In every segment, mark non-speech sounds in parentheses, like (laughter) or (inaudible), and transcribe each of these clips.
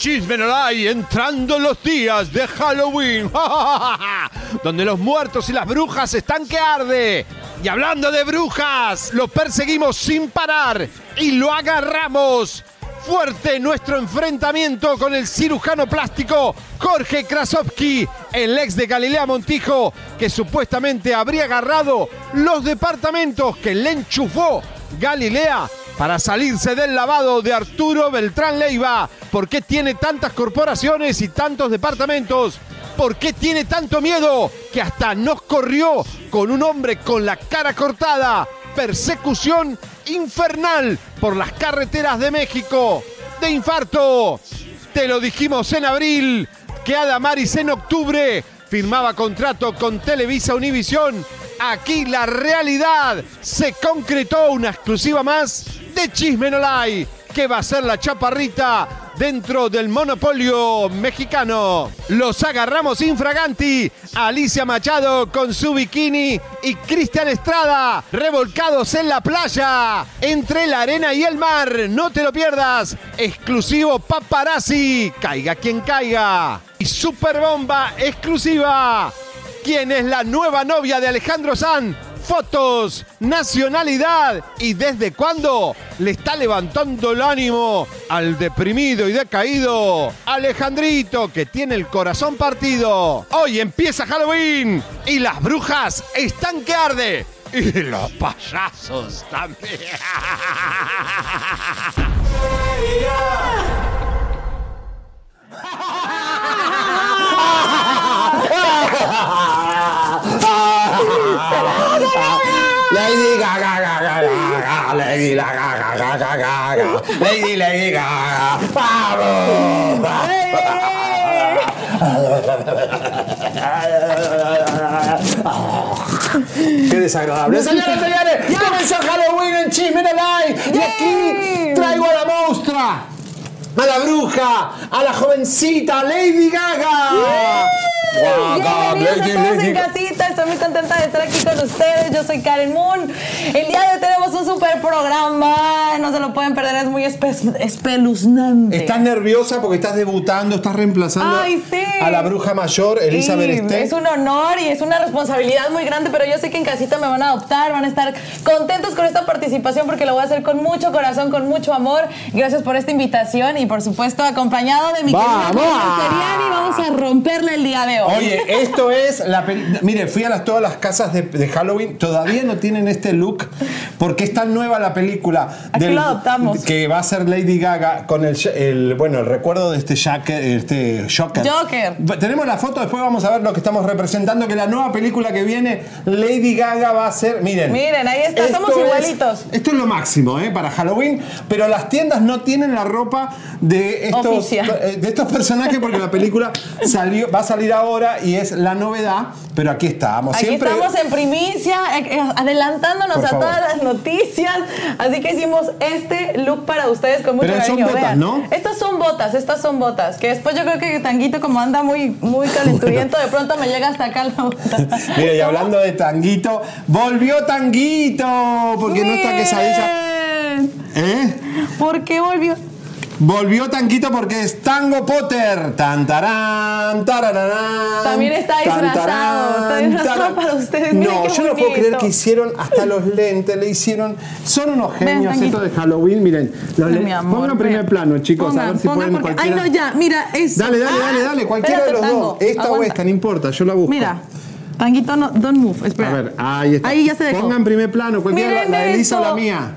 Chisme no hay entrando los días de Halloween, (laughs) donde los muertos y las brujas están que arde. Y hablando de brujas, lo perseguimos sin parar y lo agarramos. Fuerte nuestro enfrentamiento con el cirujano plástico Jorge Krasovsky, el ex de Galilea Montijo, que supuestamente habría agarrado los departamentos que le enchufó Galilea para salirse del lavado de Arturo Beltrán Leiva. ¿Por qué tiene tantas corporaciones y tantos departamentos? ¿Por qué tiene tanto miedo que hasta nos corrió con un hombre con la cara cortada? Persecución infernal por las carreteras de México. De infarto. Te lo dijimos en abril, que Adamaris en octubre firmaba contrato con Televisa Univisión. Aquí la realidad se concretó una exclusiva más de Chisme No Lai, que va a ser la chaparrita dentro del monopolio mexicano. Los agarramos infraganti. Alicia Machado con su bikini y Cristian Estrada revolcados en la playa entre la arena y el mar. No te lo pierdas. Exclusivo paparazzi. Caiga quien caiga. Y super bomba exclusiva. ¿Quién es la nueva novia de Alejandro San? Fotos, nacionalidad y desde cuándo le está levantando el ánimo al deprimido y decaído Alejandrito que tiene el corazón partido. Hoy empieza Halloween y las brujas están que arde. Y los payasos también. (laughs) Lady Gaga, Gaga, Gaga, Lady Gaga, Gaga, Gaga, Lady Lady Gaga. Qué desagradable. Señoras y señores, comenzó Halloween en Chisme Live y aquí traigo a la monstrua, a la bruja, a la jovencita Lady Gaga. Gaga, Bienvenidos Lady, a todos Lady en casita, estoy muy contenta de estar aquí con ustedes. Yo soy Karen Moon. El día de hoy tenemos un super programa, no se lo pueden perder, es muy espe- espeluznante. Estás nerviosa porque estás debutando, estás reemplazando Ay, sí. a la bruja mayor, Elizabeth Sí. Es un honor y es una responsabilidad muy grande, pero yo sé que en casita me van a adoptar, van a estar contentos con esta participación porque lo voy a hacer con mucho corazón, con mucho amor. Gracias por esta invitación y por supuesto acompañado de mi querida ¡Vamos! Carmen Seriani. Vamos a romperle el día de hoy. Oye, (laughs) esto es la Mire, fui a las, todas las casas de, de Halloween, todavía no tienen este look porque es tan nueva la película Aquí lo adoptamos. que va a ser Lady Gaga con el, el- bueno, el recuerdo de este Jack, este Joker. Joker. Tenemos la foto, después vamos a ver lo que estamos representando, que la nueva película que viene, Lady Gaga va a ser, miren. Miren, ahí está, somos es- igualitos. esto es lo máximo, ¿eh? Para Halloween, pero las tiendas no tienen la ropa de estos, eh, de estos personajes porque la película salió, va a salir ahora y es la novedad, pero aquí estamos. Aquí Siempre, estamos en primicia, eh, eh, adelantándonos Por a favor. todas las noticias. Así que hicimos este look para ustedes con mucho Pero son botas, Vean. ¿no? Estas son botas, estas son botas. Que después yo creo que Tanguito, como anda muy, muy (laughs) calenturiento, de pronto me llega hasta acá la bota. (laughs) Mira, y hablando de Tanguito, volvió Tanguito, porque no está quesadilla. ¿Eh? ¿Por qué volvió? Volvió Tanquito porque es Tango Potter. Tan, tarán, tarararán, También está tan, disfrazado, tarán, está disfrazado para ustedes, No, yo no puedo creer que hicieron hasta los lentes, le hicieron. Son unos genios Tanguito. estos de Halloween. Miren, los lentes- pongan primer ven. plano, chicos, a ver si pueden porque- cualquiera. Ay, no, ya, mira, es. Dale, dale, Ah, dale, dale, cualquiera de los dos. Esta o aguanta. esta, no importa, yo la busco. Mira, Tanguito, no, don't move, espera. A ver, ahí está. Ahí ya se dejó. Pongan primer plano, cualquiera, Miren la de Elisa o la esto. mía.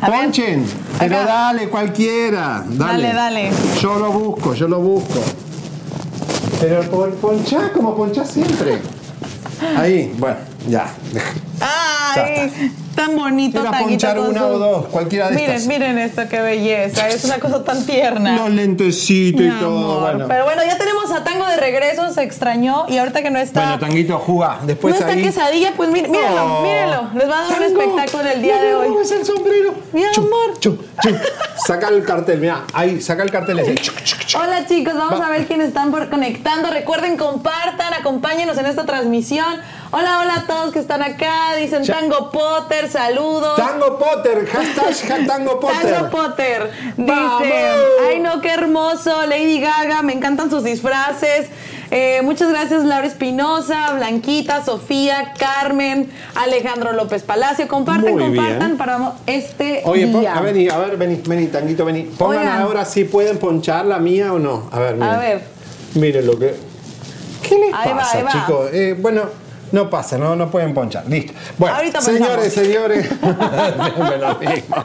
A ver. Ponchen, pero Acá. dale, cualquiera. Dale. Dale, dale. Yo lo busco, yo lo busco. Pero pon, ponchá como ponchá siempre. Ahí, bueno, ya. Ay, tan bonito, Era Tanguito. ponchar una o dos, cualquiera de miren, estas. Miren esto, qué belleza. Es una cosa tan tierna. Los lentecitos Mi y todo. amor. Bueno. Pero bueno, ya tenemos a Tango de regreso, se extrañó y ahorita que no está. Bueno, Tanguito, juga. Después no está ahí. quesadilla, pues mí- mírenlo, Oh. mírenlo. Les va a dar un Tango, espectáculo el día de hoy. el sombrero. Mi Chu, amor. chu, chu. Saca el cartel, mira, ahí, saca el cartel ese. Hola chicos, vamos Va. a ver quiénes están por conectando. Recuerden, compartan, acompáñenos en esta transmisión. Hola, hola a todos que están acá. Dicen. Tango Potter, saludos. Tango Potter, hashtag (laughs) Tango Potter. Tango Potter. Dice, ay no, qué hermoso. Lady Gaga, me encantan sus disfraces. Eh, muchas gracias Laura Espinosa, Blanquita, Sofía, Carmen, Alejandro López Palacio. Compartan, Muy bien. compartan para este Oye, día. a ver, a ver, vení, vení, Tanguito, vení. Pongan Oigan. ahora si pueden ponchar la mía o no. A ver, miren. A ver. Miren lo que. ¿Qué les Ahí pasa, va. chicos? Eh, bueno, no pasa, no, no pueden ponchar. Listo. Bueno, Ahorita señores, señores. (laughs) Siempre lo mismo.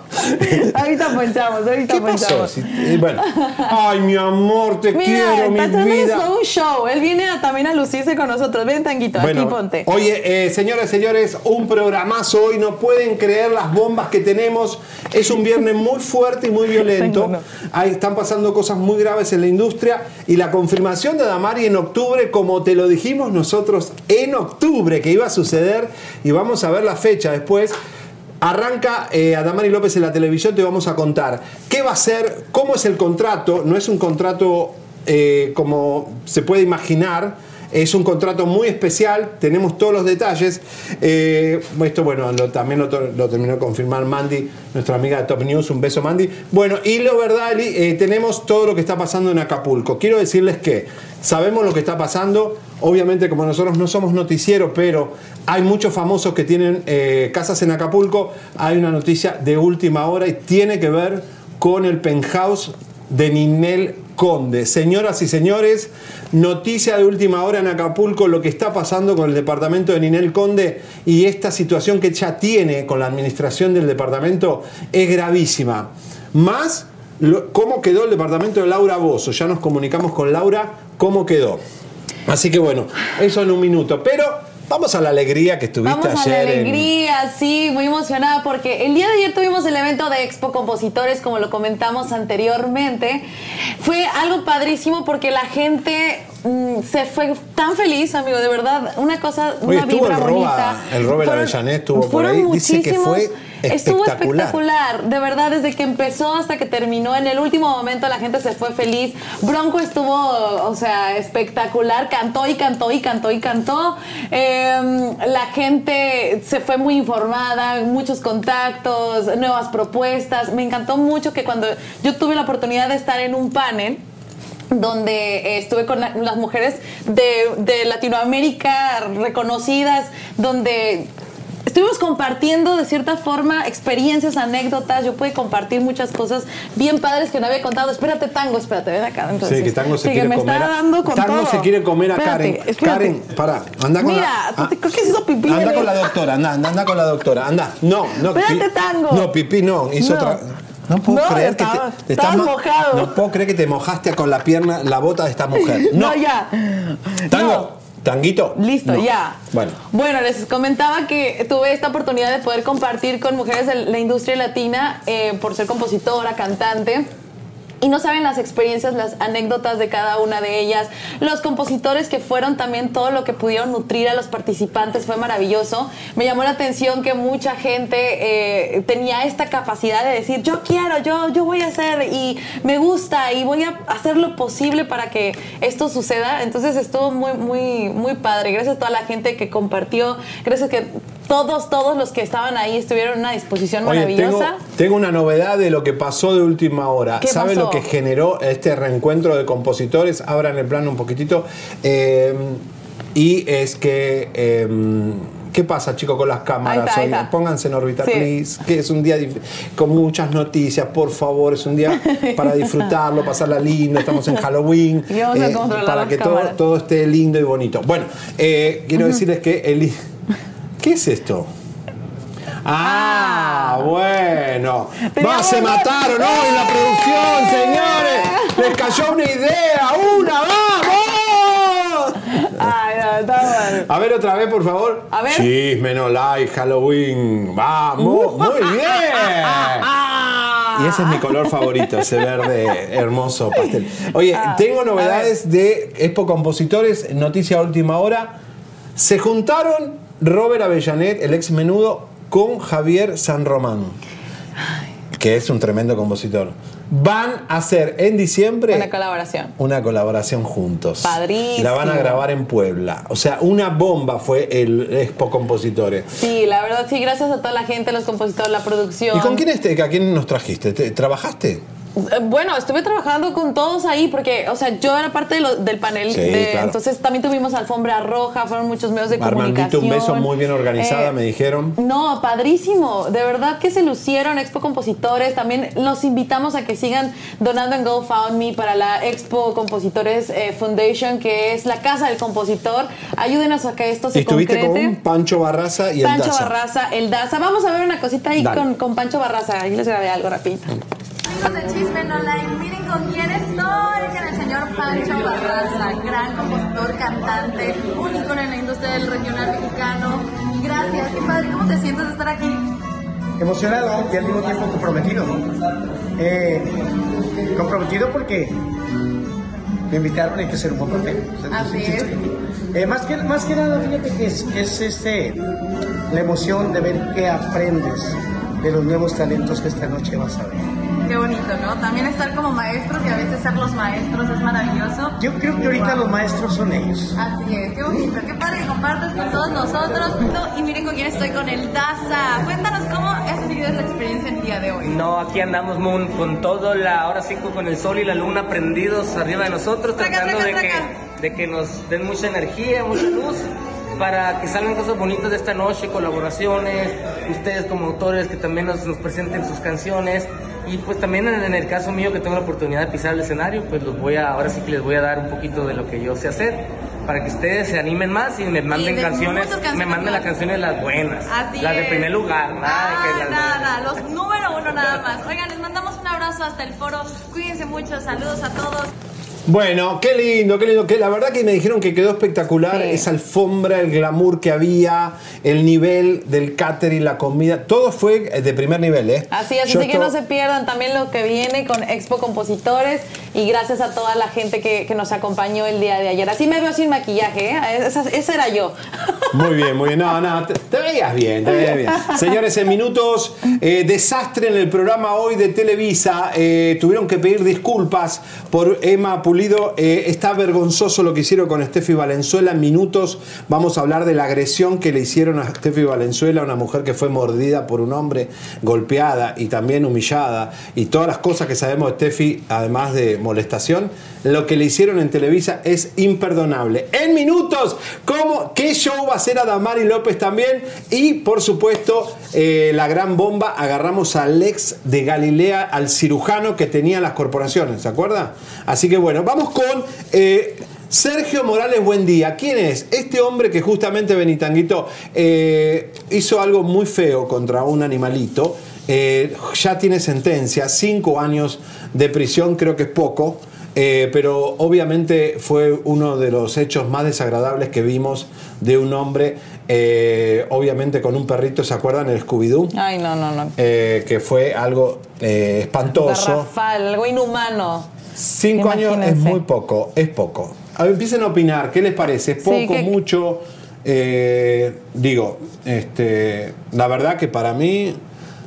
Ahorita ponchamos, ahorita ¿Qué pasó? ponchamos. Si- eh, bueno. Ay, mi amor, te Mira, quiero, mi es vida. todo un show. Él viene a- también a lucirse con nosotros. Ven, Tanguito, aquí ponte. Oye, eh, señoras señores, un programazo hoy. No pueden creer las bombas que tenemos. Es un viernes muy fuerte y muy violento. Ahí están pasando cosas muy graves en la industria. Y la confirmación de Damari en octubre, como te lo dijimos nosotros en octubre, que iba a suceder. Y vamos a ver la fecha después. Arranca eh, Adamari López en la televisión, te vamos a contar qué va a ser, cómo es el contrato. No es un contrato eh, como se puede imaginar. Es un contrato muy especial, tenemos todos los detalles. Eh, esto, bueno, también lo, terminó de confirmar Mandy, nuestra amiga de Top News. Un beso, Mandy. Bueno, y lo verdad, eh, tenemos todo lo que está pasando en Acapulco. Quiero decirles que sabemos lo que está pasando. Obviamente, como nosotros no somos noticieros, pero hay muchos famosos que tienen eh, casas en Acapulco. Hay una noticia de última hora y tiene que ver con el penthouse de Ninel Conde. Señoras y señores, noticia de última hora en Acapulco, lo que está pasando con el departamento de Ninel Conde y esta situación que ya tiene con la administración del departamento es gravísima. Más cómo quedó el departamento de Laura Bozo. Ya nos comunicamos con Laura cómo quedó. Así que bueno, eso en un minuto. Pero vamos a la alegría que estuviste Vamos a la ayer. en- alegría, sí, muy emocionada porque el día de ayer tuvimos el evento de Expo Compositores, como lo comentamos anteriormente. Fue algo padrísimo porque la gente mm, se fue tan feliz, amigo, de verdad, una cosa, Oye, una vibra el Roba, bonita. el Robert Avellaneda estuvo por fueron ahí. Dice que fue muchísimos- Estuvo espectacular. espectacular, de verdad, desde que empezó hasta que terminó. En el último momento la gente se fue feliz. Bronco estuvo, o sea, espectacular, cantó y cantó y cantó y cantó. Eh, la gente se fue muy informada, muchos contactos, nuevas propuestas. Me encantó mucho que cuando yo tuve la oportunidad de estar en un panel, donde eh, estuve con la- las mujeres de, de Latinoamérica reconocidas, donde estuvimos compartiendo de cierta forma experiencias, anécdotas. Yo pude compartir muchas cosas bien padres que no había contado. Espérate, Tango, espérate, ven acá. Entonces, Sí, que Tango se sí, quiere me comer. está a- dando con Tango todo. se quiere comer a Espérate, Karen. espérate. Karen, para, anda con Mira, la. te- creo que se hizo pipí. Anda con la doctora, anda, anda, anda con la doctora, anda. No, no. Espérate, pi- Tango. No, pipí no, hizo No. otra. No puedo No, creer que te, ma- mojado. No puedo creer que te mojaste con la pierna, la bota de esta mujer. (laughs) No, No, ya. Tango, No. tanguito. Listo, No. ya. Bueno. Bueno, les comentaba que tuve esta oportunidad de poder compartir con mujeres de la industria latina eh, por ser compositora, cantante. Y no saben las experiencias, las anécdotas de cada una de ellas. Los compositores que fueron también todo lo que pudieron nutrir a los participantes fue maravilloso. Me llamó la atención que mucha gente eh, tenía esta capacidad de decir, yo quiero, yo, yo voy a hacer y me gusta y voy a hacer lo posible para que esto suceda. Entonces estuvo muy, muy, muy padre. Gracias a toda la gente que compartió. Gracias que todos, todos los que estaban ahí estuvieron en una disposición Oye, maravillosa. tengo una novedad de lo que pasó de última hora. ¿Qué ¿Sabe pasó? lo que generó este reencuentro de compositores? Abran el plano un poquitito. Eh, y es que. eh, ¿Qué pasa, chicos, con las cámaras? Está. Pónganse en órbita, Sí. please. Que es un día con muchas noticias, por favor. Es un día (laughs) para disfrutarlo, pasarla lindo. Estamos en Halloween. Y vamos a controlar para las que todo, todo esté lindo y bonito. Bueno, eh, quiero decirles que el. ¿Qué es esto? Ah, bueno. Va, se mataron hoy en la producción, señores. Les cayó una idea. ¡Una! ¡Vamos! Ay, no, está mal. A ver otra vez, por favor. A ver. Chisme, no like, Halloween. Vamos. Muy bien. (laughs) Y ese es mi color favorito, ese verde hermoso pastel. Oye, Ah, tengo novedades de Expo Compositores, noticia última hora. Se juntaron Robert Avellanet, el ex menudo, con Javier San Román, que es un tremendo compositor. Van a hacer en diciembre Una colaboración. una colaboración juntos. Padrísimo. La van a grabar en Puebla. O sea, una bomba fue el Expo Compositores. Sí, la verdad, sí, gracias a toda la gente, los compositores, la producción. ¿Y con quién, este, a quién nos trajiste? ¿Te- ¿Trabajaste? Bueno, estuve trabajando con todos ahí porque, o sea, yo era parte de lo- del panel. Sí, de- claro. Entonces también tuvimos alfombra roja, fueron muchos medios de Armandito, un comunicación. beso muy bien organizada, Eh, me dijeron. No, padrísimo. De verdad que se lucieron Expo Compositores. También los invitamos a que sigan donando en GoFundMe para la Expo Compositores eh, Foundation, que es la casa del compositor. Ayúdenos a que esto se estuviste concrete. con Pancho Barraza y el Pancho Daza. Barraza, el Daza. Vamos a ver una cosita ahí con, con Pancho Barraza. Ahí les grabé algo rapidito. De Chisme No Like, miren con quién estoy, con el señor Pancho Barraza, gran compositor, cantante, único en la industria del regional mexicano. Gracias, qué padre, ¿cómo te sientes de estar aquí? emocionado y al mismo tiempo comprometido. Eh, comprometido porque me invitaron y hay que hacer un buen papel. Eh, más, que, más que nada, fíjate que es, que es este, la emoción de ver qué aprendes de los nuevos talentos que esta noche vas a ver. Qué bonito, ¿no? También estar como maestros y a veces ser los maestros es maravilloso. Yo creo que ahorita los maestros son ellos. Así es, qué bonito, qué padre que compartes con todos nosotros. Y miren con quién estoy, con el Daza. Cuéntanos cómo has vivido la experiencia el día de hoy. No, aquí andamos Moon, con todo la, ahora sí con el sol y la luna prendidos arriba de nosotros, Traca, tratando traca, de, traca. Que, de que nos den mucha energía, mucha luz, para que salgan cosas bonitas de esta noche, colaboraciones, ustedes como autores que también nos, nos presenten sus canciones. Y pues también en, el caso mío que tengo la oportunidad de pisar el escenario, pues los voy a, ahora sí que les voy a dar un poquito de lo que yo sé hacer, para que ustedes se animen más y me manden de canciones, me manden las canciones las buenas, Así las de es. primer lugar, nada de que Ah, las- nada, los número uno nada más. Oigan, les mandamos un abrazo hasta el foro. Cuídense mucho, saludos a todos. Bueno, qué lindo, qué lindo. Que la verdad que me dijeron que quedó espectacular Sí. esa alfombra, el glamour que había, el nivel del catering, la comida, todo fue de primer nivel, ¿eh? Así es, Yo así que no se pierdan también lo que viene con Expo Compositores y gracias a toda la gente que, que nos acompañó el día de ayer. Así me veo sin maquillaje, ¿eh? Esa, esa era yo. (laughs) Muy bien, muy bien. No, no, te, te veías bien, te veías bien. Señores, en minutos, eh, desastre en el programa hoy de Televisa. Eh, tuvieron que pedir disculpas por Emma Eh, está vergonzoso lo que hicieron con Steffi Valenzuela. En minutos vamos a hablar de la agresión que le hicieron a Steffi Valenzuela, una mujer que fue mordida por un hombre, golpeada y también humillada. Y todas las cosas que sabemos de Steffi, además de molestación. Lo que le hicieron en Televisa es imperdonable. En minutos, ¿cómo, ¿qué show va a hacer Adamari López también? Y por supuesto, eh, la gran bomba, agarramos al ex de Galilea, al cirujano que tenía las corporaciones, ¿se acuerda? Así que bueno, vamos con... eh, Sergio Morales, buen día. ¿Quién es? Este hombre que justamente Benitanguito eh, hizo algo muy feo contra un animalito. eh, ya tiene sentencia, cinco años de prisión, creo que es poco. Eh, pero obviamente fue uno de los hechos más desagradables que vimos de un hombre, eh, obviamente con un perrito, ¿se acuerdan? El Scooby-Doo. Ay, no, no, no. Eh, que fue algo espantoso. Garrafal, algo inhumano. Cinco años es Imagínense. muy poco, es poco. A ver, empiecen a opinar, ¿qué les parece? ¿Es poco, Sí, que- mucho? Eh, digo, este, la verdad que para mí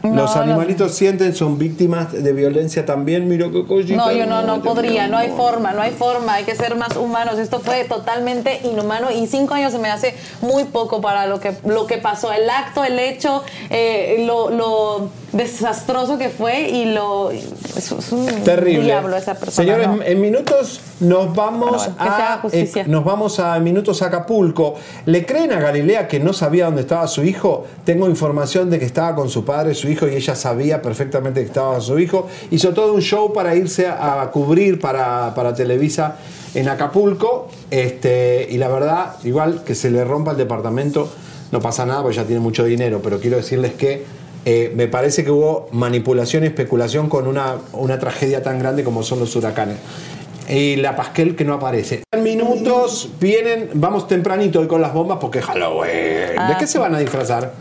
Los No, animalitos sienten, son víctimas de violencia también. Qué cosita. No, yo no, no hermosa, podría, no hay forma, no hay forma, hay que ser más humanos. Esto fue totalmente inhumano y cinco años se me hace muy poco para lo que, lo que pasó. El acto, el hecho, eh, lo, lo desastroso que fue y lo. Es, es un Terrible. diablo esa persona. Señores, no. en minutos nos vamos bueno, a eh, nos vamos a minutos a Acapulco. ¿Le creen a Galilea que no sabía dónde estaba su hijo? Tengo información de que estaba con su padre, su hijo y ella sabía perfectamente que estaba su hijo. Hizo todo un show para irse a, a cubrir para, para Televisa en Acapulco. Este, y la verdad, igual que se le rompa el departamento, no pasa nada porque ya tiene mucho dinero, pero quiero decirles que eh, me parece que hubo manipulación y especulación con una, una tragedia tan grande como son los huracanes. Y la Pasquel que no aparece. En minutos vienen, vamos tempranito hoy con las bombas porque Halloween. ¿De qué se van a disfrazar?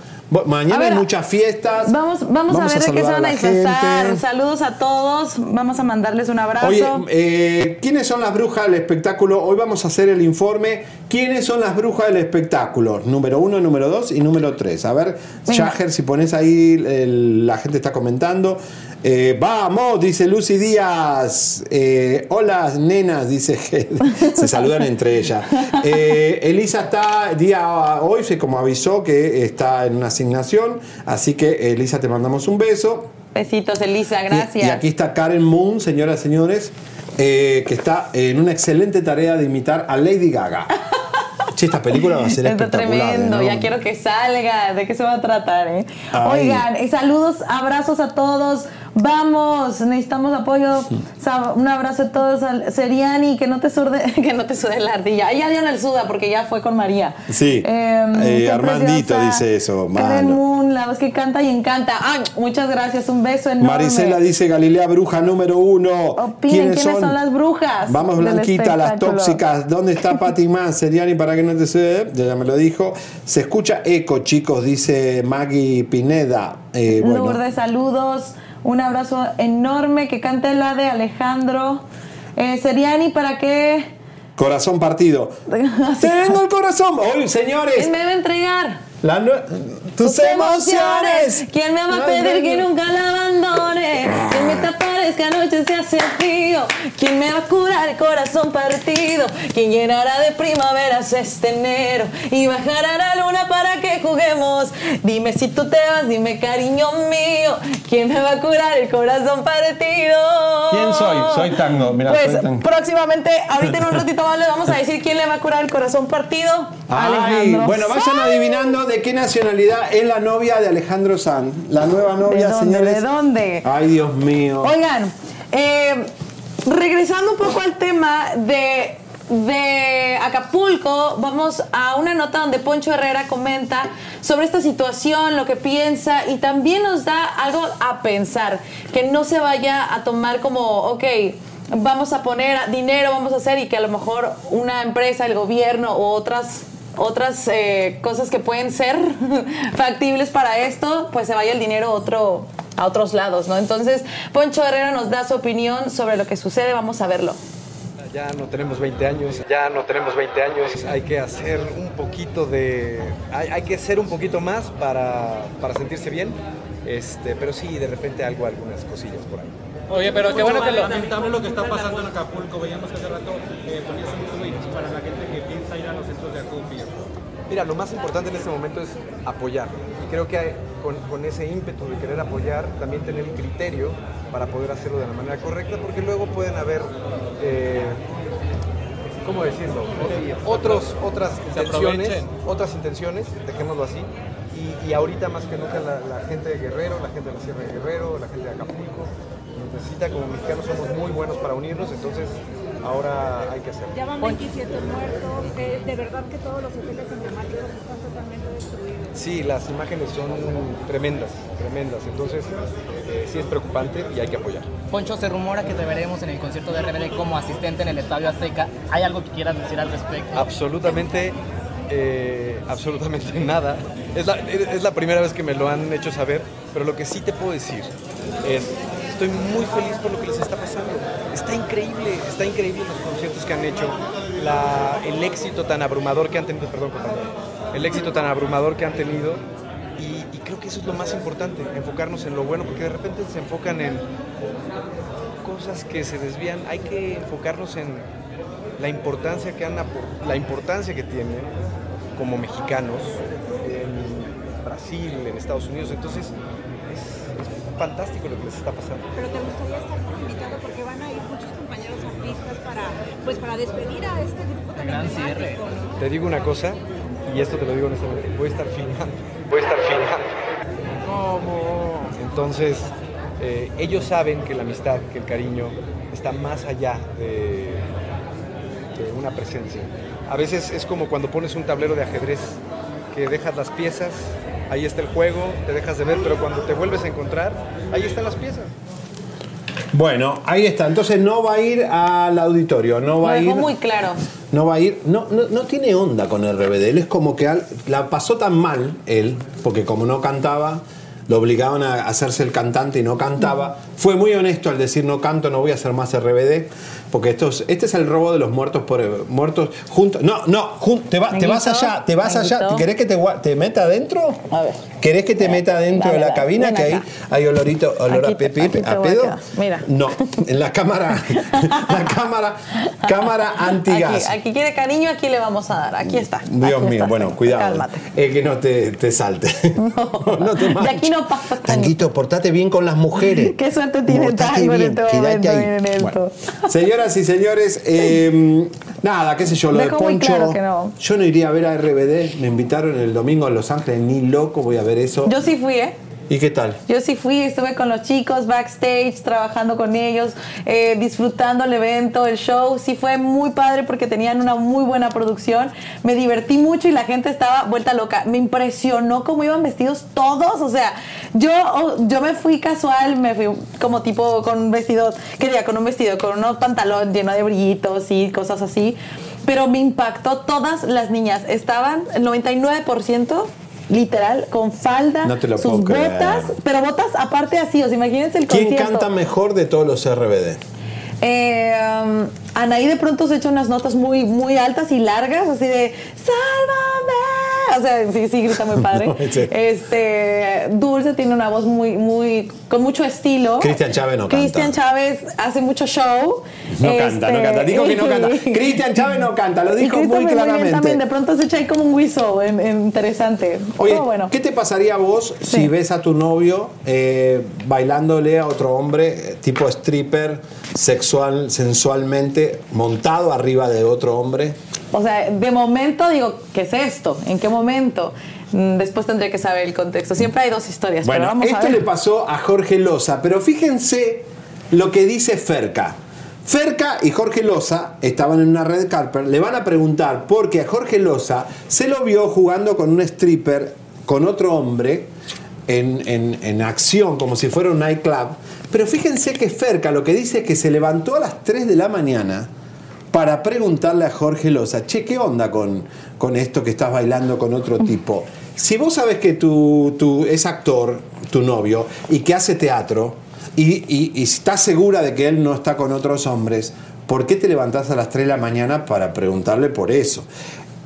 Mañana A ver, hay muchas fiestas. Vamos, vamos, a ver de qué se van a disfrazar. Saludos a todos. Vamos a mandarles un abrazo. Oye, eh, ¿quiénes son las brujas del espectáculo? Hoy vamos a hacer el informe. ¿Quiénes son las brujas del espectáculo? Número uno, número dos y número tres. A ver. Shaher, si pones ahí, el- la gente está comentando. Eh, vamos, dice Lucy Díaz. Eh, hola, nenas, dice. (laughs) Se saludan entre ellas. Eh, Elisa está día hoy, se como avisó que está en una asignación. Así que, Elisa, te mandamos un beso. Besitos, Elisa, gracias. Y, aquí está Karen Moon, señoras y señores, que está en una excelente tarea de imitar a Lady Gaga. Che, esta película va a ser Está espectacular. tremendo, ¿no? ya quiero que salga. ¿De qué se va a tratar? Eh? Ay. Oigan, saludos, abrazos a todos. Vamos, necesitamos apoyo. Un abrazo a todos. Seriani, que no te sude, (laughs) que no te sude la ardilla. Ahí ya dio el suda porque ya fue con María. Sí. Eh, qué Armandito preciosa. dice eso, Karen. Moon, la voz que canta y encanta. Ay, muchas gracias, un beso enorme. Marisela dice Galilea Bruja número uno. Opinen, ¿quiénes son las brujas Vamos, Blanquita, las tóxicas. ¿Dónde está (laughs) Pati más? Seriani, para que no te se. Ya me lo dijo. Se escucha eco, chicos, dice Maggie Pineda. Eh, bueno. Lourdes, saludos. Un abrazo enorme. Que cante la de Alejandro. Eh, Seriani, ¿para qué? Corazón partido. (laughs) Tengo el corazón. Hoy, señores. ¿Quién me va a entregar? La tus emociones. ¿Quién me va a pedir que nunca la abandone? ¿Quién me taparezca noche se hace frío? ¿Quién me va a curar el corazón partido? ¿Quién llenará de primaveras este enero? Y bajará la luna para que juguemos. Dime si tú te vas, dime cariño mío. ¿Quién me va a curar el corazón partido? ¿Quién soy? Soy tango. Mira, Pues soy tango. próximamente, ahorita en un ratito más les vamos a decir quién le va a curar el corazón partido. Ay, Alejandro. bueno, vayan adivinando de qué nacionalidad es la novia de Alejandro Sanz. La nueva novia, ¿De dónde? señores. ¿De dónde? Ay, Dios mío. Oigan, eh, regresando un poco al tema de, de Acapulco, vamos a una nota donde Poncho Herrera comenta sobre esta situación, lo que piensa y también nos da algo a pensar, que no se vaya a tomar como, ok, vamos a poner dinero, vamos a hacer y que a lo mejor una empresa, el gobierno o otras otras eh, cosas que pueden ser (laughs) factibles para esto, pues se vaya el dinero a otro a otros lados, ¿no? Entonces, Poncho Herrera nos da su opinión sobre lo que sucede, vamos a verlo. Ya no tenemos 20 años, ya no tenemos 20 años, hay que hacer un poquito de... hay, hay que hacer un poquito más para, para sentirse bien, este, pero sí, de repente algo, algunas cosillas por ahí. Oye, pero qué bueno que lo... lamentable lo que está pasando en Acapulco. Veíamos que hace rato eh, ponías un tweet para la gente que piensa ir a los centros de acopio. Mira, lo más importante en este momento es apoyar. Creo que hay- con, con ese ímpetu de querer apoyar, también tener el criterio para poder hacerlo de la manera correcta, porque luego pueden haber, eh, ¿cómo decirlo? Otros, otras intenciones, otras intenciones, dejémoslo así. Y, y ahorita más que nunca la, la gente de Guerrero, la gente de la Sierra de Guerrero, la gente de Acapulco, nos necesita como mexicanos, somos muy buenos para unirnos, entonces ahora hay que hacerlo. Ya van 27 muertos. eh, de verdad que todos los hoteles emblemáticos están totalmente. Sí, las imágenes son tremendas, tremendas. Entonces, eh, sí es preocupante y hay que apoyar. Poncho, se rumora que te veremos en el concierto de RBD como asistente en el Estadio Azteca. ¿Hay algo que quieras decir al respecto? Absolutamente, eh, absolutamente (laughs) nada. Es la, es la primera vez que me lo han hecho saber, pero lo que sí te puedo decir es, estoy muy feliz por lo que les está pasando. Está increíble, está increíble los conciertos que han hecho, la- el éxito tan abrumador que han tenido, perdón compañero, el éxito tan abrumador que han tenido y, y creo que eso es lo más importante, enfocarnos en lo bueno, porque de repente se enfocan en cosas que se desvían. Hay que enfocarnos en la importancia que han la importancia que tienen como mexicanos en Brasil, en Estados Unidos. Entonces, es, es fantástico lo que les está pasando. Pero te gustaría estar como invitado porque van a ir muchos compañeros artistas para, pues, para despedir a este grupo tan Gran cierre. ¿no? Te digo una cosa, y esto te lo digo honestamente, voy a estar filmando. (laughs) Voy a estar filmando. ¿Cómo? Entonces, eh, ellos saben que la amistad, que el cariño está más allá de, de una presencia. A veces es como cuando pones un tablero de ajedrez, que dejas las piezas, ahí está el juego, te dejas de ver, pero cuando te vuelves a encontrar, ahí están las piezas. Bueno, ahí está. Entonces no va a ir al auditorio, no va Lo a ir. dejó muy claro. No va a ir, no, no, no tiene onda con el RBD. Él es como que al- la pasó tan mal él, porque como no cantaba, lo obligaban a hacerse el cantante y no cantaba. Fue muy honesto al decir no canto, no voy a hacer más RBD, porque esto es- este es el robo de los muertos por muertos juntos. No, no, jun- te, va- te vas allá, te vas allá. ¿Querés que te, te meta adentro? A ver. ¿Querés que te meta dentro dale, de la cabina? Que ahí hay olorito, olor Aquí a te- te a a pedo. quedar. Mira. No, en la cámara, (laughs) la cámara, cámara antigas. Aquí, aquí quiere cariño, aquí le vamos a dar. Aquí está. Dios Aquí mío, está. bueno, cuidado. Cálmate. Eh, que no te, te salte. (laughs) (laughs) No, te De manches. aquí no pasa. Tanguito, portate bien con las mujeres. Qué suerte tiene Portate Tango en este momento. ahí. Miren esto. Bueno, señoras y señores, eh, nada, qué sé yo, lo Dejó de muy Poncho. claro que no. Yo no iría a ver a RBD. Me invitaron el domingo en Los Ángeles, ni loco voy a ver eso. Yo sí fui, ¿eh? ¿Y qué tal? Yo sí fui, estuve con los chicos backstage, trabajando con ellos, eh, disfrutando el evento, el show. Sí fue muy padre porque tenían una muy buena producción. Me divertí mucho y la gente estaba vuelta loca. Me impresionó cómo iban vestidos todos. O sea, yo, oh, yo me fui casual, me fui como tipo con un vestido, quería con un vestido, con unos pantalón lleno de brillitos y cosas así. Pero me impactó todas las niñas. Estaban el 99% literal, con falda, No te lo sus botas, pero botas aparte así, o sea, imagínense el ¿Quién concierto. canta mejor de todos los RBD? Eh, um, Anaí de pronto se echa unas notas muy, muy altas y largas, así de ¡Sálvame! O sea, sí, sí, grita muy padre. (laughs) Sí. Este, Dulce tiene una voz muy, muy, con mucho estilo. Cristian Chávez no canta. Cristian Chávez hace mucho show. No canta, no Este, canta. Dijo que no canta. (laughs) Cristian Chávez no canta, lo dijo muy bien claramente. también, de pronto se echa ahí como un en- en- interesante. Oye, Pero bueno. ¿qué te pasaría a vos si ves a tu novio eh, bailándole a otro hombre, eh, tipo stripper, sexual, sensualmente, montado arriba de otro hombre? O sea, de momento digo, ¿qué es esto? ¿En qué momento? Mm, Después tendré que saber el contexto. Siempre hay dos historias, pero Bueno, vamos a esto ver. le pasó a Jorge Loza, pero fíjense lo que dice Ferca. Ferca y Jorge Loza estaban en una red carpet, le van a preguntar porque a Jorge Loza se lo vio jugando con un stripper, con otro hombre, en, en- en acción, como si fuera un nightclub. Pero fíjense que Ferca lo que dice es que se levantó a las 3 de la mañana para preguntarle a Jorge Loza, che, ¿qué onda con, con esto que estás bailando con otro tipo? Si vos sabes que tu, tu- es actor, tu novio, y que hace teatro, y, y- y estás segura de que él no está con otros hombres, ¿por qué te levantás a las 3 de la mañana para preguntarle por eso?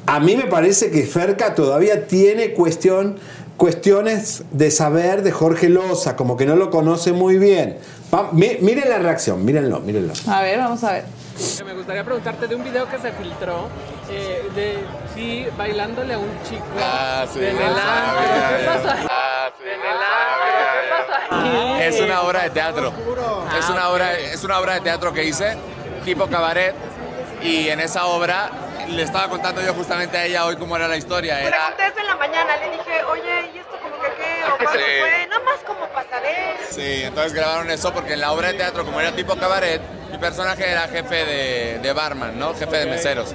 A mí me parece que Ferca todavía tiene cuestión, cuestiones de saber de Jorge Loza, como que no lo conoce muy bien. Va- miren la reacción, mírenlo, mírenlo. A ver, vamos a ver. Me gustaría preguntarte de un video que se filtró eh, de sí bailándole a un chico Ah, sí. ¿Qué pasa? ahí? Es una obra de teatro. Es una obra, es una obra de teatro que hice, tipo cabaret, y en esa obra le estaba contando yo justamente a ella hoy cómo era la historia. Le Era, pregunté eso en la mañana, le dije, oye, ¿y esto como que qué? ¿O cuándo Sí. fue? Nada más como pasaré. sí, entonces grabaron eso porque en la obra de teatro, como era tipo cabaret, mi personaje era jefe de, de barman, ¿no? Jefe de meseros.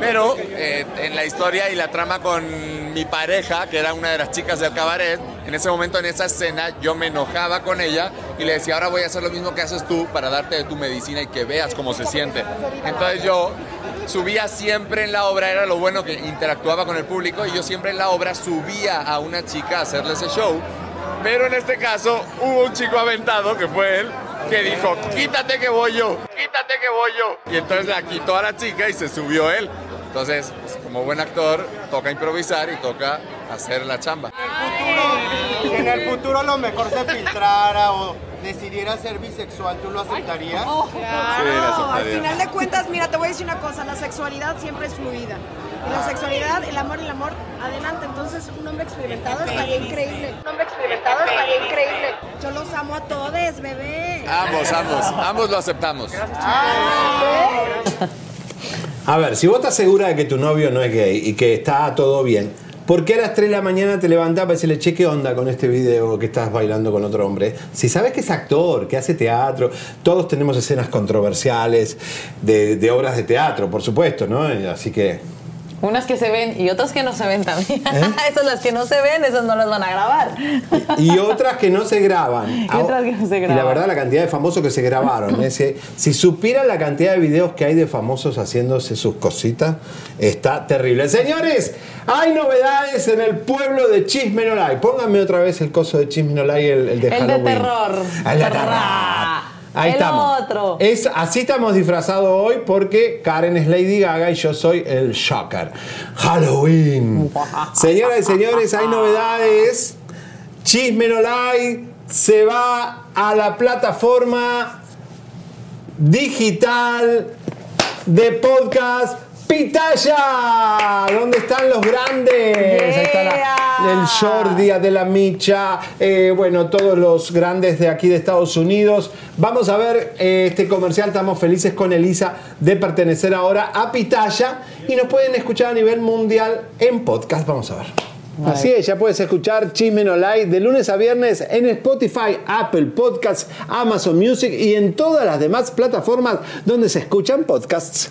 Pero eh, en la historia y la trama con mi pareja, que era una de las chicas del cabaret, en ese momento, en esa escena, yo me enojaba con ella y le decía, ahora voy a hacer lo mismo que haces tú para darte de tu medicina y que veas cómo se siente. Entonces yo subía siempre en la obra, era lo bueno que interactuaba con el público y yo siempre en la obra subía a una chica a hacerle ese show. Pero en este caso hubo un chico aventado, que fue él, que dijo, quítate que voy yo, quítate que voy yo. Y entonces la quitó a la chica y se subió él. Entonces, pues, como buen actor, toca improvisar y toca hacer la chamba. en el futuro a lo mejor se filtrara o decidiera ser bisexual, ¿tú lo aceptarías? Oh, Sí, lo claro. Al final de cuentas, mira, te voy a decir una cosa, la sexualidad siempre es fluida. Y la sexualidad, el amor y el amor, adelante. Entonces, un hombre experimentado estaría increíble. Un hombre experimentado estaría increíble. Yo los amo a todos, bebé. Ambos, ambos, ambos lo aceptamos. A ver, si vos estás segura de que tu novio no es gay y que está todo bien, ¿por qué a las 3 de la mañana te levantás para decirle, che, qué onda con este video que estás bailando con otro hombre? Si sabes que es actor, que hace teatro, todos tenemos escenas controversiales de, de obras de teatro, por supuesto, ¿no? Así que... Unas que se ven y otras que no se ven también. ¿Eh? (laughs) esas las que no se ven, esas no las van a grabar. Y otras que no se graban. (laughs) Y otras que no se Y la verdad, la cantidad de famosos que se grabaron. ese, si supieran la cantidad de videos que hay de famosos haciéndose sus cositas, está terrible. Señores, hay novedades en el pueblo de Chismenolay. Pónganme otra vez el coso de Chismenolay, el, el de El de Halloween. terror. El de Terror. Ahí El estamos. otro. Es, así estamos disfrazados hoy porque Karen es Lady Gaga y yo soy el Shocker. Halloween. Señoras y señores, hay novedades. Chismenolay se va a la plataforma digital de podcast Pitaya. ¿Dónde están los grandes? Ahí está la- el Jordi de la Micha, eh, bueno, todos los grandes de aquí de Estados Unidos. Vamos a ver eh, este comercial, estamos felices con Elisa de pertenecer ahora a Pitaya y nos pueden escuchar a nivel mundial en podcast. Vamos a ver. Así es, ya puedes escuchar Chismen Online de lunes a viernes en Spotify, Apple Podcasts, Amazon Music y en todas las demás plataformas donde se escuchan podcasts.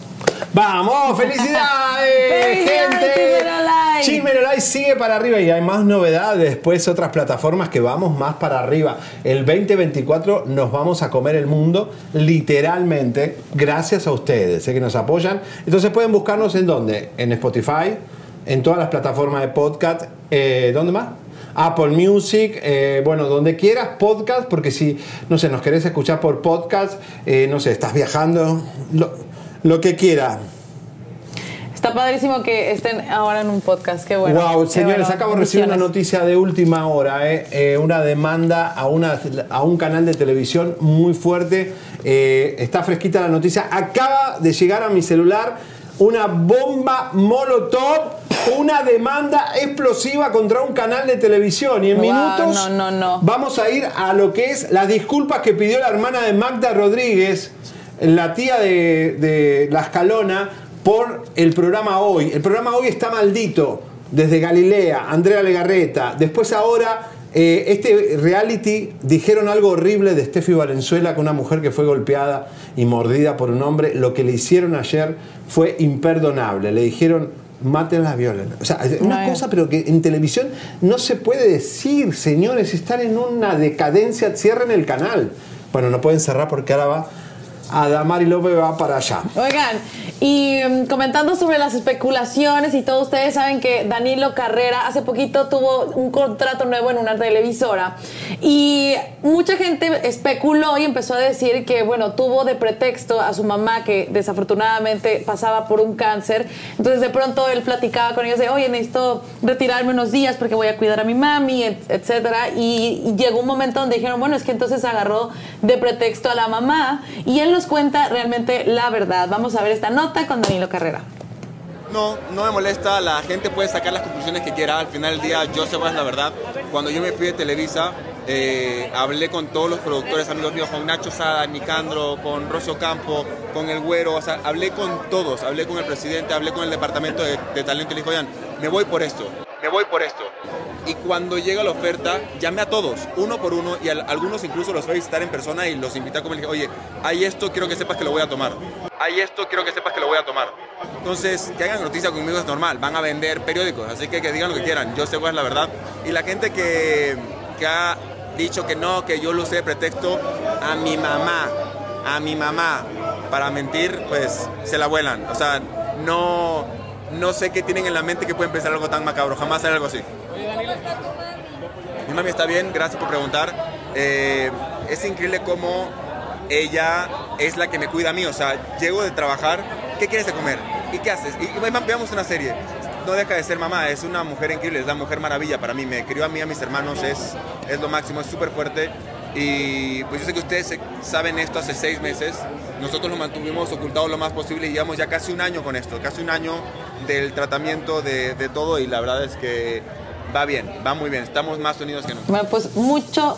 ¡Vamos! ¡Felicidades, (laughs) ¡Felicidades, gente! Online sigue para arriba y hay más novedades. Después otras plataformas que vamos más para arriba. El 2024 nos vamos a comer el mundo literalmente gracias a ustedes, sé que nos apoyan. Entonces pueden buscarnos en dónde? En Spotify, en todas las plataformas de podcast. Eh, ¿Dónde más? Apple Music, eh, bueno, donde quieras, podcast, porque si, no sé, nos querés escuchar por podcast, eh, no sé, estás viajando, lo, lo que quiera. Está padrísimo que estén ahora en un podcast. Qué bueno. wow, qué señores, bueno. acabo de recibir una noticia de última hora, eh, eh, una demanda a, una, a un canal de televisión muy fuerte. Eh, está fresquita la noticia. Acaba de llegar a mi celular una bomba molotov, una demanda explosiva contra un canal de televisión. Y en Wow, minutos no, no, no. vamos a ir a lo que es las disculpas que pidió la hermana de Magda Rodríguez, la tía de, de La Escalona, por el programa Hoy. El programa Hoy está maldito. Desde Galilea, Andrea Legarreta. Después ahora, eh, este reality, dijeron algo horrible de Steffi Valenzuela, con una mujer que fue golpeada y mordida por un hombre. Lo que le hicieron ayer fue imperdonable. Le dijeron, mátenla, violen. O sea, una No, cosa, pero que en televisión no se puede decir, señores, están en una decadencia, cierren el canal. Bueno, no pueden cerrar porque ahora va, Adamari López va para allá. Oigan, y mm, comentando sobre las especulaciones y todo, ustedes saben que Danilo Carrera hace poquito tuvo un contrato nuevo en una televisora y mucha gente especuló y empezó a decir que, bueno, tuvo de pretexto a su mamá que desafortunadamente pasaba por un cáncer. Entonces de pronto él platicaba con ellos de, oye, necesito retirarme unos días porque voy a cuidar a mi mami, et- etcétera. Y, y llegó un momento donde dijeron, bueno, es que entonces agarró de pretexto a la mamá y él cuenta realmente la verdad. Vamos a ver esta nota con Danilo Carrera. No, no me molesta, la gente puede sacar las conclusiones que quiera, al final del día yo sé cuál es la verdad. Cuando yo me fui de Televisa, eh, hablé con todos los productores amigos míos, con Nacho Sada, Nicandro, con Rocio Campo, con El Güero, o sea, hablé con todos, hablé con el presidente, hablé con el departamento de, talento y le oigan, me voy por esto, me voy por esto. Y cuando llega la oferta, llamé a todos, uno por uno, y a algunos incluso los fui a visitar en persona y los invité a comer. Dije, oye, hay esto, quiero que sepas que lo voy a tomar. Hay esto, quiero que sepas que lo voy a tomar. Entonces, que hagan noticia conmigo es normal, van a vender periódicos, así que que digan lo que quieran, yo sé cuál es la verdad. Y la gente que, que ha dicho que no, que yo lo usé de pretexto, a mi mamá, a mi mamá, para mentir, pues se la vuelan. O sea, no, no sé qué tienen en la mente que pueden pensar algo tan macabro. Jamás hacer algo así. Mi mami está bien, gracias por preguntar. Eh, es increíble cómo ella es la que me cuida a mí. O sea, llego de trabajar, ¿qué quieres de comer? ¿Y qué haces? Y, y veamos una serie. No deja de ser mamá, es una mujer increíble, es la mujer maravilla para mí. Me crió a mí, a mis hermanos, es, es lo máximo, es súper fuerte. Y pues yo sé que ustedes saben esto hace seis meses. Nosotros lo mantuvimos ocultado lo más posible y llevamos ya casi un año con esto, casi un año del tratamiento de, de todo y la verdad es que va bien, va muy bien. Estamos más unidos que nunca. Bueno, pues mucho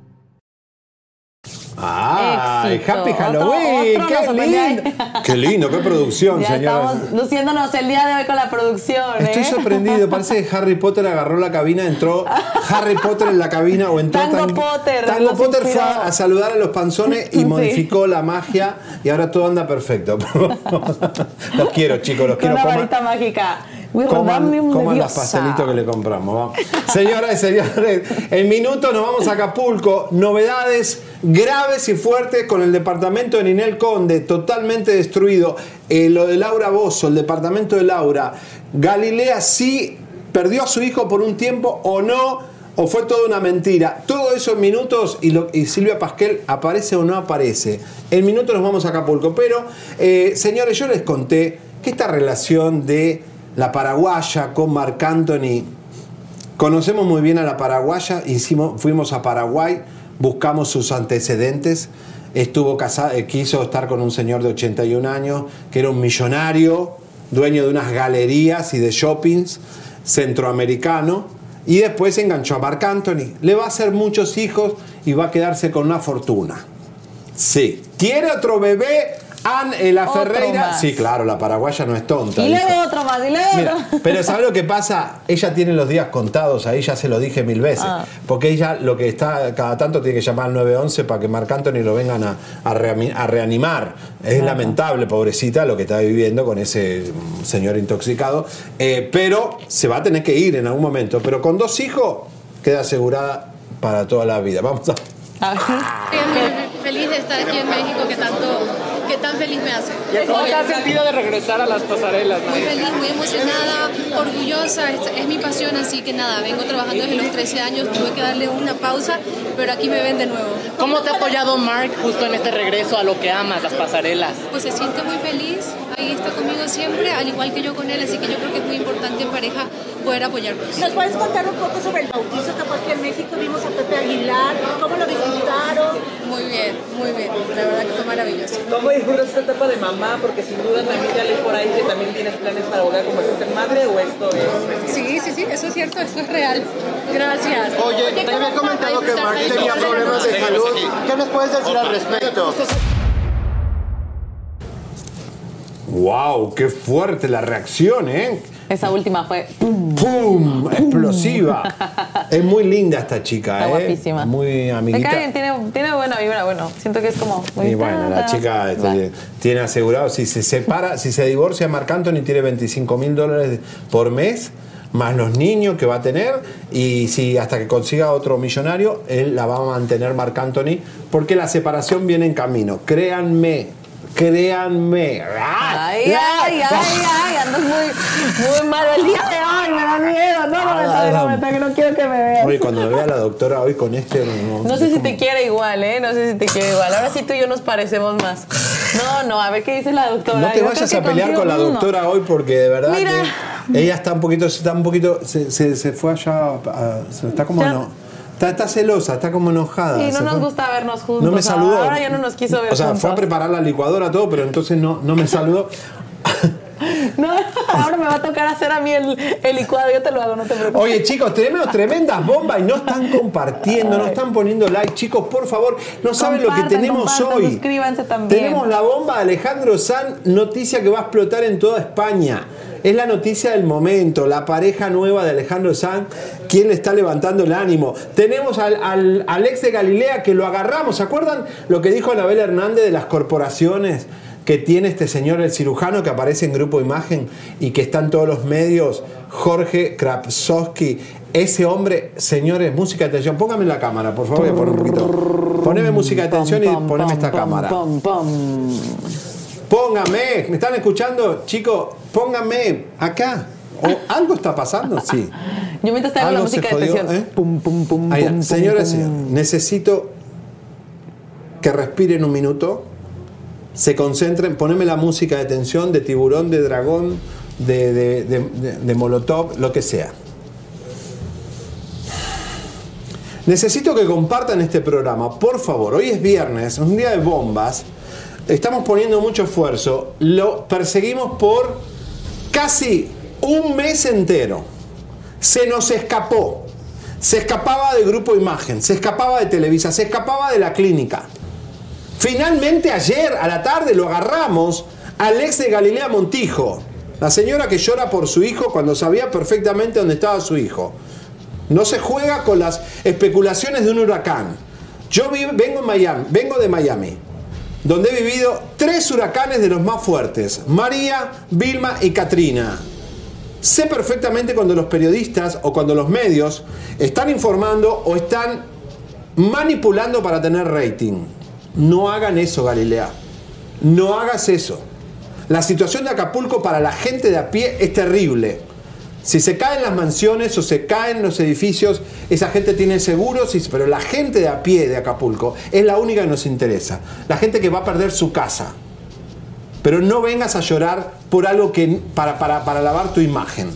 ¡Ay, Éxito. Happy Halloween! otro ¡Qué lindo! ¡Qué lindo! ¡Qué producción, Ya señora! estamos luciéndonos el día de hoy con la producción, Estoy ¿eh? sorprendido, parece que Harry Potter agarró la cabina, entró Harry Potter en la cabina o entró Tango Tan- Potter, Tango Potter fue inspiró. a, a saludar a los panzones y (laughs) Sí. modificó la magia y ahora todo anda perfecto. (laughs) los quiero, chicos, los Con quiero. una Coman- varita mágica. Coman, coman los pastelitos que le compramos. vamos. Señoras y señores, en minutos nos vamos a Acapulco. Novedades graves y fuertes con el departamento de Ninel Conde, totalmente destruido. Eh, lo de Laura Bozo, el departamento de Laura. Galilea sí perdió a su hijo por un tiempo o no. ¿O fue toda una mentira? Todo eso en minutos y, lo- Silvia Pasquel aparece o no aparece. En minutos nos vamos a Acapulco. Pero, eh, señores, yo les conté que esta relación de la paraguaya con Marc Anthony, conocemos muy bien a la paraguaya, hicimos, fuimos a Paraguay, buscamos sus antecedentes. Estuvo casado, eh, quiso estar con un señor de 81 años que era un millonario, dueño de unas galerías y de shoppings centroamericano. Y después enganchó a Marc Anthony. Le va a hacer muchos hijos y va a quedarse con una fortuna. Sí. ¿Quiere otro bebé? An, eh, la Ferreira. más. Sí, claro, la paraguaya no es tonta. Y luego otro más, y luego Mira, otro. pero ¿sabes lo que pasa? Ella tiene los días contados, ahí ya se lo dije mil veces. Ah. Porque ella lo que está, cada tanto tiene que llamar al 911 para que Marc Anthony lo vengan a, a a reanimar. Es lamentable, pobrecita, lo que está viviendo con ese mm, señor intoxicado. Eh, pero se va a tener que ir en algún momento. Pero con dos hijos queda asegurada para toda la vida. Vamos a... Estoy feliz de estar aquí en México, que tanto, feliz me hace. ¿Cómo te has sentido de regresar a las pasarelas? Muy feliz, muy emocionada, orgullosa, es, es mi pasión, así que nada, vengo trabajando desde los 13 años, tuve que darle una pausa, pero aquí me ven de nuevo. ¿Cómo te ha apoyado Mark justo en este regreso a lo que amas, las pasarelas? Pues se siente muy feliz, ahí está conmigo siempre, al igual que yo con él, así que yo creo que es muy importante en pareja poder apoyarnos. ¿Nos puedes contar un poco sobre el bautizo que fue aquí en México? Vimos a Pepe Aguilar, ¿cómo lo disfrutaron? Muy bien, muy bien, la verdad que fue maravilloso. ¿Cómo disfrutas esta etapa de mamá? Porque sin duda también ya leí por ahí que también tienes planes para volver a convertirte en madre o esto es... Sí, sí, sí, eso es cierto, esto es real. Gracias. Oye, te había comentado que Mark tenía problemas de salud. ¿Qué nos puedes decir al respecto? ¡Wow! ¡Qué fuerte la reacción, eh! Esa última fue. ¡Pum! Explosiva. es muy linda esta chica, Está ¿eh? guapísima. Muy Me amiguita. cae tiene, tiene buena vibra, bueno, siento que es como muy Y bueno, la chica este, tiene asegurado, si se separa, si se divorcia Marc Anthony, tiene 25 mil dólares por mes, más los niños que va a tener, y si hasta que consiga otro millonario, él la va a mantener Marc Anthony, porque la separación viene en camino. Créanme, créanme. Ay, ay, ay, ay, andas muy, muy malo el día de hoy, Ay, me da miedo. No, no no me toques, no quiero que me veas. Oye, cuando me vea la doctora hoy con este. No, No sé si te quiere igual, ¿eh? No sé si te quiere igual. Ahora sí tú y yo nos parecemos más. No, no, a ver qué dice la doctora. No te Yo vayas a pelear con la no. doctora hoy porque de verdad Mira. que ella está un poquito, está un poquito, se, se- se fue allá, a- se- está como Ya. no, está, está celosa, está como enojada. Sí, no nos fue. gusta vernos juntos. No me saludó. Ahora ya no nos quiso ver O sea, juntos. fue a preparar la licuadora todo, pero entonces no, no me saludó. (laughs) No, ahora me va a tocar hacer a mí el, el licuado. Yo te lo hago, no te preocupes. Oye, chicos, tenemos tremendas bombas y no están compartiendo, no están poniendo like. Chicos, por favor, no saben lo que tenemos hoy. Suscríbanse también. Tenemos la bomba de Alejandro San, noticia que va a explotar en toda España. Es la noticia del momento, la pareja nueva de Alejandro San, quien le está levantando el ánimo. Tenemos al, al- al ex de Galilea que lo agarramos, ¿se acuerdan lo que dijo Anabel Hernández de las corporaciones? que tiene este señor, el cirujano, que aparece en Grupo Imagen y que está en todos los medios, Jorge Krapsowski. Ese hombre, señores, música de atención. Póngame la cámara, por favor, voy a poner un poquito. Poneme música de atención y poneme esta cámara. Póngame, ¿me están escuchando? Chicos, póngame acá. ¿O algo está pasando? Sí. (laughs) Yo mientras hago la música de atención. ¿eh? Pum, pum, pum, Ahí, pum, señores, necesito que respiren un minuto, se concentren, poneme la música de tensión de tiburón, de dragón, de, de, de- de- de molotov, lo que sea. Necesito que compartan este programa, por favor. Hoy es viernes, un día de bombas. Estamos poniendo mucho esfuerzo. Lo perseguimos por casi un mes entero. Se nos escapó. Se escapaba de Grupo Imagen, se escapaba de Televisa, se escapaba de la clínica. Finalmente ayer a la tarde lo agarramos al ex de Galilea Montijo, la señora que llora por su hijo cuando sabía perfectamente dónde estaba su hijo. No se juega con las especulaciones de un huracán. Yo vengo, en Miami, vengo de Miami, donde he vivido tres huracanes de los más fuertes, María, Vilma y Katrina. Sé perfectamente cuando los periodistas o cuando los medios están informando o están manipulando para tener rating. No hagan eso, Galilea. No hagas eso. La situación de Acapulco para la gente de a pie es terrible. Si se caen las mansiones o se caen los edificios, esa gente tiene seguros, pero la gente de a pie de Acapulco es la única que nos interesa. La gente que va a perder su casa. Pero no vengas a llorar por algo que para, para, para lavar tu imagen.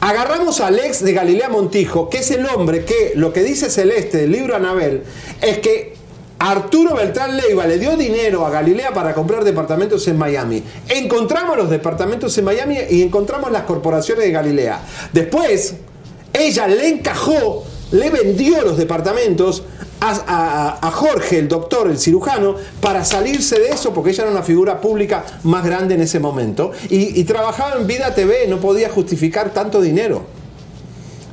Agarramos al ex de Galilea Montijo, que es el hombre que lo que dice Celeste del libro Anabel es que Arturo Beltrán Leiva le dio dinero a Galilea para comprar departamentos en Miami. Encontramos los departamentos en Miami y encontramos las corporaciones de Galilea. Después, ella le encajó, le vendió los departamentos a, Jorge, el doctor, el cirujano, para salirse de eso, porque ella era una figura pública más grande en ese momento, y, y trabajaba en Vida TV, no podía justificar tanto dinero.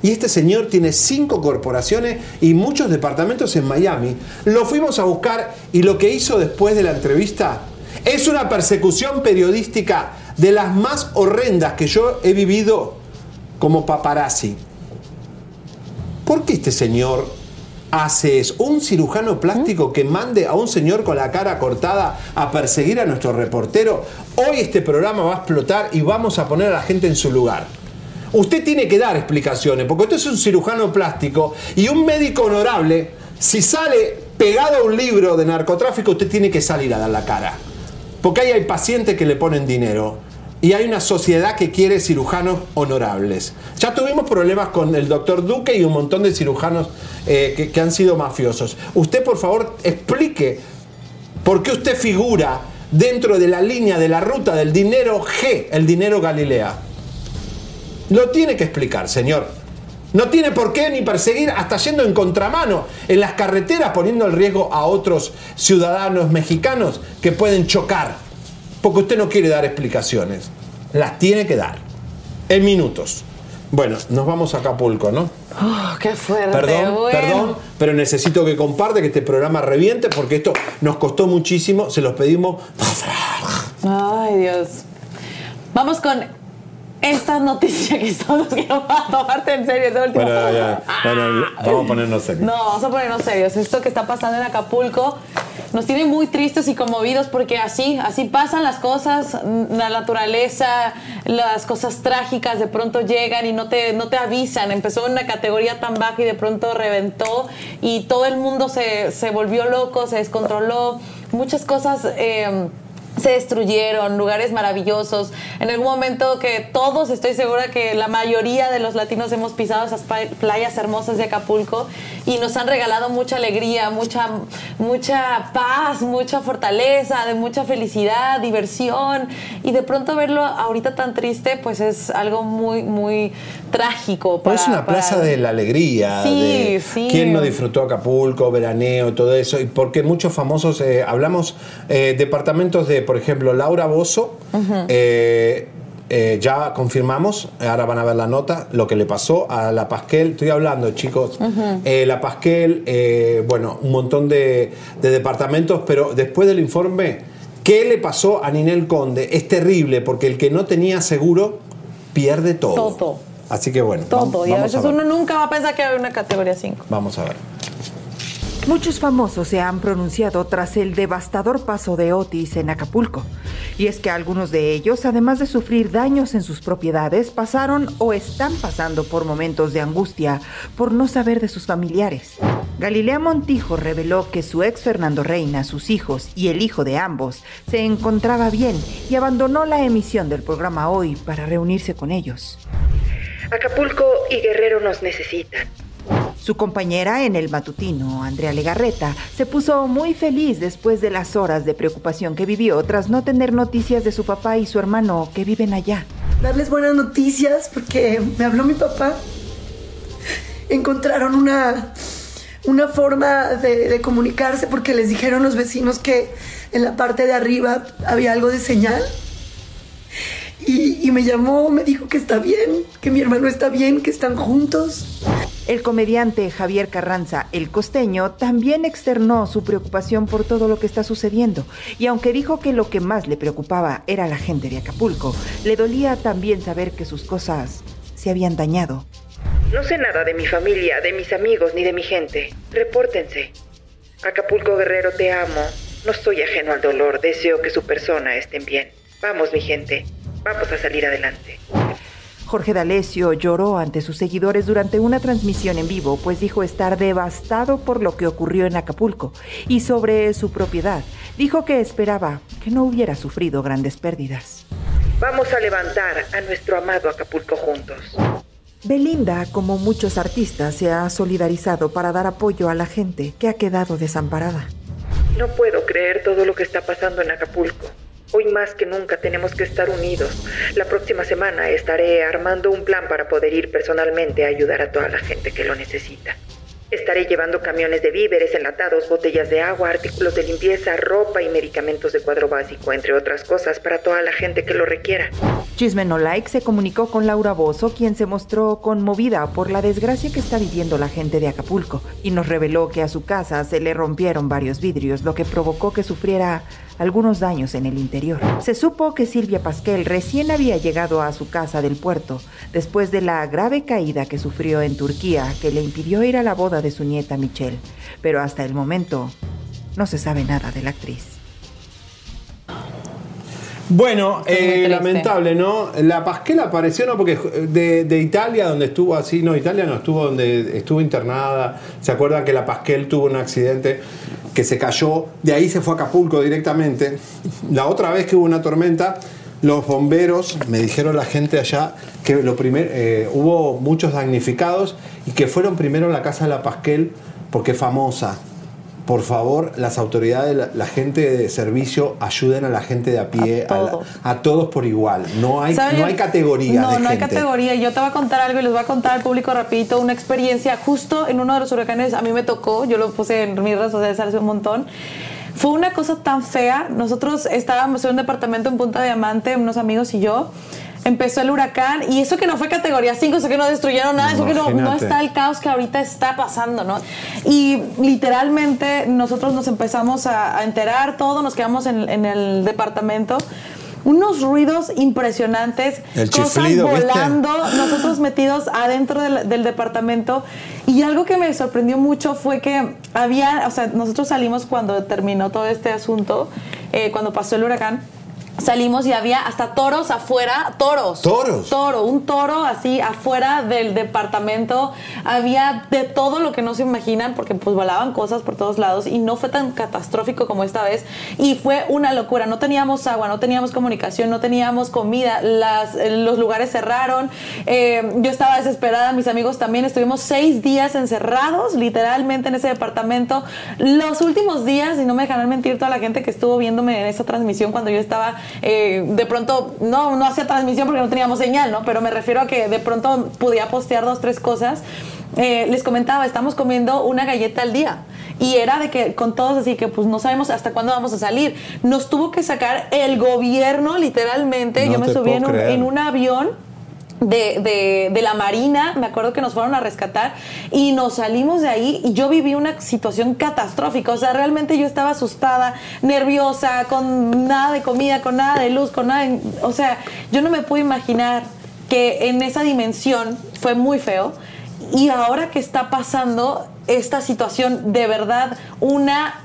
Y este señor tiene cinco corporaciones y muchos departamentos en Miami. Lo fuimos a buscar y lo que hizo después de la entrevista es una persecución periodística de las más horrendas que yo he vivido como paparazzi. ¿Por qué este señor hace eso? Un cirujano plástico que mande a un señor con la cara cortada a perseguir a nuestro reportero. Hoy este programa va a explotar y vamos a poner a la gente en su lugar. Usted tiene que dar explicaciones, porque usted es un cirujano plástico y un médico honorable, si sale pegado a un libro de narcotráfico, usted tiene que salir a dar la cara. Porque ahí hay pacientes que le ponen dinero y hay una sociedad que quiere cirujanos honorables. Ya tuvimos problemas con el doctor Duque y un montón de cirujanos eh, que, que han sido mafiosos. Usted, por favor, explique por qué usted figura dentro de la línea de la ruta del dinero G, el dinero Galilea. Lo tiene que explicar, señor. No tiene por qué ni perseguir hasta yendo en contramano en las carreteras poniendo en riesgo a otros ciudadanos mexicanos que pueden chocar. Porque usted no quiere dar explicaciones. Las tiene que dar. En minutos. Bueno, nos vamos a Acapulco, ¿no? Oh, qué fuerte. Perdón, bueno. perdón, pero necesito que comparte, que este programa reviente, porque esto nos costó muchísimo, se los pedimos. Ay, Dios. Vamos con esta noticia que solo quiero tomarte en serio. esa última. Bueno, ya, bueno, vamos a ponernos serios. No, vamos a ponernos serios. Esto que está pasando en Acapulco nos tiene muy tristes y conmovidos porque así, así pasan las cosas, la naturaleza, las cosas trágicas de pronto llegan y no te, no te avisan. Empezó en una categoría tan baja y de pronto reventó y todo el mundo se, se volvió loco, se descontroló. Muchas cosas... eh, se destruyeron, lugares maravillosos. En algún momento que todos, estoy segura que la mayoría de los latinos hemos pisado esas playas hermosas de Acapulco y nos han regalado mucha alegría, mucha, mucha paz, mucha fortaleza, de mucha felicidad, diversión. Y de pronto verlo ahorita tan triste, pues es algo muy, muy trágico. Pues es para- una plaza de la alegría. Sí, de sí. ¿Quién no disfrutó Acapulco, veraneo, todo eso? Y porque muchos famosos, eh, hablamos eh, departamentos de, por ejemplo, Laura Bozo, eh, eh, ya confirmamos, ahora van a ver la nota, lo que le pasó a la Pasquel. Estoy hablando, chicos. Eh, la Pasquel, eh, bueno, un montón de, de departamentos, pero después del informe, ¿qué le pasó a Ninel Conde? Es terrible, porque el que no tenía seguro pierde todo. Todo. Así que bueno, Todo. vamos, y a veces uno nunca va a pensar que hay una categoría 5. Vamos a ver. Muchos famosos se han pronunciado tras el devastador paso de Otis en Acapulco. Y es que algunos de ellos, además de sufrir daños en sus propiedades, pasaron o están pasando por momentos de angustia por no saber de sus familiares. Galilea Montijo reveló que su ex Fernando Reina, sus hijos y el hijo de ambos se encontraba bien y abandonó la emisión del programa hoy para reunirse con ellos. Acapulco y Guerrero nos necesitan. Su compañera en el matutino, Andrea Legarreta, se puso muy feliz después de las horas de preocupación que vivió tras no tener noticias de su papá y su hermano que viven allá. darles buenas noticias porque me habló mi papá. Encontraron una, una forma de, de comunicarse porque les dijeron los vecinos que en la parte de arriba había algo de señal. Y, y me llamó, me dijo que está bien, que mi hermano está bien, que están juntos. El comediante Javier Carranza, el costeño, también externó su preocupación por todo lo que está sucediendo. Y aunque dijo que lo que más le preocupaba era la gente de Acapulco, le dolía también saber que sus cosas se habían dañado. No sé nada de mi familia, de mis amigos ni de mi gente. Repórtense. Acapulco Guerrero, te amo. No estoy ajeno al dolor. Deseo que su persona estén bien. Vamos, mi gente. Vamos a salir adelante. Jorge D'Alessio lloró ante sus seguidores durante una transmisión en vivo, pues dijo estar devastado por lo que ocurrió en Acapulco. Y sobre su propiedad, dijo que esperaba que no hubiera sufrido grandes pérdidas. Vamos a levantar a nuestro amado Acapulco juntos. Belinda, como muchos artistas, se ha solidarizado para dar apoyo a la gente que ha quedado desamparada. No puedo creer todo lo que está pasando en Acapulco. Hoy más que nunca tenemos que estar unidos. La próxima semana estaré armando un plan para poder ir personalmente a ayudar a toda la gente que lo necesita. Estaré llevando camiones de víveres, enlatados, botellas de agua, artículos de limpieza, ropa y medicamentos de cuadro básico, entre otras cosas, para toda la gente que lo requiera. Chisme No Like se comunicó con Laura Bozo, quien se mostró conmovida por la desgracia que está viviendo la gente de Acapulco, y nos reveló que a su casa se le rompieron varios vidrios, lo que provocó que sufriera algunos daños en el interior. Se supo que Silvia Pasquel recién había llegado a su casa del puerto después de la grave caída que sufrió en Turquía que le impidió ir a la boda de su nieta Michelle, pero hasta el momento no se sabe nada de la actriz. Bueno, eh, lamentable, ¿no? La Pasquel apareció, ¿no? Porque de, de Italia, donde estuvo así, no, Italia no estuvo, donde estuvo internada. ¿Se acuerdan que la Pasquel tuvo un accidente que se cayó? De ahí se fue a Acapulco directamente. La otra vez que hubo una tormenta, los bomberos, me dijeron la gente allá, que lo primer, eh, hubo muchos damnificados y que fueron primero a la casa de la Pasquel porque es famosa. Por favor, las autoridades, la, la gente de servicio, ayuden a la gente de a pie, a, todos. a todos por igual. No hay, ¿Saben? no hay categoría No, de no hay gente. categoría. Yo te voy a contar algo y les voy a contar al público rapidito una experiencia. Justo en uno de los huracanes a mí me tocó, yo lo puse en mis redes sociales hace un montón. Fue una cosa tan fea. Nosotros estábamos en un departamento en Punta Diamante, unos amigos y yo. Empezó el huracán y eso que no fue categoría 5, eso que no destruyeron nada, eso que no, no está el caos que ahorita está pasando, ¿no? Y literalmente nosotros nos empezamos a, a enterar todo, nos quedamos en, en el departamento unos ruidos impresionantes, El cosas chiflido, ¿viste? volando, nosotros metidos adentro del, del departamento. Y algo que me sorprendió mucho fue que había, o sea, nosotros salimos cuando terminó todo este asunto, eh, cuando pasó el huracán. Salimos y había hasta toros afuera, toros. ¿Toros? Toro, un toro así afuera del departamento. Había de todo lo que no se imaginan porque pues volaban cosas por todos lados y no fue tan catastrófico como esta vez. Y fue una locura. No teníamos agua, no teníamos comunicación, no teníamos comida. Las, los lugares cerraron. Eh, yo estaba desesperada, mis amigos también. Estuvimos seis días encerrados literalmente en ese departamento. Los últimos días, y no me dejarán mentir toda la gente que estuvo viéndome en esa transmisión cuando yo estaba eh, de pronto, no, no hacía transmisión porque no teníamos señal, ¿no? Pero me refiero a que de pronto podía postear dos, tres cosas. Eh, les comentaba, estamos comiendo una galleta al día. Y era de que con todos así que pues no sabemos hasta cuándo vamos a salir. Nos tuvo que sacar el gobierno literalmente. No Yo me subí un, en un avión de, de- de la Marina, me acuerdo que nos fueron a rescatar y nos salimos de ahí y yo viví una situación catastrófica, o sea, realmente yo estaba asustada, nerviosa, con nada de comida, con nada de luz, con nada, de- o sea, yo no me puedo imaginar que en esa dimensión fue muy feo. Y ahora que está pasando esta situación, de verdad, una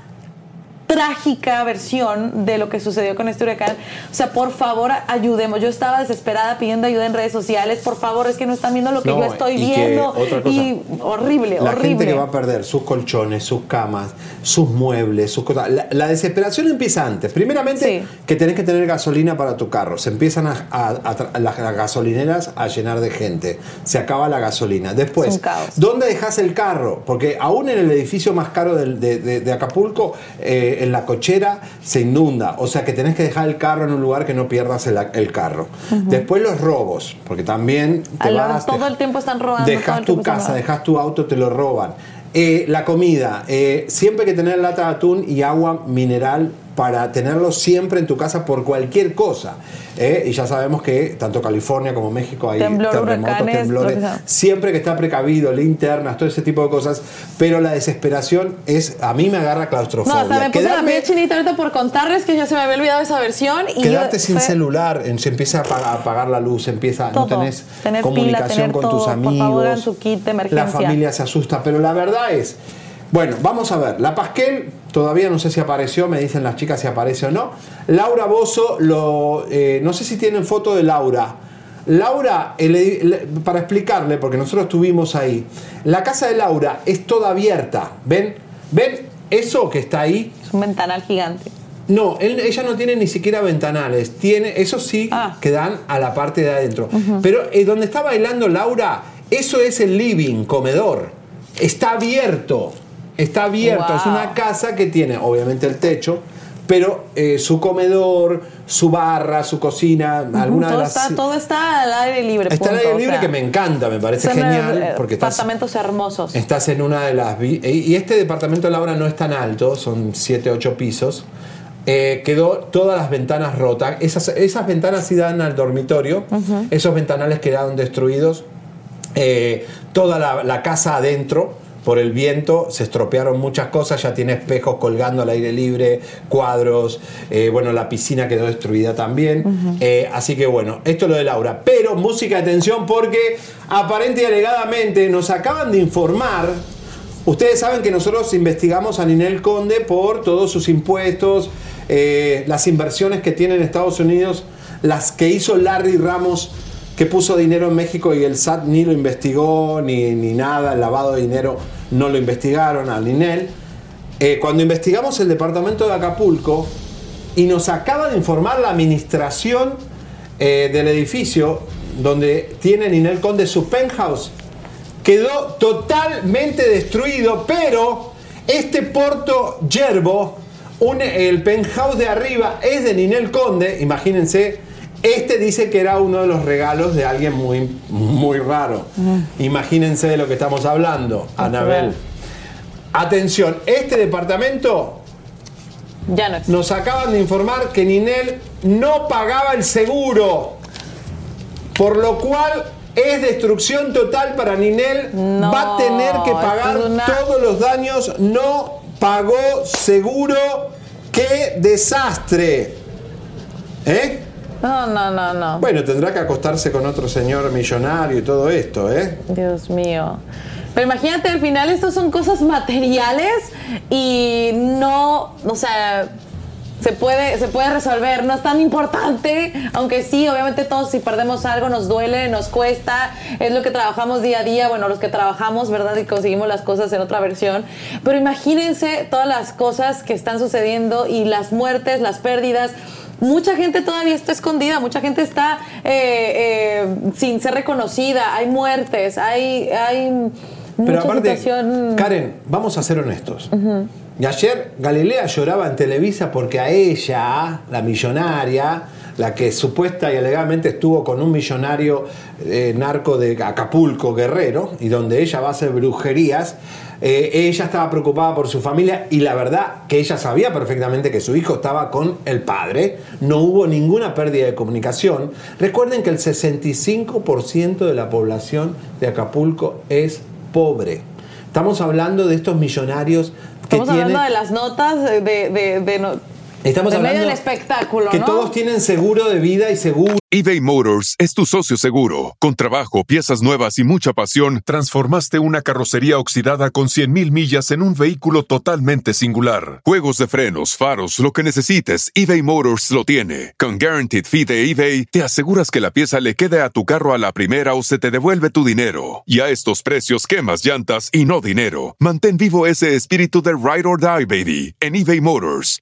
trágica versión de lo que sucedió con este huracán. O sea, por favor, ayudemos. Yo estaba desesperada pidiendo ayuda en redes sociales. Por favor, es que no están viendo lo que No, yo estoy y que viendo. otra cosa, y horrible, La horrible. gente que va a perder sus colchones, sus camas, sus muebles, sus cosas. La, la desesperación empieza antes. Primeramente, que tenés que tener gasolina para tu carro. Se empiezan a, a- a tra- las, gasolineras a llenar de gente. Se acaba la gasolina. Después, ¿dónde dejas el carro? Porque aún en el edificio más caro del- de, de- de Acapulco, eh, en la cochera, se inunda. O sea que tenés que dejar el carro en un lugar que no pierdas el, el carro. Después los robos, porque también te vas, todo el tiempo están robando. Dejas tu casa, dejas tu auto, te lo roban. Eh, la comida, eh, siempre hay que tener lata de atún y agua mineral para tenerlo siempre en tu casa por cualquier cosa. ¿eh? Y ya sabemos que tanto California como México hay Temblor, terremotos, temblores. Siempre que está precavido, linternas, todo ese tipo de cosas. Pero la desesperación es, a mí me agarra No, claustrofobia. hasta me puse la piel chinita ahorita por contarles que ya se me había olvidado esa versión. Y Quedarte yo- sin fue- celular, en- se empieza a apagar, a apagar la luz, empieza, no tenés Tener pila, comunicación tener con todo. tus Por amigos. favor, hagan su kit de emergencia. La familia se asusta, pero la verdad es, bueno, vamos a ver, la Pasquel todavía no sé si apareció, me dicen las chicas si aparece o no. Laura Bozo, lo, eh, no sé si tienen foto de Laura. Laura, el para explicarle, porque nosotros estuvimos ahí, la casa de Laura es toda abierta, ¿ven? ¿Ven eso que está ahí? Es un ventanal gigante. No, él- ella no tiene ni siquiera ventanales. Tiene, eso sí, que dan a la parte de adentro. Pero eh, donde está bailando Laura, eso es el living, comedor. Está abierto. Está abierto. Es una casa que tiene, obviamente, el techo, pero eh, su comedor, su barra, su cocina, alguna todo, de las. está, todo está al aire libre. Está al aire o libre sea, que me encanta, me parece genial. eh, Porque estás, Apartamentos hermosos. Estás en una de las... vi- Y este departamento de Laura no es tan alto, son 7, 8 pisos. Eh, quedó todas las ventanas rotas. Esas, esas ventanas sí dan al dormitorio. Esos ventanales quedaron destruidos. Eh, toda la, la casa adentro por el viento se estropearon muchas cosas. Ya tiene espejos colgando al aire libre, cuadros. eh, bueno, la piscina quedó destruida también. Eh, así que bueno, esto es lo de Laura. Pero música de atención porque aparente y alegadamente nos acaban de informar. Ustedes saben que nosotros investigamos a Ninel Conde por todos sus impuestos, eh, las inversiones que tiene en Estados Unidos, las que hizo Larry Ramos, que puso dinero en México y el SAT ni lo investigó, ni, ni nada, el lavado de dinero no lo investigaron a Ninel. Eh, cuando investigamos el departamento de Acapulco y nos acaba de informar la administración eh, del edificio donde tiene Ninel Conde su penthouse, quedó totalmente destruido, pero este Porto Yerbo, el penthouse de arriba es de Ninel Conde, imagínense, este dice que era uno de los regalos de alguien muy, muy raro. Imagínense de lo que estamos hablando, Anabel. Atención, este departamento Ya no nos acaban de informar que Ninel no pagaba el seguro, por lo cual es destrucción total para Ninel. Va a tener que pagar una- todos los daños. No pagó seguro. ¡Qué desastre! ¿Eh? No, no, no, no. Bueno, tendrá que acostarse con otro señor millonario y todo esto, ¿eh? Dios mío. Pero imagínate, al final estos son cosas materiales y no, o sea, se puede, se puede resolver, no es tan importante, aunque sí, obviamente todos si perdemos algo nos duele, nos cuesta, es lo que trabajamos día a día, bueno, los que trabajamos, ¿verdad? Y conseguimos las cosas en otra versión, pero imagínense todas las cosas que están sucediendo y las muertes, las pérdidas. Mucha gente todavía está escondida, mucha gente está eh, eh, sin ser reconocida, hay muertes, hay, hay Pero mucha aparte, situación... Karen, vamos a ser honestos. Y ayer Galilea lloraba en Televisa porque a ella, la millonaria, la que supuesta y alegadamente estuvo con un millonario eh, narco de Acapulco, Guerrero, y donde ella va a hacer brujerías, eh, ella estaba preocupada por su familia y la verdad que ella sabía perfectamente que su hijo estaba con el padre, no hubo ninguna pérdida de comunicación. Recuerden que el 65% de la población de Acapulco es pobre. Estamos hablando de estos millonarios que Estamos tienen... hablando de las notas de, de, de, no- Estamos de medio del espectáculo, que ¿no? todos tienen seguro de vida y seguro. eBay Motors es tu socio seguro. Con trabajo, piezas nuevas y mucha pasión, transformaste una carrocería oxidada con 100.000 millas en un vehículo totalmente singular. Juegos de frenos, faros, lo que necesites, eBay Motors lo tiene. Con Guaranteed Fee de eBay, te aseguras que la pieza le quede a tu carro a la primera o se te devuelve tu dinero. Y a estos precios, quemas llantas y no dinero. Mantén vivo ese espíritu de Ride or Die, baby, en eBay Motors.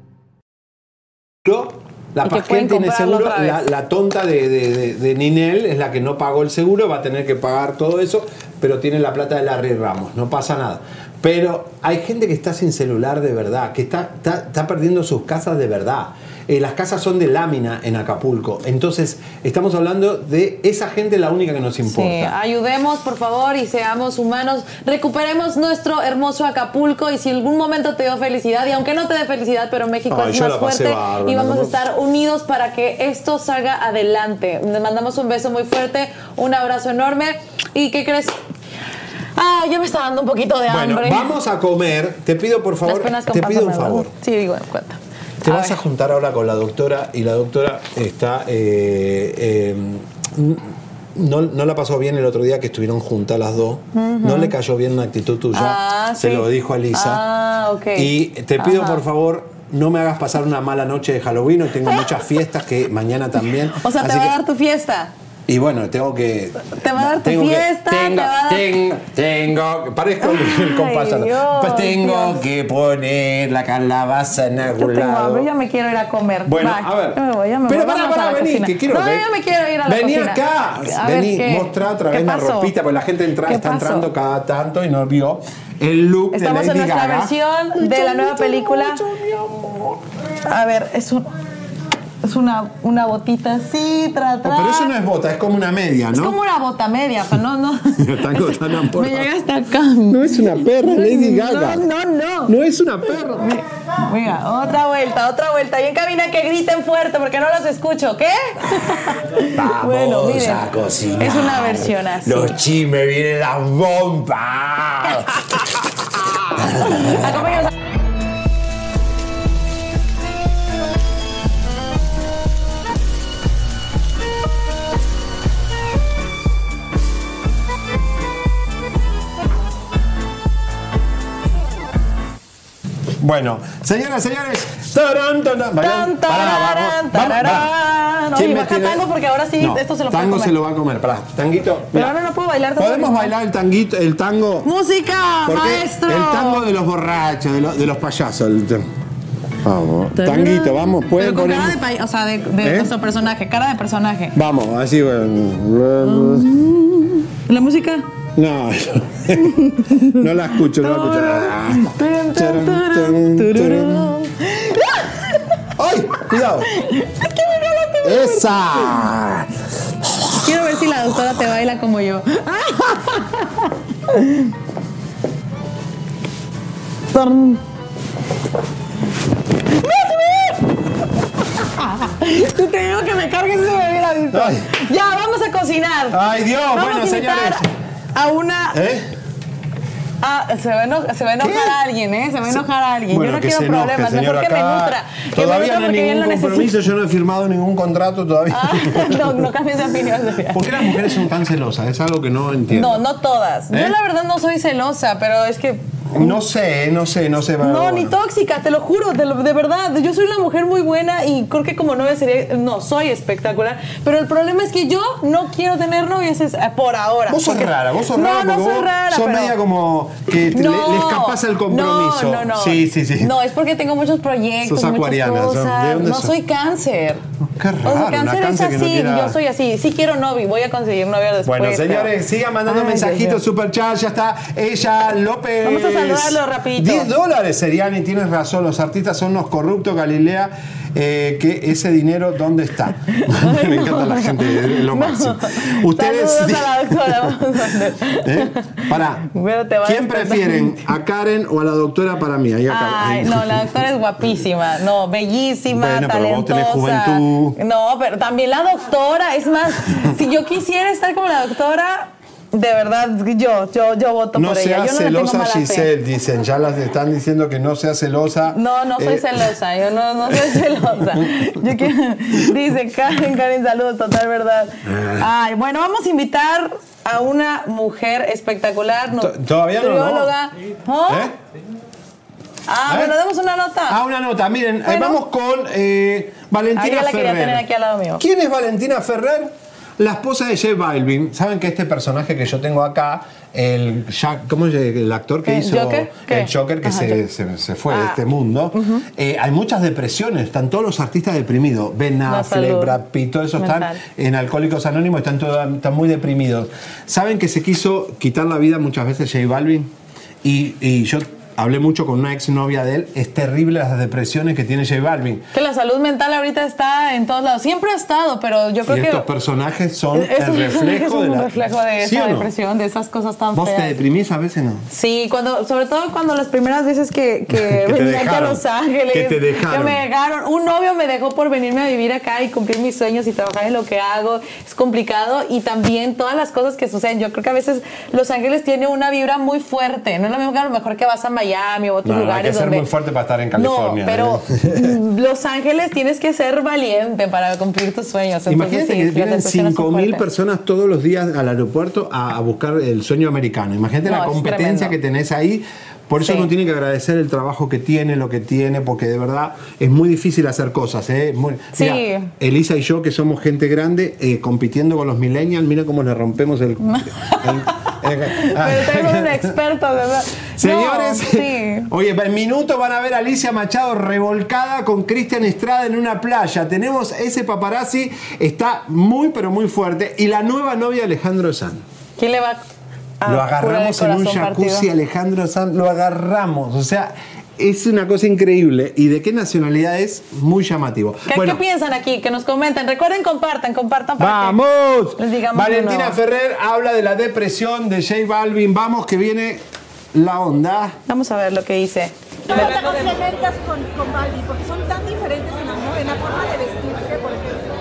La Pasquel tiene seguro, la, la tonta de, de- de- de Ninel es la que no pagó el seguro, va a tener que pagar todo eso, pero tiene la plata de Larry Ramos, no pasa nada. Pero hay gente que está sin celular de verdad, que está, está, está perdiendo sus casas de verdad. Eh, las casas son de lámina en Acapulco, entonces estamos hablando de esa gente la única que nos Sí, importa. ayudemos por favor y seamos humanos. Recuperemos nuestro hermoso Acapulco y si en algún momento te dio felicidad, y aunque no te dé felicidad, pero México Ay, es yo más fuerte y vamos a estar unidos para que esto salga adelante. Les mandamos un beso muy fuerte, un abrazo enorme y ¿qué crees? Ah, ya me está dando un poquito de Bueno, hambre. vamos a comer. Te pido por favor, te pido un favor. Sí, digo, cuenta. Te vas a juntar ahora con la doctora y la doctora está. eh, eh, no, no la pasó bien el otro día que estuvieron juntas las dos. No le cayó bien una actitud tuya. Ah, Se sí. lo dijo a Lisa. Ah, ok. Y te pido Ajá. por favor. No me hagas pasar una mala noche de Halloween, hoy tengo (laughs) muchas fiestas que mañana también. O sea, te va a dar tu fiesta. Y bueno, tengo que. Te va a dar tu tengo que- fiesta, tengo, te va a dar- tengo, tengo, parezco el, el compás. Dios, Pues tengo Dios. que poner la calabaza en Yo algún tengo lado. hambre, ya me quiero ir a comer. Bueno, a ver. Ya me voy, ya me Pero voy. pará, Vámonos a pará, la vení, cocina. que quiero No, ver. yo me quiero ir a la Vení cocina. acá, A ver, vení, mostrá otra ¿Qué vez la ropita, porque la gente entra, ¿Qué está pasó? entrando cada tanto y no vio el look Estamos de en Lady nuestra Gaga. versión de la nueva película. A ver, es un es una, una botita así, tra, tra. Oh, pero eso no es bota, es como una media, Es ¿no? como una bota media, pero no, no. Tango (laughs) tan Me (laughs) llega hasta acá. No es una perra, Lady Gaga. No, no, no. No es una perra. Venga, otra vuelta, otra vuelta. Y en cabina que griten fuerte porque no los escucho. ¿Qué? Vamos Bueno, miren, a cocinar. es una versión así. Los chismes, vienen las bombas. (laughs) Bueno, señoras, señores. Tarán, tarán, vamos, tararán. pará. Oye, ¿Quién me baja tango porque ahora sí No, esto se lo Tango comer. se lo va a comer, pará. Tanguito. Pero ahora no puedo bailar tango Podemos bailar el tanguito, el tango. ¡Música, maestro! El tango de los borrachos, de los, de los payasos. el Vamos. Tanguito, vamos, pueden Pero con poner. cara de, pa- o sea, de, de ¿Eh? nuestro personaje, cara de personaje. Vamos, así. bueno. ¿La música? No, (laughs) no la escucho, no la escucho. ¡Ay! ¡Cuidado! ¡Esa! Quiero ver si la doctora te baila como yo. Tú te digo que me cargues ese bebé la. Ya, vamos a cocinar. Ay, Dios, Vamos bueno, a señores. A una. ¿Eh? Ah, se va, a eno- se va a enojar a alguien, ¿eh? Se va a enojar a alguien. Bueno, yo no quiero enoje, problemas. señor, Mejor que me acá nutra. Que Todavía me nutra no hay ningún compromiso, yo no he firmado ningún contrato todavía. necesito. (laughs) no, no cambies de opinión. ¿Por qué las mujeres son tan celosas? Es algo que no entiendo. No, no todas. ¿Eh? Yo la verdad no soy celosa, pero es que No sé, no sé, no sé. No, bueno. ni tóxica, te lo juro, te lo- de verdad. Yo soy una mujer muy buena y creo que como novia sería. No, soy espectacular. Pero el problema es que yo no quiero tener novias es- eh, por ahora. Vos sos porque- rara, vos sos no, rara No, porque soy rara. sos pero- media como que te- le, le escapas al compromiso. No, no, no. Sí, sí, sí. No, es porque tengo muchos proyectos, Sos muchas acuariana, ¿no? cosas. ¿De dónde no sos? soy cáncer. Qué O raro, sea, una cáncer es así, no yo soy así. Sí quiero novio, voy a conseguir novio después. Bueno, pero- señores, sigan mandando Ay, mensajitos, super chat, ya está ella, López. Vamos a saludarlo rapidito. 10 dólares, Seriani, tienes razón, los artistas son unos corruptos, Galilea, eh, que ese dinero, ¿dónde está? (laughs) (laughs) Me encanta la gente, lo máximo. Ustedes, Saludos a la doctora. vamos a hacer. (laughs) ¿eh? Pará, Pero te va a ¿quién prefieren, a Karen o a la doctora para mí? Ahí. Ay, Ahí. no, la doctora es guapísima, no, bellísima, Bueno, pero vos talentosa. tenés juventud. No, pero también la doctora, es más, si yo quisiera estar como la doctora, de verdad, yo, yo, yo voto No por ella. no tengo celosa. Giselle, dicen. Ya las están diciendo que no sea celosa. No, no soy Eh, celosa, yo no, no soy (laughs) celosa. Yo quiero, dice Karen, Karen, saludos, total verdad. Ah. Ay, bueno, vamos a invitar a una mujer espectacular, To- todavía no. ¿Oh? ¿Eh? Ah, ¿Eh? bueno, demos una nota. Ah, una nota. Miren, eh, Bueno. vamos con eh, Valentina la Ferrer. tener aquí al lado mío. ¿Quién es Valentina Ferrer? La esposa de J Balvin. Saben que este personaje que yo tengo acá, el Jack, ¿cómo es el actor que ¿El hizo Joker? El Joker que Ajá, se, se- se fue de Ah. este mundo? Eh, hay muchas depresiones, están todos los artistas deprimidos. Ben Affleck, Brad Pitt, todos esos están en Alcohólicos Anónimos, están, todos, están muy deprimidos. ¿Saben que se quiso quitar la vida muchas veces J Balvin? Y, y yo hablé mucho con una exnovia de él. Es terrible las depresiones que tiene J Balvin. Que la salud mental ahorita está en todos lados. Siempre ha estado, pero yo creo y que. estos personajes son estos el (laughs) reflejo son de un la... reflejo de ¿Sí esa no? depresión, de esas cosas tan ¿Vos te feas. deprimís a veces no? Sí, cuando, sobre todo cuando las primeras veces que, (laughs) que, Que te venía aquí a Los Ángeles, que te dejaron. me dejaron. Un novio me dejó por venirme a vivir acá y cumplir mis sueños y trabajar en lo que hago. Es complicado y también todas las cosas que suceden. Yo creo que a veces Los Ángeles tiene una vibra muy fuerte. No es lo mismo que a lo mejor que vas a Miami o otros No, hay que lugares ser donde... muy fuerte para estar en California. No, pero ¿eh? (laughs) Los Ángeles tienes que ser valiente para cumplir tus sueños. Entonces, Imagínate sí, que vienen depresiones son 5.000 fuertes. personas todos los días al aeropuerto a, a buscar el sueño americano. Imagínate No, la competencia que tenés ahí. Por eso Sí. uno tiene que agradecer el trabajo que tiene, lo que tiene, porque de verdad es muy difícil hacer cosas. ¿eh? Muy- Sí. Mira, Elisa y yo, que somos gente grande, eh, compitiendo con los millennials, mira cómo le rompemos el... (laughs) Pero tengo un experto, ¿verdad? (laughs) Señores, No, sí. (laughs) oye, en minuto van a ver a Alicia Machado revolcada con Cristian Estrada en una playa. Tenemos ese paparazzi, está muy pero muy fuerte. Y la nueva novia Alejandro Sanz. ¿Quién le va a lo agarramos en un jacuzzi, partido? Alejandro Sanz, lo agarramos. O sea, es una cosa increíble. ¿Y de qué nacionalidad es? Muy llamativo. ¿Qué, bueno, qué piensan aquí? Que nos comenten. Recuerden, compartan, compartan. para que ¡Vamos! Les digamos Valentina uno. Ferrer habla de la depresión de J Balvin. Vamos, que viene la onda. Vamos a ver lo que dice. ¿Cómo te complementas con, con Balvin? Porque son tan diferentes en la, mo- en la forma de vestirse, por ejemplo.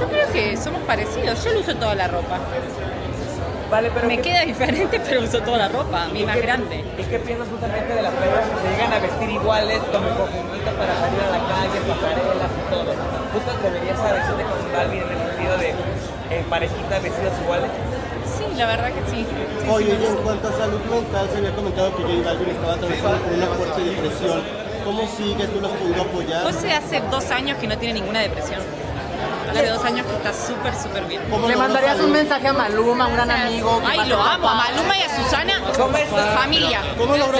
Yo creo que somos parecidos. Yo lo uso toda la ropa. Vale, pero Me queda diferente, pero uso toda la ropa. A mí más grande. ¿Y qué piensas justamente de las pruebas que se llegan a vestir iguales como conjuntitas para salir a la calle, pasarelas y todo? ¿Tú te atreverías a vestirte con Balvin en el sentido de en parejitas vestidas iguales? Sí, la verdad que sí. Sí, Oye, sí, y en cuanto a salud mental, se había comentado que J Balvin estaba atravesando por una fuerte depresión. ¿Cómo sigue? ¿Tú lo has podido apoyar? José hace dos años que no tiene ninguna depresión. Hace dos años que está súper, súper bien. ¿Le mandarías un mensaje a Maluma, un gran amigo? Ay, lo amo. A Maluma y a Susana, familia. ¿Cómo logró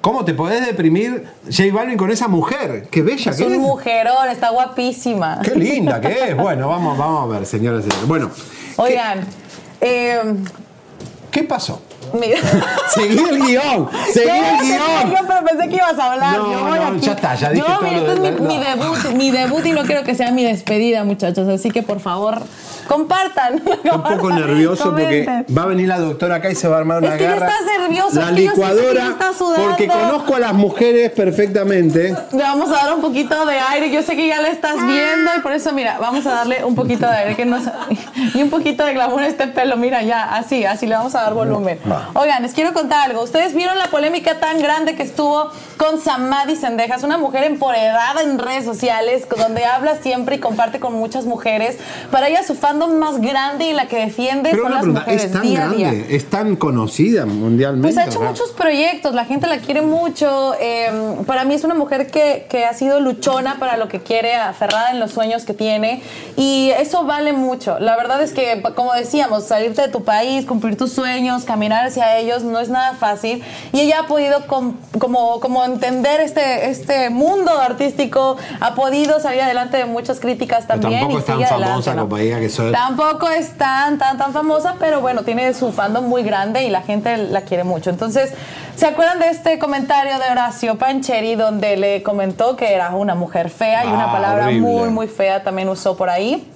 ¿Cómo te podés deprimir J Balvin con esa mujer? ¡Qué bella Es que un es! mujerón, está guapísima. ¡Qué linda que es! Bueno, vamos, vamos a ver, señoras y señores. Bueno, Oigan, eh, ¿qué pasó? Mira. (laughs) Seguí el guion, seguí Yo el guion. Yo pero pensé que ibas a hablar. No, yo voy no, aquí. ya está, ya dije Yo, todo mira, lo este es mi, no. mi debut, mi debut y no quiero que sea mi despedida, muchachos. Así que por favor, compartan. (laughs) Un poco nervioso porque va a venir la doctora acá y se va a armar una Es que estás nervioso, La es que yo sí sé que licuadora, ya estás sudando. porque conozco a las mujeres perfectamente. Le vamos a dar un poquito de aire. Yo sé que ya le estás viendo y por eso, mira, vamos a darle un poquito de aire que nos, (laughs) y un poquito de glamour a este pelo. Mira, ya, así, así le vamos a dar volumen. Oigan, les quiero contar algo. Ustedes vieron la polémica tan grande que estuvo con Samadhi Sendejas, una mujer empoderada en redes sociales, donde habla siempre y comparte con muchas mujeres. Para ella, su fandom más grande y la que defiende Pero son las pregunta, mujeres es tan día a día. grande, es tan conocida mundialmente. Pues ha hecho ¿verdad? muchos proyectos, la gente la quiere mucho. eh, para mí es una mujer que, que ha sido luchona para lo que quiere, aferrada en los sueños que tiene. Y eso vale mucho. La verdad es que, como decíamos, salirte de tu país, cumplir tus sueños, caminar hacia ellos, no es nada fácil. Y ella ha podido com- como, como entender este, este mundo artístico, ha podido salir adelante de muchas críticas Pero también. tampoco y es tan adelante, famosa ¿no? como diga que soy. Tampoco es tan, tan, tan famosa, pero bueno, tiene su fandom muy grande y la gente la quiere mucho. Entonces, ¿se acuerdan de este comentario de Horacio Pancheri donde le comentó que era una mujer fea y una Ah, palabra horrible. muy, muy fea también usó por ahí?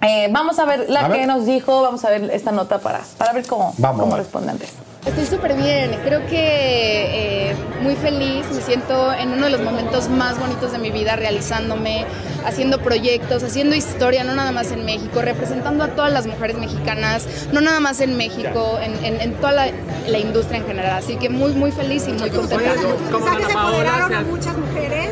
Eh, vamos a ver la A que ver. nos dijo, vamos a ver esta nota para, para ver cómo, Vamos, cómo vale. responde antes. Estoy súper bien, creo que eh, muy feliz, me siento en uno de los momentos más bonitos de mi vida realizándome, haciendo proyectos, haciendo historia, no nada más en México, representando a todas las mujeres mexicanas, no nada más en México, en, en- en toda la, la industria en general, así que muy, muy feliz y muy contenta. Tus mensajes empoderaron a muchas mujeres.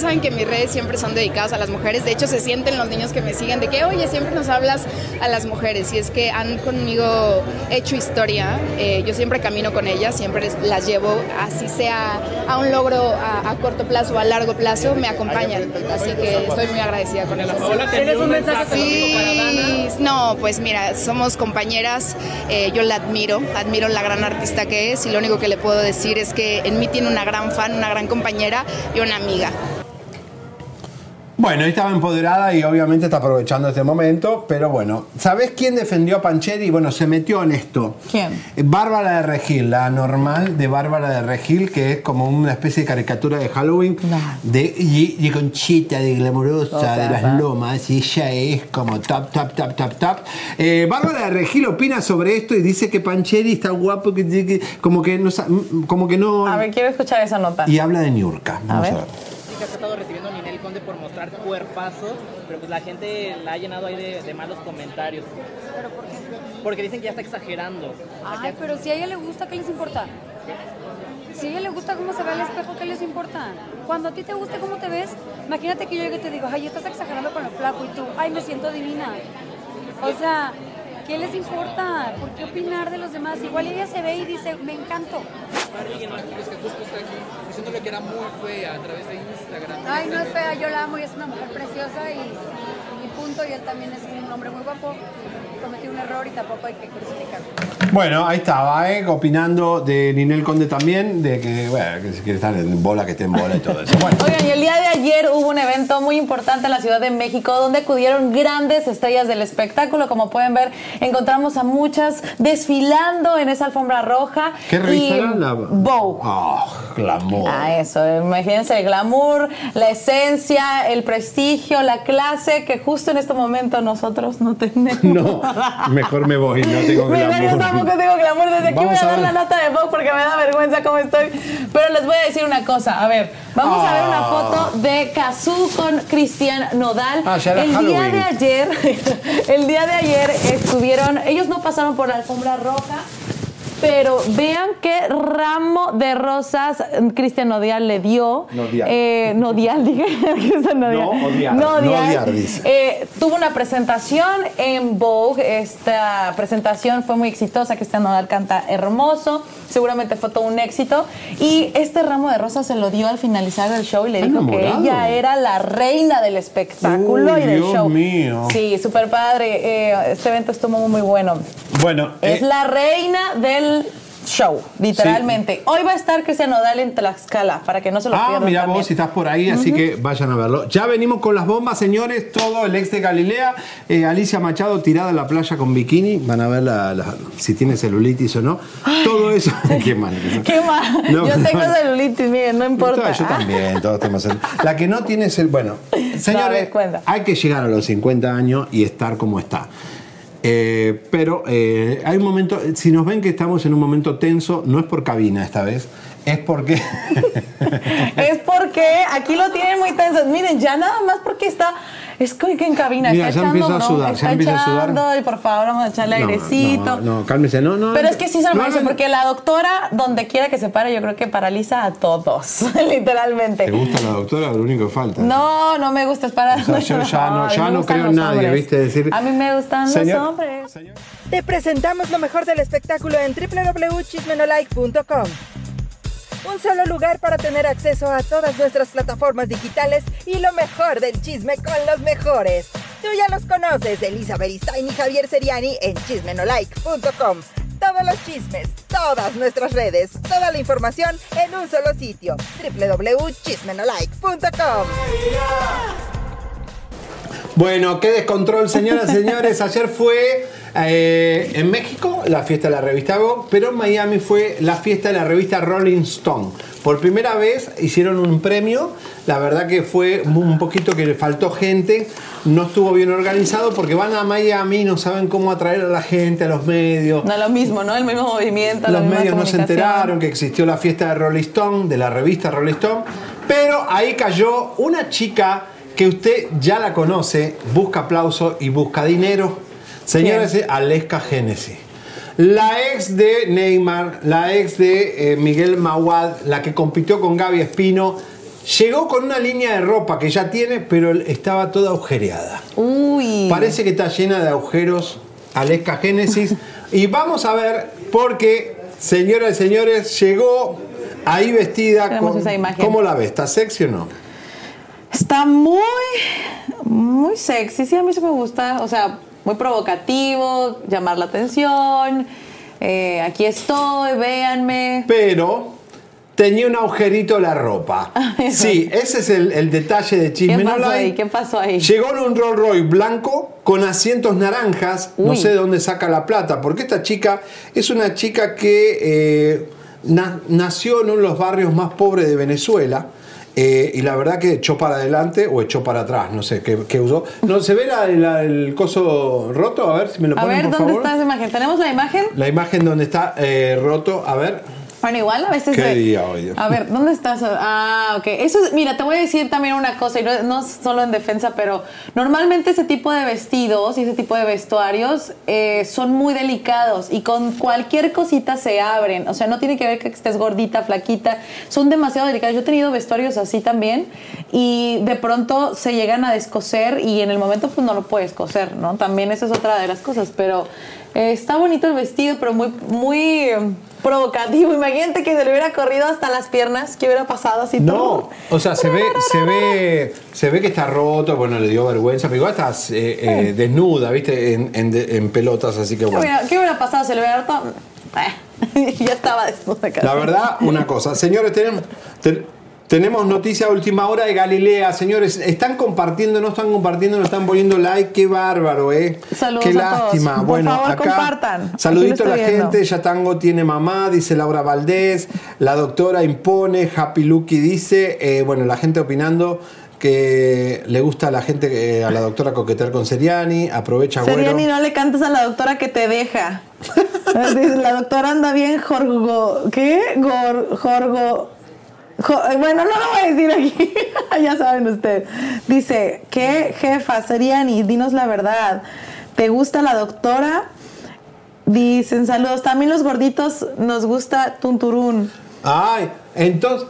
Ustedes saben que mis redes siempre son dedicadas a las mujeres. De hecho, se sienten los niños que me siguen de que, oye, siempre nos hablas a las mujeres. Y es que han conmigo hecho historia. Eh, yo siempre camino con ellas, siempre las llevo, así sea a un logro a, a corto plazo o a largo plazo, me acompañan. Así que estoy muy agradecida con ellas. ¿Tienes un mensaje Sí, no, pues mira, somos compañeras. eh, yo la admiro, admiro la gran artista que es. Y lo único que le puedo decir es que en mí tiene una gran fan, una gran compañera y una amiga. Bueno, estaba empoderada y obviamente está aprovechando este momento, pero bueno, ¿sabés quién defendió a Pancheri? Bueno, se metió en esto. ¿Quién? Eh, Bárbara de Regil, la normal de Bárbara de Regil, que es como una especie de caricatura de Halloween, de, y, y conchita, de glamurosa, O sea, de las va. lomas, y ella es como top, top, top, top, top. Eh, Bárbara de Regil opina sobre esto y dice que Pancheri está guapo, que, que- como, que no, como que no... A ver, quiero escuchar esa nota. Y habla de Niurka. Vamos a ver. ver. Que ha estado recibiendo Ninel Conde por mostrar cuerpazos, pero pues la gente la ha llenado ahí de, de malos comentarios. ¿Pero por qué? Porque dicen que ya está exagerando. Ay, pero si a ella le gusta, ¿qué les importa? Si a ella le gusta cómo se ve al espejo, ¿qué les importa? Cuando a ti te guste cómo te ves, imagínate que yo llegue y te digo, ay, estás exagerando con lo flaco y tú, ay, me siento divina. O sea, ¿qué les importa? ¿Por qué opinar de los demás? Igual ella se ve y dice, me encanto. Más que justo está aquí diciéndole que era muy fea a través de Ay, no es fea, yo la amo y es una mujer preciosa y punto. Y él también es un hombre muy guapo. Cometió un error y tampoco hay que crucificarlo. Bueno, ahí estaba, ¿eh? opinando de Ninel Conde también, de que, bueno, que si quiere estar en bola, que esté en bola y todo eso. Bueno, Oigan, y el día de ayer hubo un evento muy importante en la Ciudad de México donde acudieron grandes estrellas del espectáculo. Como pueden ver, encontramos a muchas desfilando en esa alfombra roja. ¿qué revista era? La... Vogue. Oh, glamour. Ah, eso, imagínense el glamour, la esencia, el prestigio, la clase que justo en este momento nosotros no tenemos. (laughs) No, (laughs) mejor me voy, no tengo Mira, yo glamour. tampoco tengo glamour. Desde aquí Vamos voy a a dar ver. la nota de Vogue porque me da vergüenza cómo estoy. Pero les voy a decir una cosa. A ver, vamos a ver una Ah. foto de Kazú con Cristian Nodal. Ah, ya era el día Halloween. de ayer, (laughs) el día de ayer estuvieron, ellos no pasaron por la alfombra roja. Pero vean qué ramo de rosas Cristian Nodial le dio. Nodial. Eh, Nodial, (laughs) dije. Cristian Nodial. No odiar, Nodial. dice. Eh, tuvo una presentación en Vogue. Esta presentación fue muy exitosa. Cristian Nodal canta hermoso. Seguramente fue todo un éxito. Y este ramo de rosas se lo dio al finalizar el show y le dijo que ella era la reina del espectáculo Uy, y del Dios show. mío. Sí, súper padre. Eh, este evento estuvo muy, muy bueno. Bueno, Es eh, la reina del show, literalmente. Hoy va a estar Cristian Nodal en Tlaxcala, para que no se lo Ah, pierdan mira también. vos si estás por ahí, así Ujú. que vayan a verlo. Ya venimos con las bombas, señores. Todo el ex de Galilea. eh, Alicia Machado tirada en la playa con bikini. Van a ver la- la- si tiene celulitis o no. Todo eso. (laughs) Qué mal. Qué mal. No, Yo tengo no. celulitis, miren, no importa. Yo también, todos tenemos cel- La que no tiene es el. Bueno, (laughs) señores, cuenta. hay que llegar a los 50 años y estar como está. Eh, pero eh, hay un momento, si nos ven que estamos en un momento tenso, no es por cabina esta vez, es porque (laughs) Es porque aquí lo tienen muy tenso. Miren, ya nada más porque está. Es que en cabina Mira, está ya echando a sudar, ya está empieza a sudar. echando, y por favor, vamos a echarle No, airecito. No, no, cálmese, no, no. Pero es que sí se lo no, merece, no, porque la doctora, donde quiera que se pare, yo creo que paraliza a todos, (laughs) literalmente. ¿Te gusta la doctora? Lo único que falta. No, no me gusta, es para. O sea, yo ya no- ya no creo en nadie, hombres. ¿viste? Decir- A mí me gustan Señor- los hombres. Te presentamos lo mejor del espectáculo en www.chismenolike.com. Un solo lugar para tener acceso a todas nuestras plataformas digitales y lo mejor del chisme con los mejores. Tú ya los conoces, Elisa Beristain y Javier Seriani en chismenolike.com. Todos los chismes, todas nuestras redes, toda la información en un solo sitio, www.chismenolike.com. Bueno, qué descontrol, señoras y señores. (laughs) Ayer fue eh, en México la fiesta de la revista Vogue, pero en Miami fue la fiesta de la revista Rolling Stone. Por primera vez hicieron un premio. La verdad que fue un poquito que le faltó gente. No estuvo bien organizado porque van a Miami y no saben cómo atraer a la gente, a los medios. No, lo mismo, ¿no? El mismo movimiento. la Los misma medios no se enteraron que existió la fiesta de Rolling Stone, de la revista Rolling Stone, pero ahí cayó una chica que usted ya la conoce, busca aplauso y busca dinero. Señores, Aleska Génesis. La ex de Neymar, la ex de eh, Miguel Mawad, la que compitió con Gaby Espino, llegó con una línea de ropa que ya tiene, pero estaba toda agujereada. Uy. Parece que está llena de agujeros Aleska Génesis. (laughs) y vamos a ver, porque, señoras y señores, llegó ahí vestida. Con- esa imagen. ¿Cómo la ves? ¿Está sexy o no? Está muy, muy sexy, sí, a mí sí me gusta, o sea, muy provocativo, llamar la atención, eh, aquí estoy, véanme. Pero tenía un agujerito la ropa. (laughs) Sí, ese es el, el detalle de ¿Qué Chisme No pasó ahí? ¿Qué pasó ahí? Llegó en un Rolls Royce blanco con asientos naranjas. No sé de dónde saca la plata, porque esta chica es una chica que eh, na- nació en uno de los barrios más pobres de Venezuela. Eh, y la verdad que echó para adelante o echó para atrás, no sé qué, qué usó. No, ¿Se ve la- la- el coso roto? A ver si me lo A ponen, ver, por ¿dónde favor. está esa imagen? ¿Tenemos la imagen? La imagen donde está eh, roto, a ver. Bueno, igual a veces... ¿Qué día hoy? A ver, ¿dónde estás? Ah, ok. Eso es- mira, te voy a decir también una cosa, y no, no solo en defensa, pero normalmente ese tipo de vestidos y ese tipo de vestuarios eh, son muy delicados y con cualquier cosita se abren. O sea, no tiene que ver que estés gordita, flaquita, son demasiado delicados. Yo he tenido vestuarios así también y de pronto se llegan a descoser y en el momento pues no lo puedes coser, ¿no? También esa es otra de las cosas, pero eh, está bonito el vestido, pero muy, muy eh, provocativo. Imagínate que se le hubiera corrido hasta las piernas, ¿qué hubiera pasado así? No, o sea, se ve, se ve, se ve que está roto, bueno, le dio vergüenza, pero igual estás eh, eh, desnuda, viste, en, en de- en pelotas, así que ¿Qué bueno. hubiera, qué hubiera pasado? ¿Se le hubiera roto? (laughs) Ya estaba desnuda casi. La verdad, una cosa. Señores, tenemos, te- tenemos noticia a última hora de Galilea. Señores, están compartiendo, no están compartiendo, no están poniendo like. Qué bárbaro, ¿eh? Saludos Qué a todos. lástima. Por bueno, favor, acá. compartan. Saludito a la viendo. gente. Yatango tiene mamá, dice Laura Valdés. La doctora impone. Happy Lucky dice. eh, bueno, la gente opinando que le gusta a la gente, eh, a la doctora coquetear con Seriani. Aprovecha, güero. Seriani, no le cantes a la doctora que te deja. (laughs) La doctora anda bien jorgo. ¿Qué? Gor, jorgo. Bueno, no lo voy a decir aquí. (laughs) ya saben ustedes. Dice, ¿qué jefa? Seriani, dinos la verdad. ¿Te gusta la doctora? Dicen saludos. También los gorditos nos gusta Tunturún. Ay, entonces.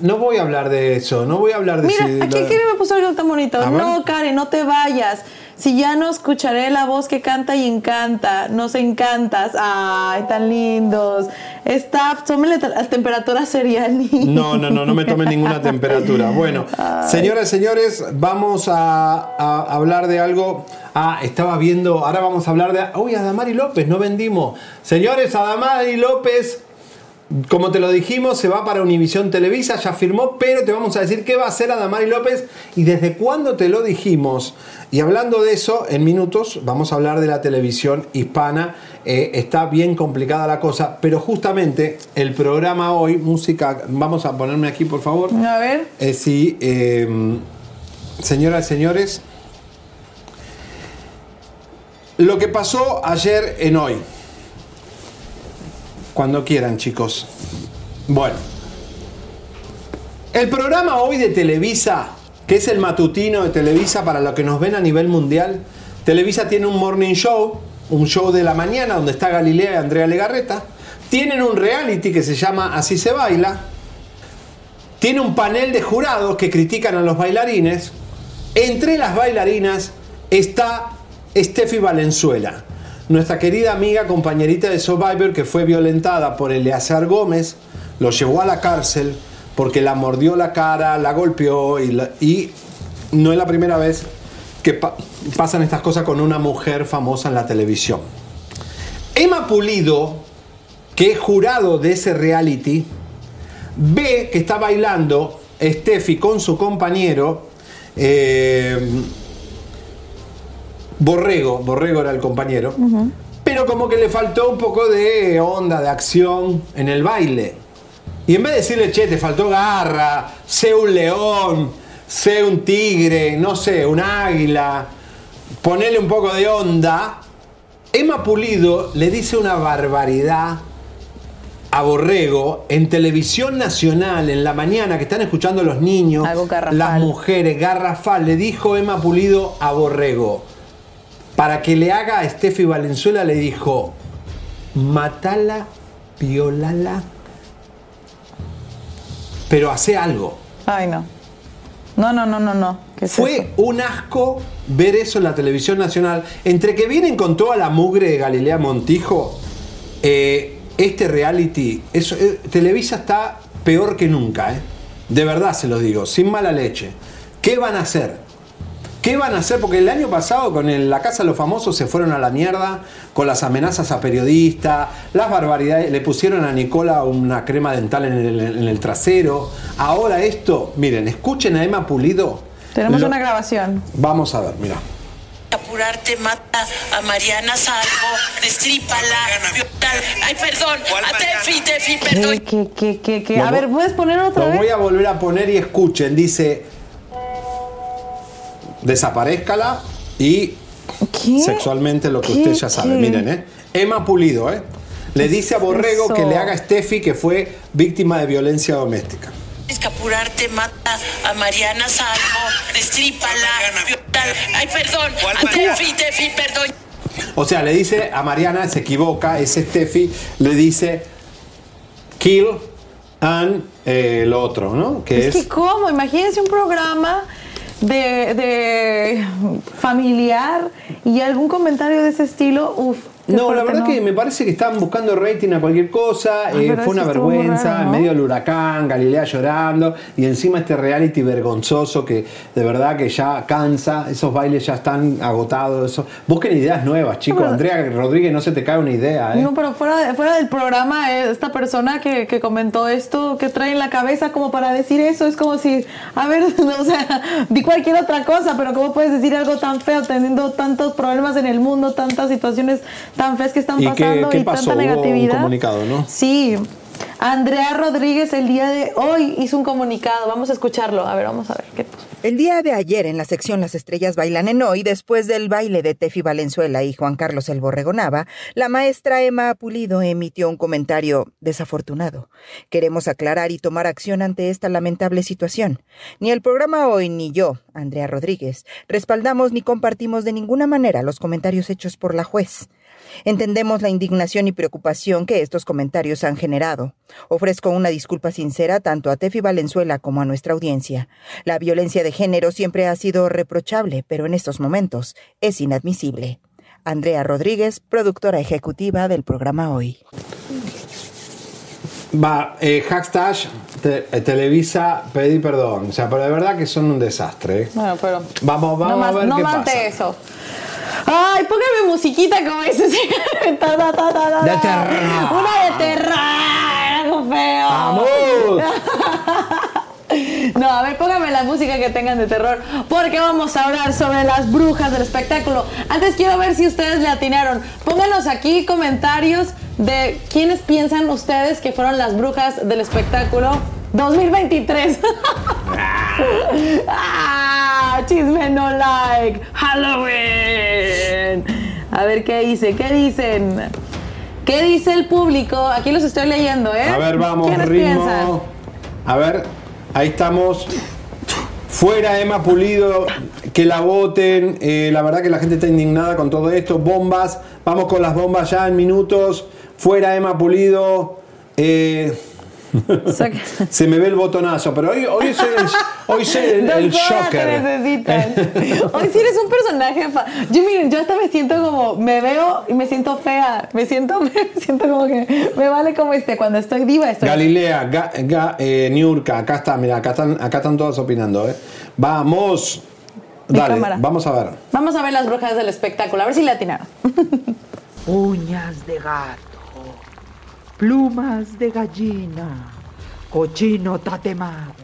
No voy a hablar de eso, no voy a hablar de Mira, si- aquí la- me puso algo tan bonito. No, Karen, no te vayas. Si ya no escucharé la voz que canta y encanta, nos encantas. Ay, tan lindos. Staff, tómenle la temperatura serial. (laughs) No, no, no, no me tomen ninguna temperatura. Bueno, señoras y señores, vamos a, a hablar de algo. Ah, estaba viendo, ahora vamos a hablar de. Uy, Adamari López, no vendimos. Señores, Adamari López Como te lo dijimos, se va para Univisión Televisa, ya firmó, pero te vamos a decir qué va a hacer Adamari López y desde cuándo te lo dijimos. Y hablando de eso, en minutos vamos a hablar de la televisión hispana. Eh, está bien complicada la cosa, pero justamente el programa hoy, música, vamos a ponerme aquí por favor. A ver. Eh, sí, eh, señoras y señores, lo que pasó ayer en hoy. Cuando quieran, chicos. Bueno. El programa hoy de Televisa, que es el matutino de Televisa para los que nos ven a nivel mundial, Televisa tiene un morning show, un show de la mañana donde está Galilea y Andrea Legarreta. Tienen un reality que se llama Así se baila. Tiene un panel de jurados que critican a los bailarines. Entre las bailarinas está Steffi Valenzuela, nuestra querida amiga, compañerita de Survivor, que fue violentada por Eleazar Gómez, lo llevó a la cárcel porque la mordió la cara, la golpeó y, no es la primera vez que pa- pasan estas cosas con una mujer famosa en la televisión. Emma Pulido, que es jurado de ese reality, ve que está bailando Steffi con su compañero. eh, Borrego, Borrego era el compañero, pero como que le faltó un poco de onda, de acción en el baile. Y en vez de decirle, che, te faltó garra, sé un león, sé un tigre, no sé, un águila, ponele un poco de onda, Emma Pulido le dice una barbaridad a Borrego en televisión nacional en la mañana que están escuchando los niños, las mujeres, garrafal, le dijo Emma Pulido a Borrego, para que le haga a Steffi Valenzuela le dijo, matala, violala, pero hace algo. Ay, no. No, no, no, no, no. ¿Qué es Fue eso? un asco ver eso en la televisión nacional. Entre que vienen con toda la mugre de Galilea Montijo, eh, este reality, eso, eh, Televisa está peor que nunca, ¿eh? De verdad se los digo, sin mala leche. ¿Qué van a hacer? ¿Qué van a hacer? Porque el año pasado con el- la Casa de los Famosos se fueron a la mierda con las amenazas a periodistas, las barbaridades, le pusieron a Nicola una crema dental en el, en el trasero. Ahora esto, miren, escuchen a Emma Pulido. Tenemos Lo- una grabación. Vamos a ver, mira. apurarte, mata a Mariana Salvo, destrípala. Ay, perdón, a Tefi, Tefi, perdón. ¿Qué, qué, qué, qué? A Lo ver, ¿puedes poner otra Lo vez? voy a volver a poner y escuchen. Dice, desaparezcala y sexualmente lo que ¿Qué? usted ya sabe. ¿Qué? Miren, ¿eh? Emma Pulido, ¿eh? Le dice a Borrego eso? que le haga a Steffi que fue víctima de violencia doméstica. Tienes que apurarte, mata a Mariana Salvo, destrípala. Ay, perdón, a Tefi, Tefi, perdón. O sea, le dice a Mariana, se equivoca, es Steffi, le dice kill and eh, lo otro, ¿no? Que Es es, que, ¿cómo? Imagínense un programa de, de familiar y algún comentario de ese estilo. Uf. No, la verdad ¿no? que me parece que estaban buscando rating a cualquier cosa. Ah, eh, fue una vergüenza, raro, en medio del huracán, Galilea llorando. Y encima este reality vergonzoso que de verdad que ya cansa. Esos bailes ya están agotados. Eso. Busquen ideas nuevas, chicos. Andrea Rodríguez, no se te cae una idea, ¿eh? No, pero fuera, de- fuera del programa, eh, esta persona que, que comentó esto, que trae en la cabeza como para decir eso, es como si, a ver, (laughs) o sea, di cualquier otra cosa, pero ¿cómo puedes decir algo tan feo teniendo tantos problemas en el mundo, tantas situaciones tan feas que están ¿Y qué, pasando qué y pasó? tanta Hubo un negatividad? comunicado, ¿no? Sí. Andrea Rodríguez el día de hoy hizo un comunicado. Vamos a escucharlo. A ver, vamos a ver qué pasó. El día de ayer en la sección Las Estrellas Bailan en Hoy, después del baile de Tefi Valenzuela y Juan Carlos El Borregonaba, la maestra Emma Pulido emitió un comentario desafortunado. Queremos aclarar y tomar acción ante esta lamentable situación. Ni el programa Hoy ni yo, Andrea Rodríguez, respaldamos ni compartimos de ninguna manera los comentarios hechos por la juez. Entendemos la indignación y preocupación que estos comentarios han generado. Ofrezco una disculpa sincera tanto a Tefi Valenzuela como a nuestra audiencia. La violencia de género siempre ha sido reprochable, pero en estos momentos es inadmisible. Andrea Rodríguez, productora ejecutiva del programa Hoy. Va, eh, hashtag eh, Televisa, pedí perdón. O sea, pero de verdad que son un desastre. Eh. Bueno, pero. Vamos, vamos no a ver no qué mate pasa. eso. Ay, póngame musiquita como eso. (laughs) Una de terror. Algo feo. ¡Vamos! (laughs) música que tengan de terror, porque vamos a hablar sobre las brujas del espectáculo. Antes quiero ver si ustedes le atinaron. Pónganos aquí comentarios de quiénes piensan ustedes que fueron las brujas del espectáculo 2023. (laughs) ah, chisme no like. Halloween. A ver qué dice, qué dicen. ¿Qué dice el público? Aquí los estoy leyendo, ¿eh? A ver, vamos, ¿Quiénes ritmo. piensan? A ver, ahí estamos. Fuera Emma Pulido, que la voten. Eh, la verdad que la gente está indignada con todo esto. Bombas, vamos con las bombas ya en minutos. Fuera Emma Pulido. Eh, se me ve el botonazo, pero hoy, hoy soy el, hoy soy el, el shocker. necesitan. Hoy sí eres un personaje. fa- Yo miren, yo hasta me siento como, me veo y me siento fea. Me siento, (laughs) me siento como que me vale como este. Cuando estoy diva, estoy. Galilea, Ga- Ga- eh, Niurka, acá está, mira, acá están, acá están todas opinando. ¿eh? Vamos. Mi Dale, cámara. vamos a ver. Vamos a ver las brujas del espectáculo, a ver si le atinaron. (laughs) Uñas de gato, plumas de gallina, cochino tatemado,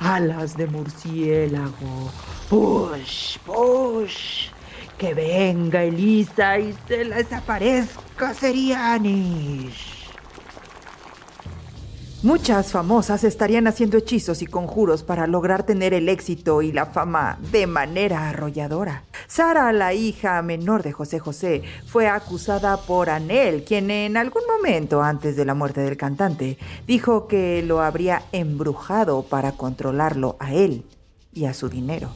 alas de murciélago. Push, push. Que venga Elisa y se les aparezca Serianish. Muchas famosas estarían haciendo hechizos y conjuros para lograr tener el éxito y la fama de manera arrolladora. Sara, la hija menor de José José, fue acusada por Anel, quien en algún momento antes de la muerte del cantante dijo que lo habría embrujado para controlarlo a él y a su dinero.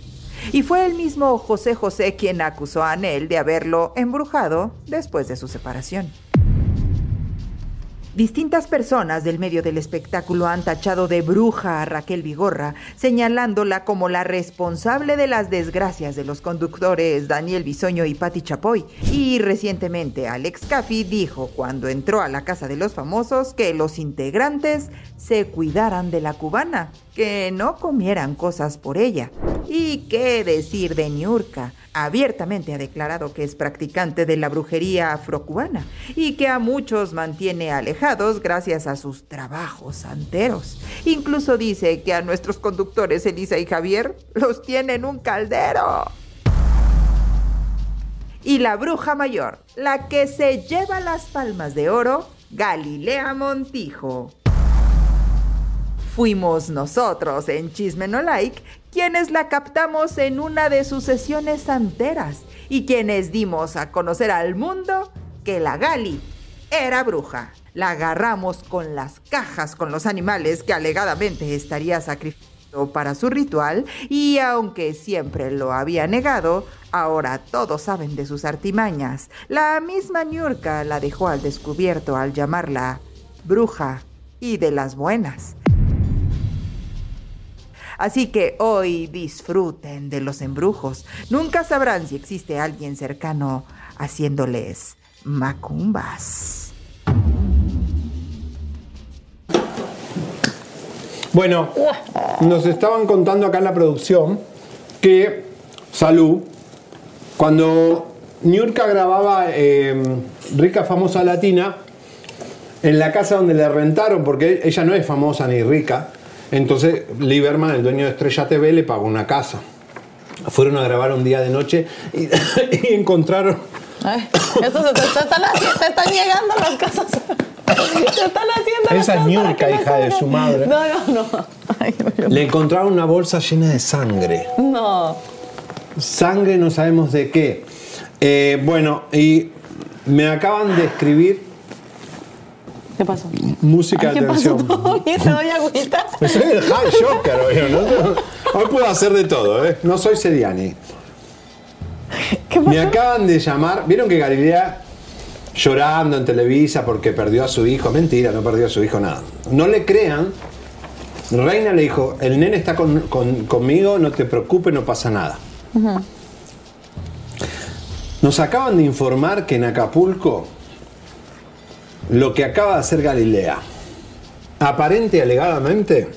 Y fue el mismo José José quien acusó a Anel de haberlo embrujado después de su separación. Distintas personas del medio del espectáculo han tachado de bruja a Raquel Vigorra, señalándola como la responsable de las desgracias de los conductores Daniel Bisoño y Patti Chapoy. Y recientemente Alex Caffi dijo cuando entró a la casa de los famosos que los integrantes se cuidaran de la cubana, que no comieran cosas por ella. ¿Y qué decir de Niurka? Abiertamente ha declarado que es practicante de la brujería afrocubana y que a muchos mantiene alejados gracias a sus trabajos santeros. Incluso dice que a nuestros conductores Elisa y Javier los tiene en un caldero. Y la bruja mayor, la que se lleva las palmas de oro, Galilea Montijo. Fuimos nosotros en Chisme No Like quienes la captamos en una de sus sesiones santeras y quienes dimos a conocer al mundo que la Gali era bruja. La agarramos con las cajas con los animales que alegadamente estaría sacrificando para su ritual y aunque siempre lo había negado, ahora todos saben de sus artimañas. La misma Niurka la dejó al descubierto al llamarla bruja y de las buenas. Así que hoy disfruten de los embrujos. Nunca sabrán si existe alguien cercano haciéndoles macumbas. Bueno, nos estaban contando acá en la producción que Salud, cuando Niurka grababa eh, Rica Famosa Latina, en la casa donde le rentaron, porque ella no es famosa ni rica, entonces Lieberman, el dueño de Estrella TV, le pagó una casa. Fueron a grabar un día de noche y, (coughs) y encontraron Ay, esto se están, te están llegando las cosas. Te están haciendo las Esa que no hija de su madre. No, no, no. Ay, no, Le encontraron una bolsa llena de sangre. no. Sangre no sabemos de qué. Eh, bueno, y me acaban de escribir ¿Qué pasó? música Ay, de ¿Qué pasó? atención. ¿Todo bien? ¿Te doy agüita? (laughs) Pues soy el high shocker hoy, ¿no? Hoy puedo hacer de todo, ¿eh? No soy Seriani. Me acaban de llamar. ¿Vieron que Galilea llorando en Televisa porque perdió a su hijo? Mentira, no perdió a su hijo nada. No le crean. Reina le dijo, el nene está con- con- conmigo, no te preocupes, no pasa nada. Nos acaban de informar que en Acapulco lo que acaba de hacer Galilea, aparente y alegadamente,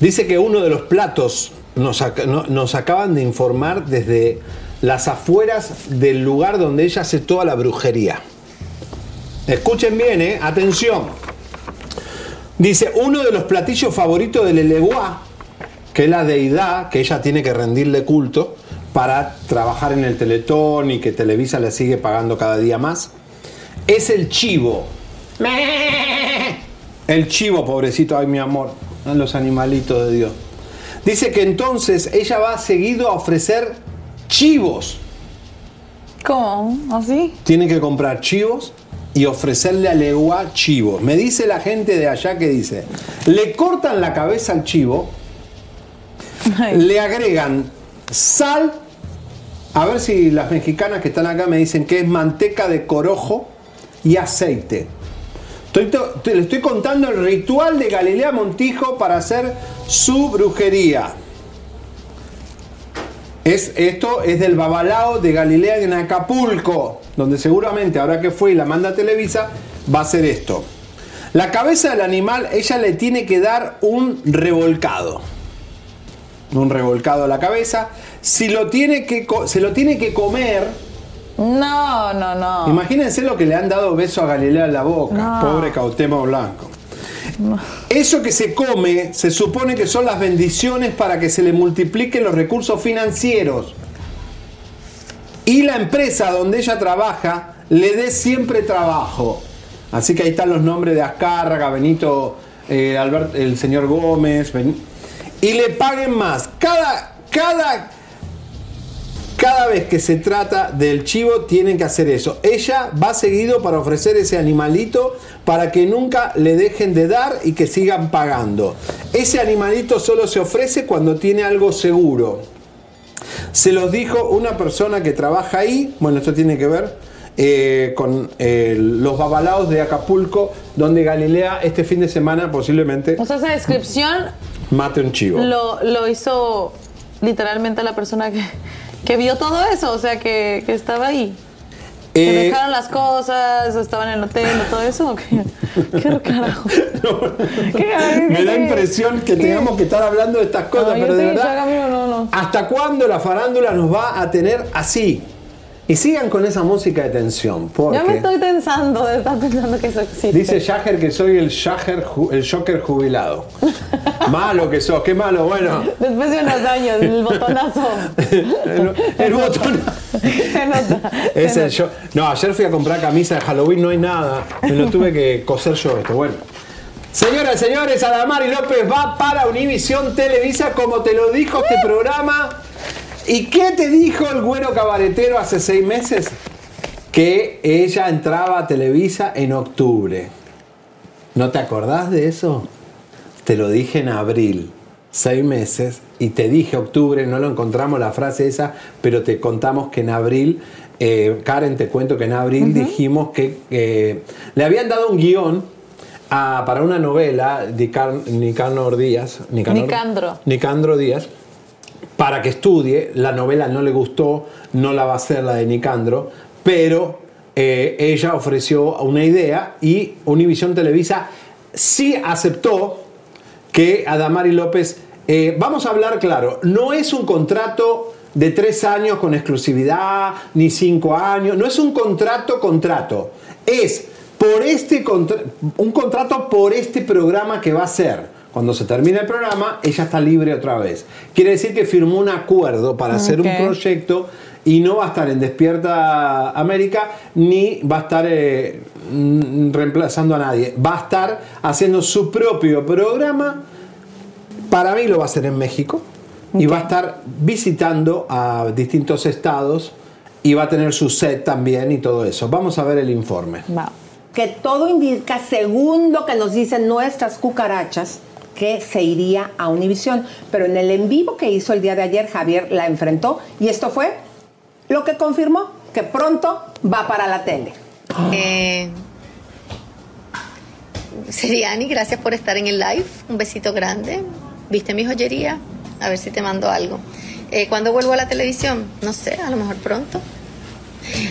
dice que uno de los platos nos, nos acaban de informar desde las afueras del lugar donde ella hace toda la brujería. Escuchen bien, ¿eh? Atención. Dice, uno de los platillos favoritos del Eleguá, que es la deidad que ella tiene que rendirle culto para trabajar en el Teletón y que Televisa le sigue pagando cada día más, es el chivo. El chivo, pobrecito, ay mi amor, los animalitos de Dios. Dice que entonces ella va seguido a ofrecer chivos. ¿Cómo? ¿Así? Tiene que comprar chivos y ofrecerle a Legua chivos. Me dice la gente de allá que dice, le cortan la cabeza al chivo, le agregan sal, a ver si las mexicanas que están acá me dicen que es manteca de corojo y aceite. Estoy to- te- le estoy contando el ritual de Galilea Montijo para hacer su brujería. Es, esto es del Babalao de Galilea en Acapulco, donde seguramente ahora que fue y la manda Televisa, va a hacer esto. La cabeza del animal, ella le tiene que dar un revolcado. Un revolcado a la cabeza. Si lo tiene que, se lo tiene que comer, No, no, no. Imagínense lo que le han dado beso a Galilea en la boca, No. pobre Cautemo Blanco. Eso que se come se supone que son las bendiciones para que se le multipliquen los recursos financieros. Y la empresa donde ella trabaja le dé siempre trabajo. Así que ahí están los nombres de Azcárraga, Benito, eh, Albert- el señor Gómez. Ben- y le paguen más. Cada, cada, cada vez que se trata del chivo tienen que hacer eso. Ella va seguido para ofrecer ese animalito para que nunca le dejen de dar y que sigan pagando. Ese animalito solo se ofrece cuando tiene algo seguro. Se los dijo una persona que trabaja ahí, bueno, esto tiene que ver eh, con eh, los babalaos de Acapulco, donde Galilea este fin de semana posiblemente O sea, esa descripción mate un chivo. lo, lo hizo literalmente la persona que, que vio todo eso, o sea, que, que estaba ahí. Eh, dejaron las cosas, estaban en el hotel, todo eso. ¿o ¿Qué, (laughs) qué carajo? (laughs) ¿Qué carajo? Me da ¿Qué- impresión que tengamos que estar hablando de estas cosas, No, pero de sí, verdad, amigo, no, no. ¿hasta cuándo la farándula nos va a tener así? Y sigan con esa música de tensión, porque Ya me estoy tensando de estar pensando que eso existe. dice Jagger que soy el Jagger, el Joker jubilado. (laughs) malo que sos, qué malo, bueno. Después de unos años, el botonazo. (laughs) El, el botón Se nota. es se el yo. No, ayer fui a comprar camisa de Halloween, no hay nada. Me lo tuve que coser yo esto. Bueno. Señoras y señores, Adamari López va para Univisión Televisa, como te lo dijo este programa. ¿Y qué te dijo el güero cabaretero hace seis meses? Que ella entraba a Televisa en octubre. ¿No te acordás de eso? Te lo dije en abril, seis meses, y te dije octubre, no lo encontramos la frase esa, pero te contamos que en abril, eh, Karen, te cuento que en abril dijimos que eh, le habían dado un guion a- para una novela de Nicanor Díaz. Nicanor- Nicandro. Nicandro Díaz para que estudie. La novela no le gustó, no la va a hacer la de Nicandro, pero eh, ella ofreció una idea y Univisión Televisa sí aceptó que Adamari López, eh, vamos a hablar claro, no es un contrato de tres años con exclusividad, ni cinco años, no es un contrato contrato, es por este un contrato por este programa que va a ser. Cuando se termine el programa, ella está libre otra vez. Quiere decir que firmó un acuerdo para hacer un proyecto y no va a estar en Despierta América ni va a estar eh, reemplazando a nadie. Va a estar haciendo su propio programa. Para mí lo va a hacer en México y va a estar visitando a distintos estados y va a tener su set también y todo eso. Vamos a ver el informe. Que todo indica, según lo que nos dicen nuestras cucarachas, que se iría a Univisión. Pero en el en vivo que hizo el día de ayer, Javier la enfrentó y esto fue lo que confirmó que pronto va para la tele. Eh, Seriani, gracias por estar en el live. Un besito grande. ¿Viste mi joyería? A ver si te mando algo. Eh, ¿Cuándo vuelvo a la televisión? No sé, a lo mejor pronto.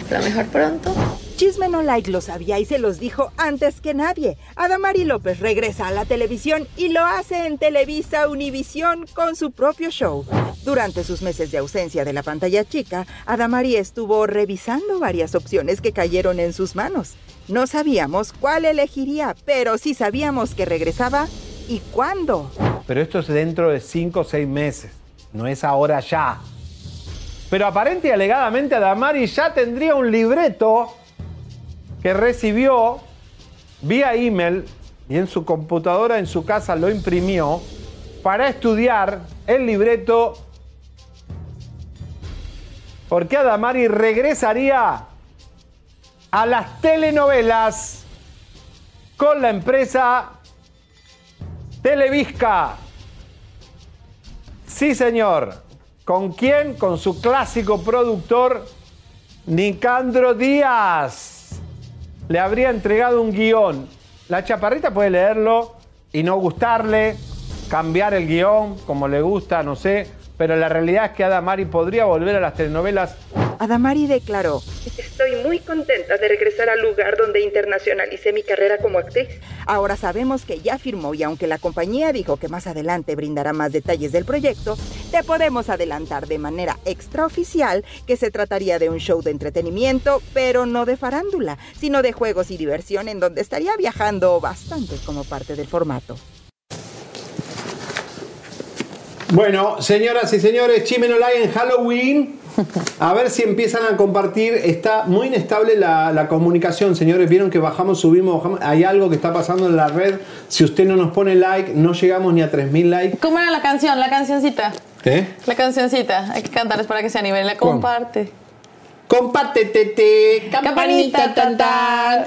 A lo mejor pronto. Chisme No Like lo sabía y se los dijo antes que nadie. Adamari López regresa a la televisión y lo hace en Televisa Univisión con su propio show. Durante sus meses de ausencia de la pantalla chica, Adamari estuvo revisando varias opciones que cayeron en sus manos. No sabíamos cuál elegiría, pero sí sabíamos que regresaba y cuándo. Pero esto es dentro de 5 o 6 meses. No es ahora ya. Pero aparente y alegadamente Adamari ya tendría un libreto que recibió vía email y en su computadora en su casa lo imprimió para estudiar el libreto porque Adamari regresaría a las telenovelas con la empresa Televisca. Sí, señor. ¿Con quién? Con su clásico productor, Nicandro Díaz. Le habría entregado un guion. La chaparrita puede leerlo y no gustarle, cambiar el guion como le gusta, no sé. Pero la realidad es que Adamari podría volver a las telenovelas Adamari declaró, Estoy muy contenta de regresar al lugar donde internacionalicé mi carrera como actriz. Ahora sabemos que ya firmó y aunque la compañía dijo que más adelante brindará más detalles del proyecto, te podemos adelantar de manera extraoficial que se trataría de un show de entretenimiento, pero no de farándula, sino de juegos y diversión en donde estaría viajando bastante como parte del formato. Bueno, señoras y señores, Chimenolay en Halloween. A ver si empiezan a compartir. Está muy inestable la, la comunicación, señores. Vieron que bajamos, subimos, bajamos. Hay algo que está pasando en la red. Si usted no nos pone like, no llegamos ni a 3.000 likes. ¿Cómo era la canción? La cancioncita. ¿Eh? La cancioncita. Hay que cantarles para que se animen. La ¿Cómo? Comparte. Tete, Campanita, tan, tan.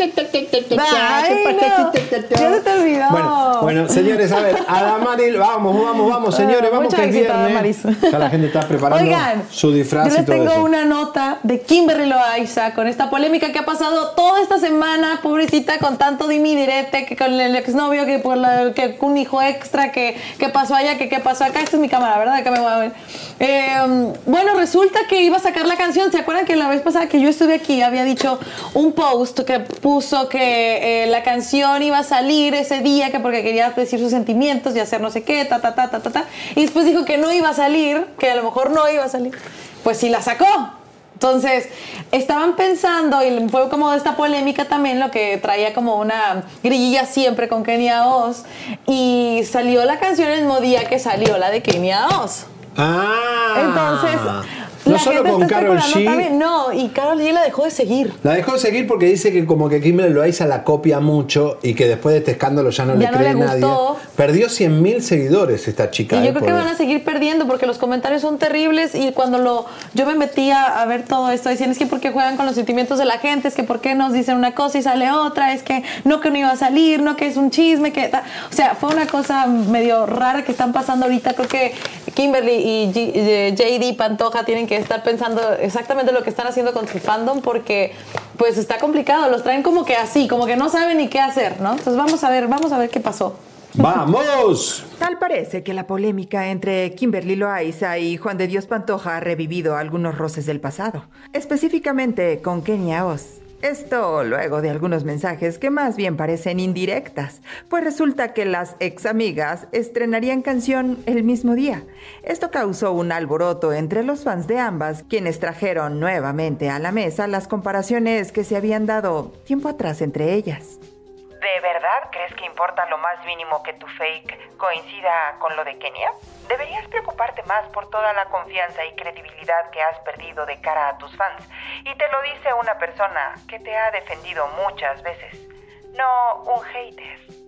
Bueno, bueno, señores, a ver, Adamari, vamos, vamos, vamos, señores, vamos que es viernes. Ya la gente está preparando Oigan, su disfraz Yo y les todo tengo una nota de Kimberly Loaiza con esta polémica que ha pasado toda esta semana, pobrecita, con tanto dimi direte, que con el exnovio, que por la, que un hijo extra, que, que pasó allá, que qué pasó acá. Esta es mi cámara, ¿verdad? Acá me voy a ver. Eh, bueno, resulta que iba a sacar la canción. ¿Se acuerdan que la vez pasada que yo estuve aquí había dicho un post que puso que eh, la canción iba a salir ese día, que porque quería decir sus sentimientos y hacer no sé qué, ta, ta, ta, ta, ta, ta. Y después dijo que no iba a salir, que a lo mejor no iba a salir. Pues sí la sacó. Entonces, estaban pensando, y fue como esta polémica también, lo que traía como una grillilla siempre con Kenia Oz, y salió la canción el mismo día que salió la de Kenia Oz. Ah. Entonces, no la solo gente con está especulando G. también. No, y Carol G la dejó de seguir. La dejó de seguir porque dice que como que Kimberly Loaiza la copia mucho y que después de este escándalo ya no Ya le no cree le nadie. Perdió 100.000 seguidores esta chica. Y eh, yo creo que por- van a seguir perdiendo porque los comentarios son terribles y cuando lo yo me metía a ver todo esto decían es que porque juegan con los sentimientos de la gente, es que por qué nos dicen una cosa y sale otra, es que no que no iba a salir, no que es un chisme, que ta- o sea, fue una cosa medio rara que están pasando ahorita, creo que Kimberly y G- eh, JD Pantoja tienen que estar pensando exactamente lo que están haciendo con su fandom porque pues está complicado, los traen como que así, como que no saben ni qué hacer, ¿no? Entonces vamos a ver, vamos a ver qué pasó. ¡Vamos! Tal parece que la polémica entre Kimberly Loaiza y Juan de Dios Pantoja ha revivido algunos roces del pasado, específicamente con Kenia Oz. Esto luego de algunos mensajes que más bien parecen indirectas, pues resulta que las ex amigas estrenarían canción el mismo día. Esto causó un alboroto entre los fans de ambas, quienes trajeron nuevamente a la mesa las comparaciones que se habían dado tiempo atrás entre ellas. ¿De verdad crees que importa lo más mínimo que tu fake coincida con lo de Kenia? Deberías preocuparte más por toda la confianza y credibilidad que has perdido de cara a tus fans. Y te lo dice una persona que te ha defendido muchas veces, no un hater.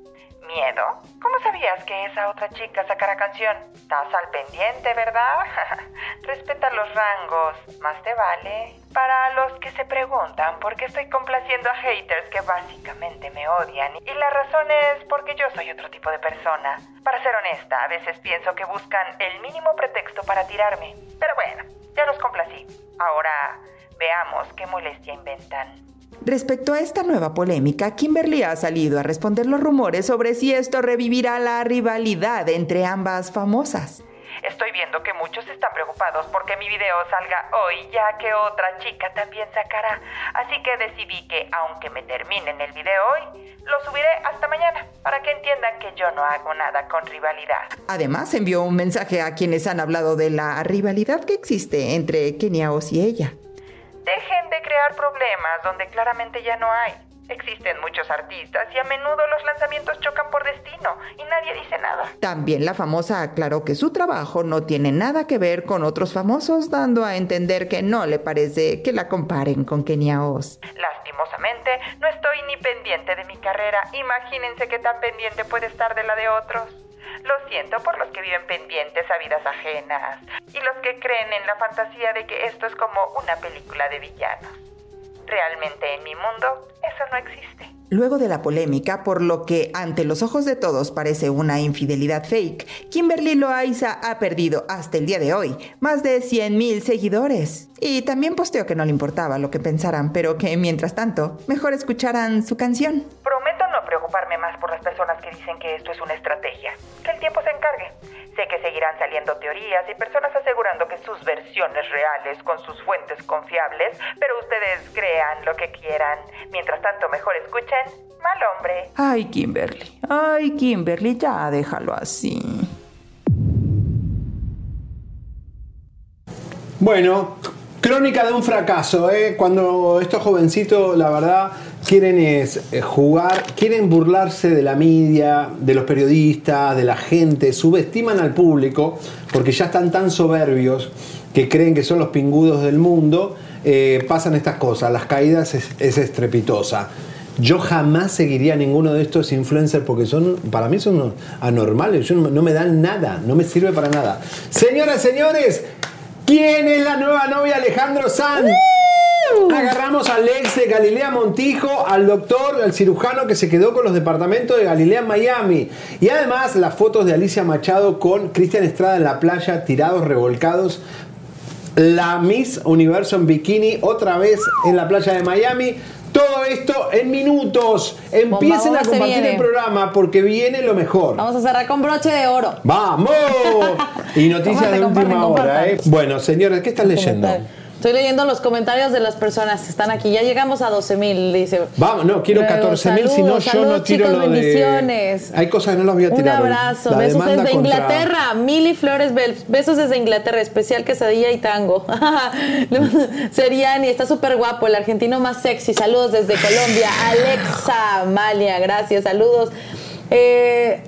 ¿Miedo? ¿Cómo sabías que esa otra chica sacara canción? Estás al pendiente, ¿verdad? (laughs) Respeta los rangos, más te vale. Para los que se preguntan por qué estoy complaciendo a haters que básicamente me odian, y la razón es porque yo soy otro tipo de persona. Para ser honesta, a veces pienso que buscan el mínimo pretexto para tirarme. Pero bueno, ya los complací. Ahora veamos qué molestia inventan. Respecto a esta nueva polémica, Kimberly ha salido a responder los rumores sobre si esto revivirá la rivalidad entre ambas famosas. Estoy viendo que muchos están preocupados porque mi video salga hoy, ya que otra chica también sacará. Así que decidí que, aunque me terminen el video hoy, lo subiré hasta mañana, para que entiendan que yo no hago nada con rivalidad. Además, envió un mensaje a quienes han hablado de la rivalidad que existe entre Kenia Oz y ella. Dejen de crear problemas donde claramente ya no hay. Existen muchos artistas y a menudo los lanzamientos chocan por destino y nadie dice nada. También la famosa aclaró que su trabajo no tiene nada que ver con otros famosos, dando a entender que no le parece que la comparen con Kenia Oz. Lastimosamente, no estoy ni pendiente de mi carrera. Imagínense qué tan pendiente puede estar de la de otros. Lo siento por los que viven pendientes a vidas ajenas y los que creen en la fantasía de que esto es como una película de villanos. Realmente en mi mundo eso no existe. Luego de la polémica, por lo que ante los ojos de todos parece una infidelidad fake, Kimberly Loaiza ha perdido hasta el día de hoy más de 100.000 seguidores. Y también posteó que no le importaba lo que pensaran, pero que mientras tanto, mejor escucharan su canción. Prometo no preocuparme más por las personas dicen que esto es una estrategia. Que el tiempo se encargue. Sé que seguirán saliendo teorías y personas asegurando que sus versiones reales con sus fuentes confiables, pero ustedes crean lo que quieran. Mientras tanto, mejor escuchen Mal Hombre. Ay, Kimberly, ay, Kimberly, ya déjalo así. Bueno, crónica de un fracaso, ¿eh? Cuando estos jovencitos, la verdad, quieren es, eh, jugar, quieren burlarse de la media, de los periodistas, de la gente, subestiman al público, porque ya están tan soberbios que creen que son los pingudos del mundo, eh, pasan estas cosas, las caídas es, es estrepitosa. Yo jamás seguiría a ninguno de estos influencers porque son, para mí son anormales, yo no, no me dan nada, no me sirve para nada. Señoras, señores, ¿quién es la nueva novia Alejandro Sanz? Agarramos al ex de Galilea Montijo, al doctor, al cirujano que se quedó con los departamentos de Galilea en Miami. Y además las fotos de Alicia Machado con Cristian Estrada en la playa, tirados, revolcados. La Miss Universo en bikini, otra vez en la playa de Miami. Todo esto en minutos. Empiecen a compartir el programa porque viene lo mejor. Vamos a cerrar con broche de oro. ¡Vamos! Y noticias de última hora. ¿eh? Bueno, señores, ¿qué estás leyendo? Estoy leyendo los comentarios de las personas que están aquí. Ya llegamos a 12 mil, dice. Vamos, no, quiero Luego, 14 mil, si no yo no tiro chicos, lo de... bendiciones. Hay cosas que no las voy a Un tirar hoy. abrazo, besos desde contra- Inglaterra, Mili Flores, besos desde Inglaterra, especial quesadilla y tango. (laughs) Seriani, está súper guapo, el argentino más sexy, saludos desde Colombia. Alexa Amalia, gracias, saludos. Eh,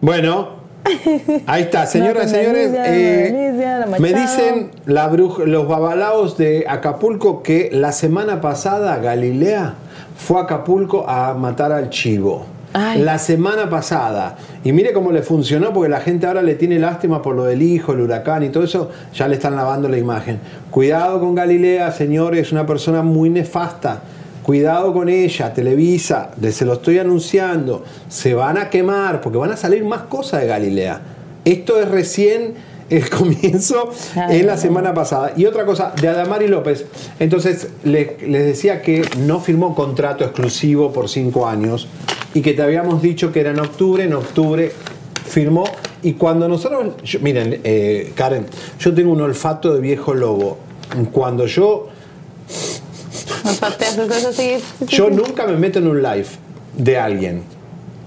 Bueno, (laughs) ahí está, señoras y señores. Eh, Alicia, me dicen la bruja- los babalaos de Acapulco que la semana pasada Galilea fue a Acapulco a matar al chivo. La semana pasada. Y mire cómo le funcionó, porque la gente ahora le tiene lástima por lo del hijo, el huracán y todo eso, ya le están lavando la imagen. Cuidado con Galilea, señores, es una persona muy nefasta. Cuidado con ella, Televisa, se lo estoy anunciando. Se van a quemar porque van a salir más cosas de Galilea. Esto es recién el (laughs) comienzo en la semana pasada. Y otra cosa, de Adamari López. Entonces, le- les decía que no firmó contrato exclusivo por cinco años y que te habíamos dicho que era en octubre. En octubre firmó. Y cuando nosotros. yo- miren, eh, Karen, yo tengo un olfato de viejo lobo. Cuando yo así. yo nunca me meto en un live de alguien,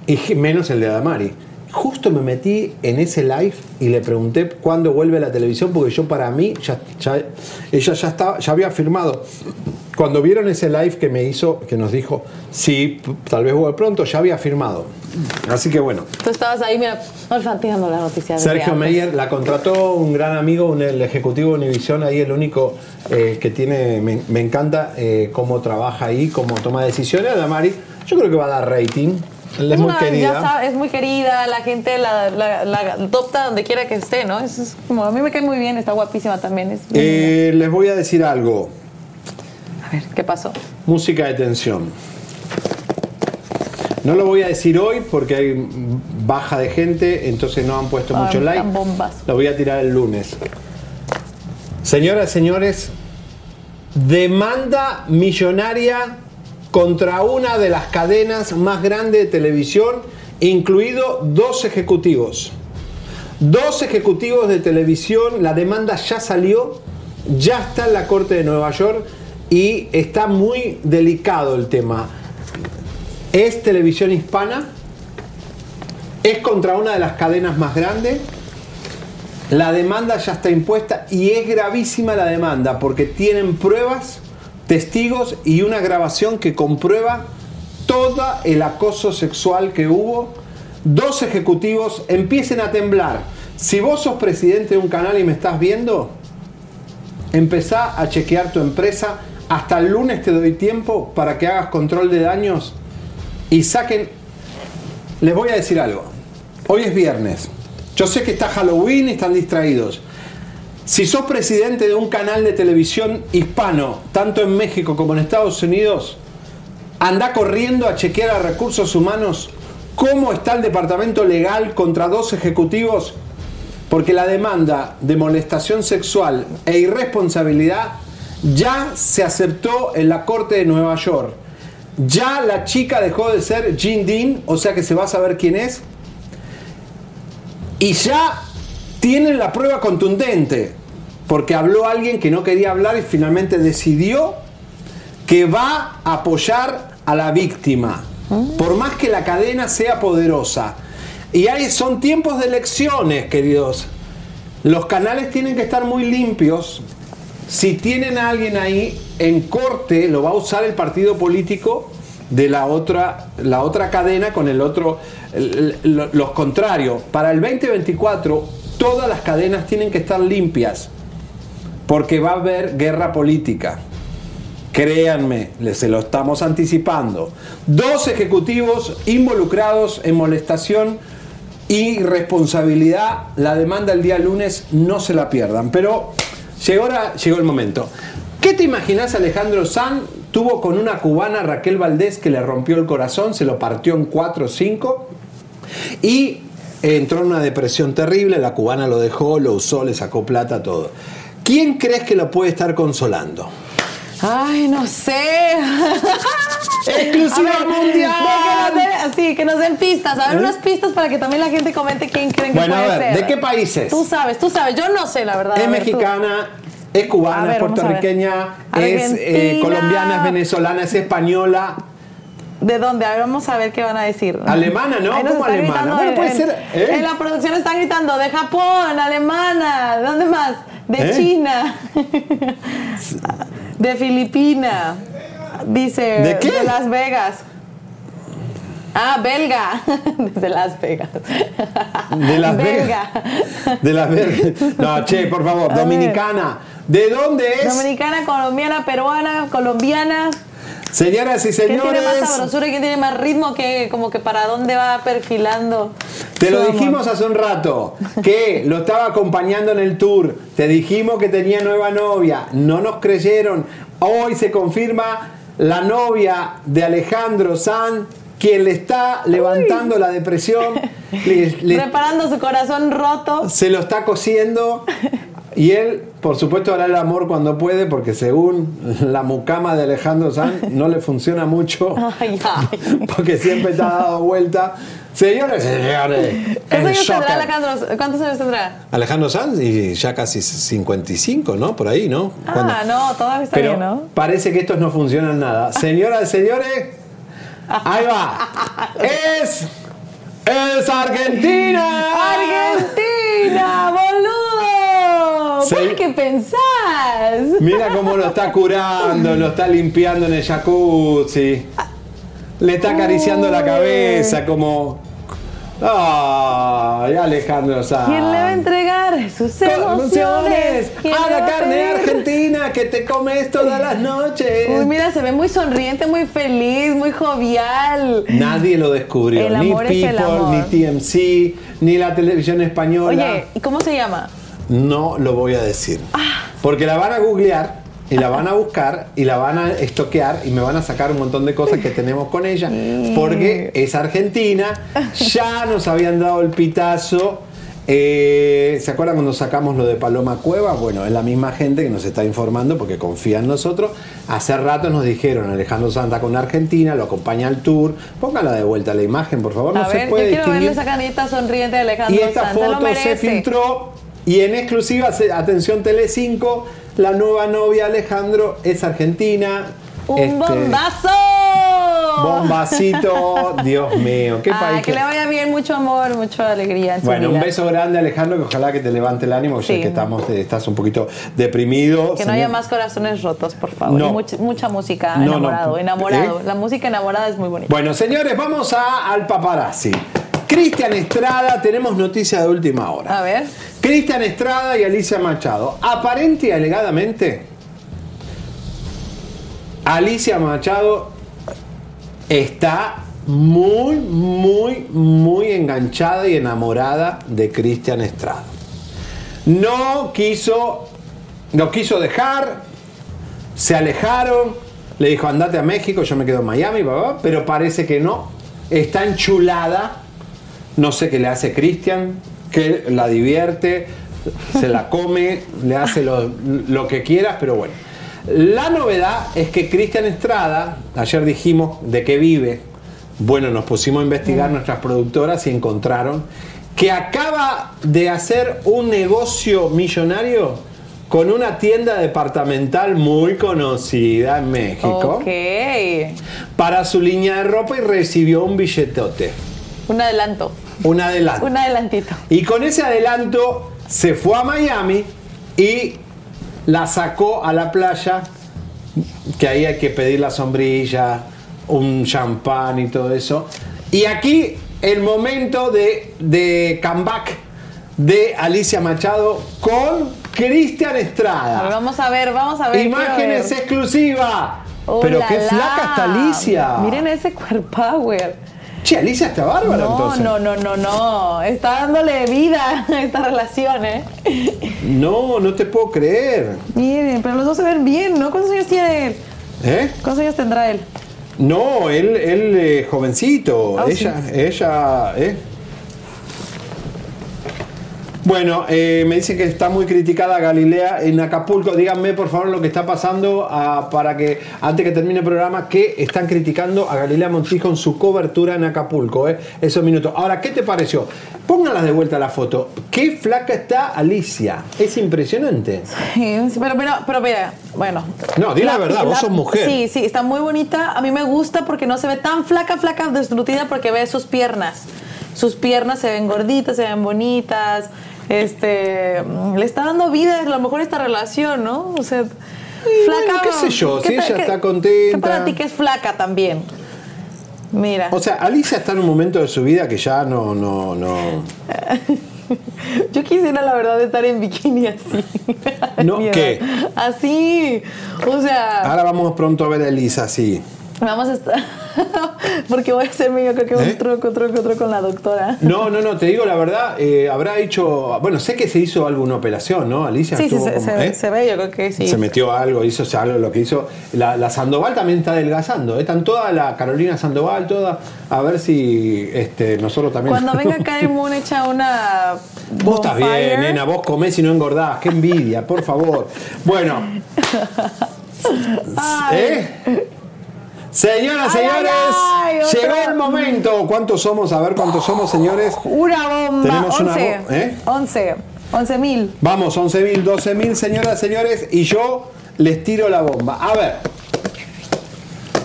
y menos el de Adamari. Justo me metí en ese live y le pregunté cuándo vuelve a la televisión, porque yo para mí, ya, ya- ella ya, estaba, ya había firmado. Cuando vieron ese live que me hizo, que nos dijo, sí, tal vez vuelve pronto, ya había firmado. Así que bueno, Tú estabas ahí, mira, olfateando la noticia. Sergio. Meyer la contrató un gran amigo, un, el ejecutivo de Univision, ahí el único eh, que tiene, me, me encanta eh, cómo trabaja ahí, cómo toma decisiones. Adamari, yo creo que va a dar rating. Él es, muy una- querida. sabe, es muy querida, la gente la, la, la adopta donde quiera que esté, ¿no? Eso es como, a mí me cae muy bien, está guapísima también. Es Eh, les voy a decir algo. a ver, ¿qué pasó? Música de tensión. No lo voy a decir hoy porque hay baja de gente, entonces no han puesto Ah, mucho like. bombas. Lo voy a tirar el lunes. Señoras, señores, demanda millonaria contra una de las cadenas más grandes de televisión, incluido dos ejecutivos. Dos ejecutivos de televisión, la demanda ya salió, ya está en la Corte de Nueva York y está muy delicado el tema. Es televisión hispana, es contra una de las cadenas más grandes, la demanda ya está impuesta y es gravísima la demanda porque tienen pruebas, testigos y una grabación que comprueba todo el acoso sexual que hubo, dos ejecutivos empiecen a temblar. Si vos sos presidente de un canal y me estás viendo, empezá a chequear tu empresa. Hasta el lunes te doy tiempo para que hagas control de daños y saquen... Les voy a decir algo. Hoy es viernes. Yo sé que está Halloween y están distraídos. Si sos presidente de un canal de televisión hispano, tanto en México como en Estados Unidos, anda corriendo a chequear a recursos humanos cómo está el departamento legal contra dos ejecutivos, porque la demanda de molestación sexual e irresponsabilidad ya se aceptó en la Corte de Nueva York. Ya la chica dejó de ser Jean Dean, o sea que se va a saber quién es. Y ya tienen la prueba contundente, porque habló alguien que no quería hablar y finalmente decidió que va a apoyar a la víctima, por más que la cadena sea poderosa. Y ahí son tiempos de elecciones, queridos. Los canales tienen que estar muy limpios. Si tienen a alguien ahí en corte, lo va a usar el partido político de la otra, la otra cadena con el otro, los contrarios. Para el 2024, todas las cadenas tienen que estar limpias, porque va a haber guerra política. Créanme, se lo estamos anticipando. Dos ejecutivos involucrados en molestación y responsabilidad. La demanda el día lunes, no se la pierdan. Pero llegó, llegó el momento. ¿Qué te imaginas Alejandro San tuvo con una cubana Raquel Valdés que le rompió el corazón, se lo partió en 4 o 5 y entró en una depresión terrible, la cubana lo dejó, lo usó, le sacó plata, todo. ¿Quién crees que lo puede estar consolando? Ay, no sé. (laughs) Exclusiva A ver, mundial. de que nos den- sí, que nos den pistas. A ver, ¿Eh? unas pistas para que también la gente comente quién creen que Bueno, a puede ver, ser. ¿de qué países? Tú sabes, tú sabes. Yo no sé, la verdad. Es A ver, tú. mexicana, es A cubana, ver, es a ver. puertorriqueña, es eh, colombiana, es venezolana, es española. ¿De dónde? A ver, vamos a ver qué van a decir. Alemana, ¿no? ¿Cómo alemana? gritando Bueno, en- puede en- ser, ¿eh? En la producción están gritando de Japón, alemana, ¿de dónde más? De ¿Eh? China, (laughs) de Filipina, dice. ¿De qué? Las Vegas. Ah, belga, (laughs) de Las Vegas. De Las belga. De las ver- No, che, por favor, (laughs) dominicana. ¿De dónde es? Dominicana, colombiana, peruana, colombiana. Señoras y ¿Quién tiene más señores, sabrosura y quién tiene más ritmo? que como que para dónde va perfilando? te lo dijimos hace un rato, que lo estaba acompañando en el tour. Te dijimos que tenía nueva novia. No nos creyeron. Hoy se confirma la novia de Alejandro San, quien le está levantando la depresión. (laughs) Le- le- Preparando su corazón roto. se lo está cosiendo (laughs) y él, por supuesto, hará el amor cuando puede, porque según la mucama de Alejandro Sanz, no le funciona mucho, (laughs) Ay, ay. porque siempre está dado vuelta. Señores, señores, ¿Cuántos años tendrá. Alejandro? ¿Cuántos años tendrá? Alejandro Sanz y ya casi 55, ¿no? Por ahí, ¿no? Ah, no, todavía está Pero bien, ¿no? parece que estos no funcionan nada. Señoras y señores, ahí va. (laughs) Es. ¡Es Argentina! ¡Argentina, boludo! Sí. ¿Por qué pensás? Mira cómo lo está curando, lo está limpiando en el jacuzzi. Le está acariciando la cabeza como. ¡Ay, Alejandro Sanz! ¿Quién le va a entregar sus emociones? ¿Quién a la a carne argentina que te comes todas las noches. Uy, mira, se ve muy sonriente, muy feliz, muy jovial. Nadie lo descubrió, El ni el People, amor. ni TMC, ni la televisión española. Oye, ¿y cómo se llama? No lo voy a decir. Ah. Porque la van a googlear y la van a buscar y la van a estoquear y me van a sacar un montón de cosas que tenemos con ella. Porque es argentina. Ya nos habían dado el pitazo. Eh, ¿Se acuerdan cuando sacamos lo de Paloma Cueva? Bueno, es la misma gente que nos está informando porque confía en nosotros. Hace rato nos dijeron Alejandro Santa con Argentina, lo acompaña al tour. Póngala de vuelta la imagen, por favor. No se ver, yo puede quiero verle esa canita sonriente de Alejandro Y esta foto se filtró y en exclusiva, atención Tele5, la nueva novia Alejandro es argentina. ¡Un Este, bombazo! Bombacito, (laughs) Dios mío, qué Ah, país. que que- le vaya bien, mucho amor, mucha alegría en su Bueno, un beso grande Alejandro, que ojalá que te levante el ánimo, Sí. que estamos, eh, estás un poquito deprimido. Que no haya más corazones rotos, por favor. No. Mucha, mucha música, No, no. enamorado, enamorado. ¿Eh? La música enamorada es muy bonita. Bueno, señores, vamos a, al paparazzi. Cristian Estrada, tenemos noticia de última hora. A ver. Cristian Estrada y Alicia Machado. Aparente y alegadamente, Alicia Machado está muy, muy, muy enganchada y enamorada de Cristian Estrada. No quiso, no quiso dejar, se alejaron, le dijo andate a México, yo me quedo en Miami, pero parece que no. Está enchulada, no sé qué le hace Cristian, que la divierte, se la come, le hace lo, lo que quieras, pero bueno. La novedad es que Cristian Estrada, ayer dijimos de qué vive, bueno, nos pusimos a investigar nuestras productoras y encontraron que acaba de hacer un negocio millonario con una tienda departamental muy conocida en México Ok. para su línea de ropa y recibió un billetote, Un adelanto. Un adelanto. Un adelantito. Y con ese adelanto se fue a Miami y la sacó a la playa, que ahí hay que pedir la sombrilla, un champán y todo eso. Y aquí el momento de, de comeback de Alicia Machado con Cristian A ver, Estrada. vamos a ver, vamos a ver. Imágenes exclusivas. ¡Oh, Pero la, qué la! flaca está Alicia. Miren ese cuerpower. Che, Alicia está bárbara No, entonces. no, no, no, no. Está dándole vida a esta relación, ¿eh? No, no te puedo creer. Miren, pero los dos se ven bien, ¿no? ¿Cuántos años tiene él? ¿Eh? ¿Cuántos años tendrá él? No, él, él eh, jovencito. Ah, ella, ella, ¿eh? Bueno, eh, me dice que está muy criticada Galilea en Acapulco. Díganme por favor lo que está pasando ah, para que antes que termine el programa que están criticando a Galilea Montijo en su cobertura en Acapulco. ¿eh? Esos minutos. Ahora, ¿qué te pareció? Pónganlas de vuelta la foto. Qué flaca está Alicia. Es impresionante. Sí, pero, pero, pero mira, bueno. No, di la verdad, vos sos mujer. Sí, sí, está muy bonita. A mí me gusta porque no se ve tan flaca, flaca, desnutrida porque ve sus piernas. Sus piernas se ven gorditas, se ven bonitas. Este, le está dando vida a lo mejor esta relación, ¿no? O sea, flaca. qué sé yo, si ¿qué ella tal- está contenta. ¿Qué para ti que es flaca también? Mira. O sea, Alicia está en un momento de su vida que ya no, no, no. (laughs) Yo quisiera, la verdad, estar en bikini así. No. (laughs) ¿qué? Así. O sea, Ahora vamos pronto a ver a Elisa así. Vamos a estar. (laughs) Porque voy a hacerme, yo creo que ¿Eh? un truco, truco, truco con la doctora. No, no, no, te digo la verdad, eh, habrá hecho. Bueno, sé que se hizo alguna operación, ¿no? Alicia Sí, se, como- se- ¿eh? se ve, yo creo que sí. Se metió algo, hizo algo, lo que hizo. La, la Sandoval también está adelgazando, ¿eh? están toda la Carolina Sandoval, toda. A ver si este, nosotros también. Cuando venga (laughs) Karen Moon echa una. Vos estás bien, nena, vos comés y no engordás, qué envidia, por favor. Bueno, (laughs) ¿eh? Señoras, Ay, señores, ay, ay, llegó el momento. ¿Cuántos somos? A ver cuántos somos, señores. Una bomba. Tenemos una 11. bo- ¿eh? 11. 11 mil. Vamos, 11.000, 12.000, señoras, señores, y yo les tiro la bomba. A ver,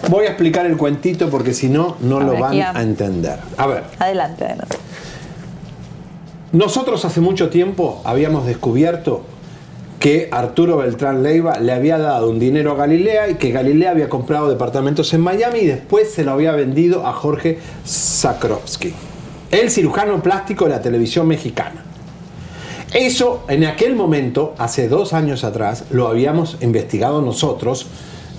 voy a explicar el cuentito porque si no, no lo van a entender. A ver, Adelante, adelante. nosotros hace mucho tiempo habíamos descubierto que Arturo Beltrán Leiva le había dado un dinero a Galilea y que Galilea había comprado departamentos en Miami y después se lo había vendido a Jorge Sakrovsky, el cirujano plástico de la televisión mexicana. Eso en aquel momento, hace dos años atrás, lo habíamos investigado nosotros,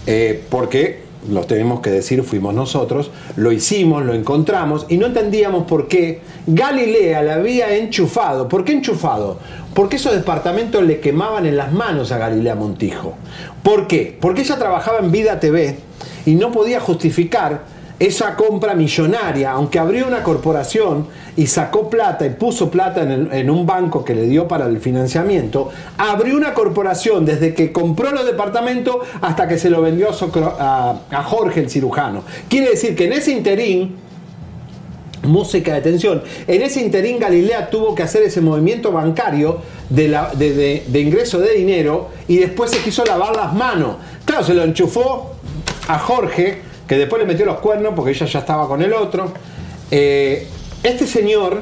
eh, porque, lo tenemos que decir, fuimos nosotros, lo hicimos, lo encontramos y no entendíamos por qué Galilea le había enchufado. ¿Por qué enchufado? Porque esos departamentos le quemaban en las manos a Galilea Montijo. ¿Por qué? Porque ella trabajaba en Vida TV y no podía justificar esa compra millonaria, aunque abrió una corporación y sacó plata y puso plata en, en un banco que le dio para el financiamiento, abrió una corporación desde que compró los departamentos hasta que se lo vendió a, Jorge el cirujano. Quiere decir que en ese interín, música de tensión, en ese interín Galilea tuvo que hacer ese movimiento bancario de, la- de- de ingreso de dinero y después se quiso lavar las manos. Claro, se lo enchufó a Jorge que después le metió los cuernos porque ella ya estaba con el otro. Eh, este señor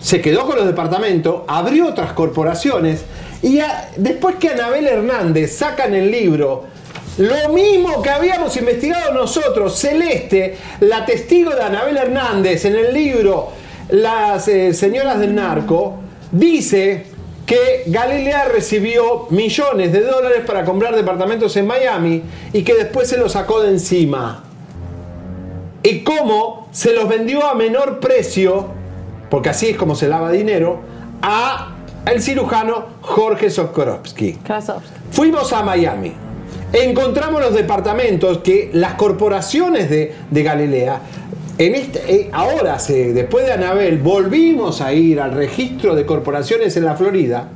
se quedó con los departamentos, abrió otras corporaciones y después que Anabel Hernández sacan el libro, lo mismo que habíamos investigado nosotros, Celeste, la testigo de Anabel Hernández en el libro Las eh, señoras del narco, dice que Galilea recibió millones de dólares para comprar departamentos en Miami y que después se los sacó de encima y cómo se los vendió a menor precio, porque así es como se lava dinero, a el cirujano Jorge Sokorovsky. Fuimos a Miami. Encontramos los departamentos que las corporaciones de, de Galilea, en este, eh, ahora, después de Anabel, volvimos a ir al registro de corporaciones en la Florida,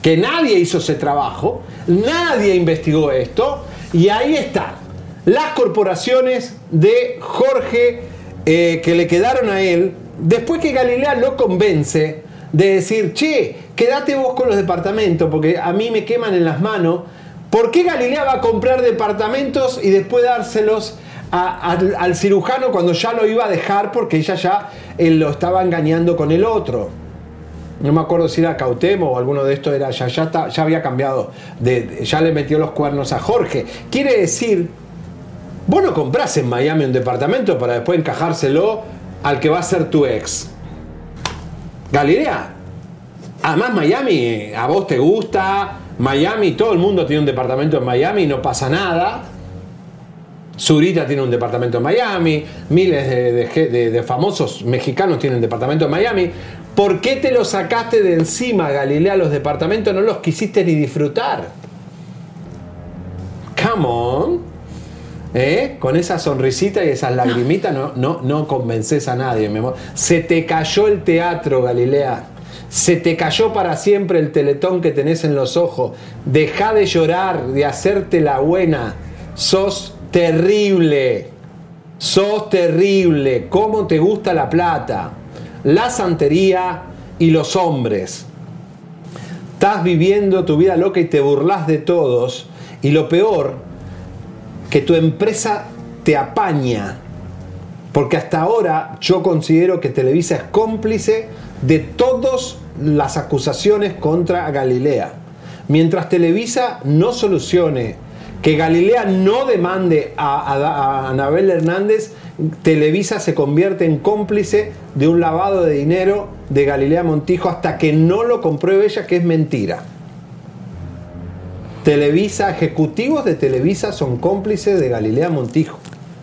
que nadie hizo ese trabajo, nadie investigó esto, y ahí están las corporaciones de Jorge eh, que le quedaron a él, después que Galilea lo convence de decir, che, quédate vos con los departamentos, porque a mí me queman en las manos. ¿Por qué Galilea va a comprar departamentos y después dárselos al, cirujano cuando ya lo iba a dejar porque ella ya eh, lo estaba engañando con el otro? No me acuerdo si era Cautemo o alguno de estos era ya, ya, ya había cambiado, de, ya le metió los cuernos a Jorge. Quiere decir, vos no en Miami un departamento para después encajárselo al que va a ser tu ex. Galilea. Además Miami, eh, a vos te gusta, Miami, todo el mundo tiene un departamento en Miami, no pasa nada. Zurita tiene un departamento en Miami, miles de, famosos mexicanos tienen departamento en Miami. ¿Por qué te lo sacaste de encima, Galilea, los departamentos? No los quisiste ni disfrutar. Come on. ¿Eh? Con esa sonrisita y esas lagrimitas no, no, no convences a nadie. mi amor. Se te cayó el teatro, Galilea. Se te cayó para siempre el teletón que tenés en los ojos. Deja de llorar, de hacerte la buena. Sos terrible. Sos terrible. ¿Cómo te gusta la plata? La santería y los hombres. Estás viviendo tu vida loca y te burlas de todos. Y lo peor, que tu empresa te apaña. Porque hasta ahora yo considero que Televisa es cómplice de todas las acusaciones contra Galilea. Mientras Televisa no solucione que Galilea no demande a, Anabel Hernández, Televisa se convierte en cómplice de un lavado de dinero de Galilea Montijo hasta que no lo compruebe ella que es mentira. Televisa, ejecutivos de Televisa son cómplices de Galilea Montijo.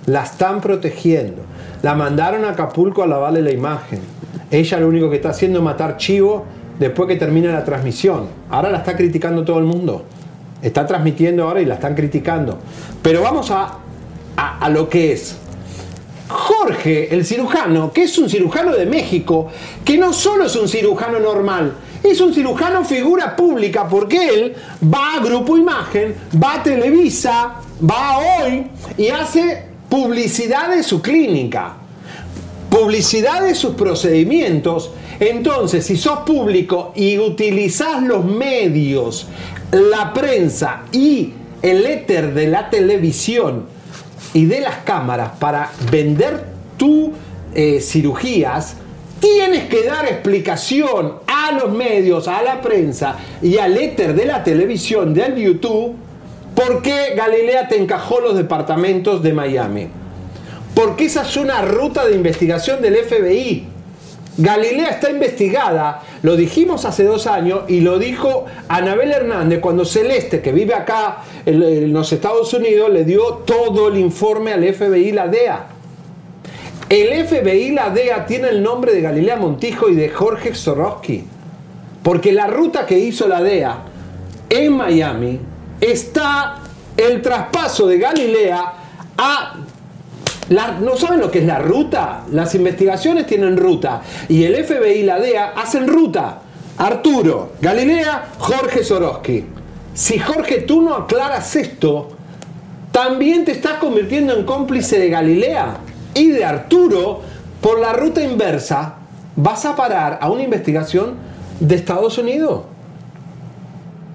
La están protegiendo. La mandaron a Acapulco a lavarle la imagen. Ella lo único que está haciendo es matar chivo después que termina la transmisión. Ahora la está criticando todo el mundo. Está transmitiendo ahora y la están criticando. Pero vamos a, a, lo que es. Jorge, el cirujano, que es un cirujano de México, que no solo es un cirujano normal, es un cirujano figura pública porque él va a Grupo Imagen, va a Televisa, va a Hoy y hace publicidad de su clínica, publicidad de sus procedimientos. Entonces, si sos público y utilizás los medios, la prensa y el éter de la televisión, y de las cámaras para vender tus cirugías, tienes que dar explicación a los medios, a la prensa y al éter de la televisión, del YouTube, por qué Galilea te encajó los departamentos de Miami. Porque esa es una ruta de investigación del FBI. Galilea está investigada, lo dijimos hace dos años y lo dijo Anabel Hernández cuando Celeste, que vive acá en, los Estados Unidos, le dio todo el informe al FBI y la DEA. El FBI y la DEA tiene el nombre de Galilea Montijo y de Jorge Zorowski. Porque la ruta que hizo la DEA en Miami está el traspaso de Galilea a ¿No saben lo que es la ruta? Las investigaciones tienen ruta. Y el FBI y la DEA hacen ruta. Arturo, Galilea, Jorge Sorosky. Si Jorge tú no aclaras esto, también te estás convirtiendo en cómplice de Galilea y de Arturo por la ruta inversa. Vas a parar a una investigación de Estados Unidos.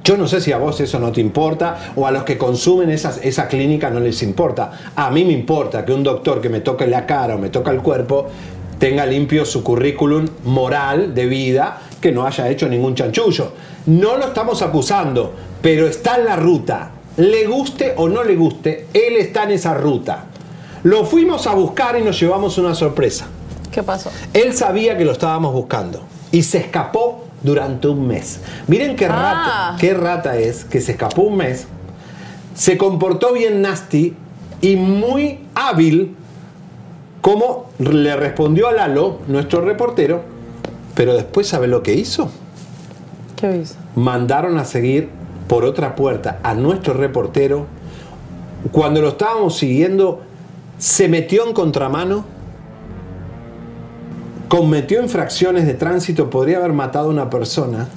Yo no sé si a vos eso no te importa o a los que consumen esas, esa clínica no les importa. A mí me importa que un doctor que me toque la cara o me toca el cuerpo tenga limpio su currículum moral de vida, que no haya hecho ningún chanchullo. No lo estamos acusando, pero está en la ruta. Le guste o no le guste, él está en esa ruta. Lo fuimos a buscar y nos llevamos una sorpresa. ¿Qué pasó? Él sabía que lo estábamos buscando y se escapó durante un mes. Miren qué rata, Ah. qué rata es que se escapó un mes, se comportó bien nasty y muy hábil como le respondió a Lalo, nuestro reportero, pero después ¿sabe lo que hizo? ¿Qué hizo? mandaron a seguir por otra puerta a nuestro reportero. Cuando lo estábamos siguiendo, se metió en contramano, cometió infracciones de tránsito, podría haber matado a una persona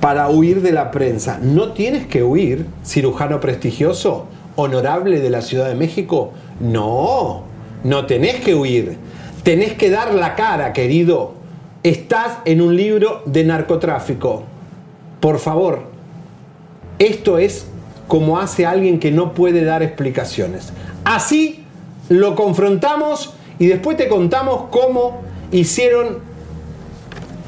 para huir de la prensa. No tienes que huir, cirujano prestigioso, honorable de la Ciudad de México. No, no tenés que huir. Tenés que dar la cara, querido. Estás en un libro de narcotráfico. Por favor, esto es como hace alguien que no puede dar explicaciones. Así lo confrontamos y después te contamos cómo hicieron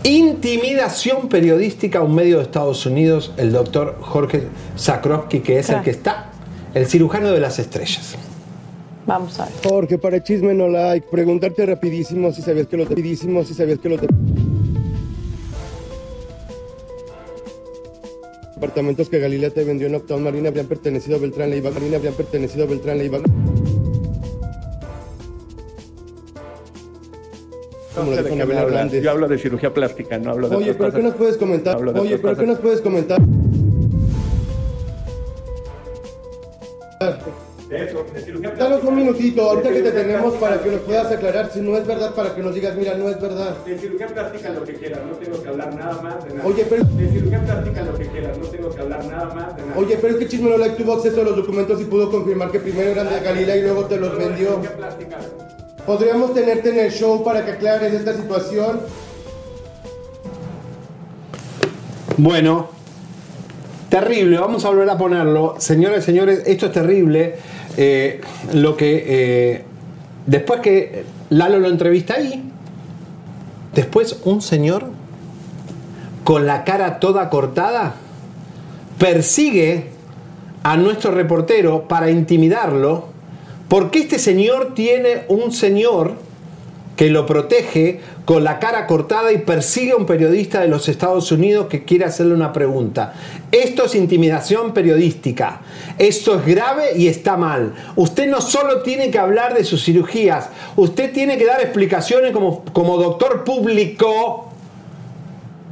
intimidación periodística a un medio de Estados Unidos, el doctor Jorge Sakrovsky, que es el que está, el cirujano de las estrellas. Vamos a ver. Jorge, para chisme no like, preguntarte rapidísimo si sabías que los rapidísimo si sabías que los departamentos que Galilea te vendió en Uptown Marina habrían pertenecido a Beltrán Leiva, Marina habrían pertenecido a Beltrán Leiva. Como lo dijo Anabel Hernández. Yo hablo de cirugía plástica, no hablo de Oye, pero ¿qué nos puedes comentar? Hablo de Oye, pero ¿qué nos puedes comentar? Danos un minutito, ahorita que te tenemos para que nos puedas aclarar si no es verdad, para que nos digas, mira, no es verdad. De cirugía plástica lo que quieras, no tengo que hablar nada más de nada. Oye, pero- De cirugía plástica lo que quieras, no tengo que hablar nada más de nada. Oye, pero es que Chisme no like tuvo acceso a los documentos y pudo confirmar que primero eran de Galilea y luego te los vendió. ¿Podríamos tenerte en el show para que aclares esta situación? Bueno, terrible, vamos a volver a ponerlo. Señoras y señores, esto es terrible. Eh, lo que eh, después que Lalo lo entrevista ahí, después un señor con la cara toda cortada persigue a nuestro reportero para intimidarlo, porque este señor tiene un señor que lo protege con la cara cortada y persigue a un periodista de los Estados Unidos que quiere hacerle una pregunta. Esto es intimidación periodística. Esto es grave y está mal. Usted no solo tiene que hablar de sus cirugías, usted tiene que dar explicaciones como, como doctor público.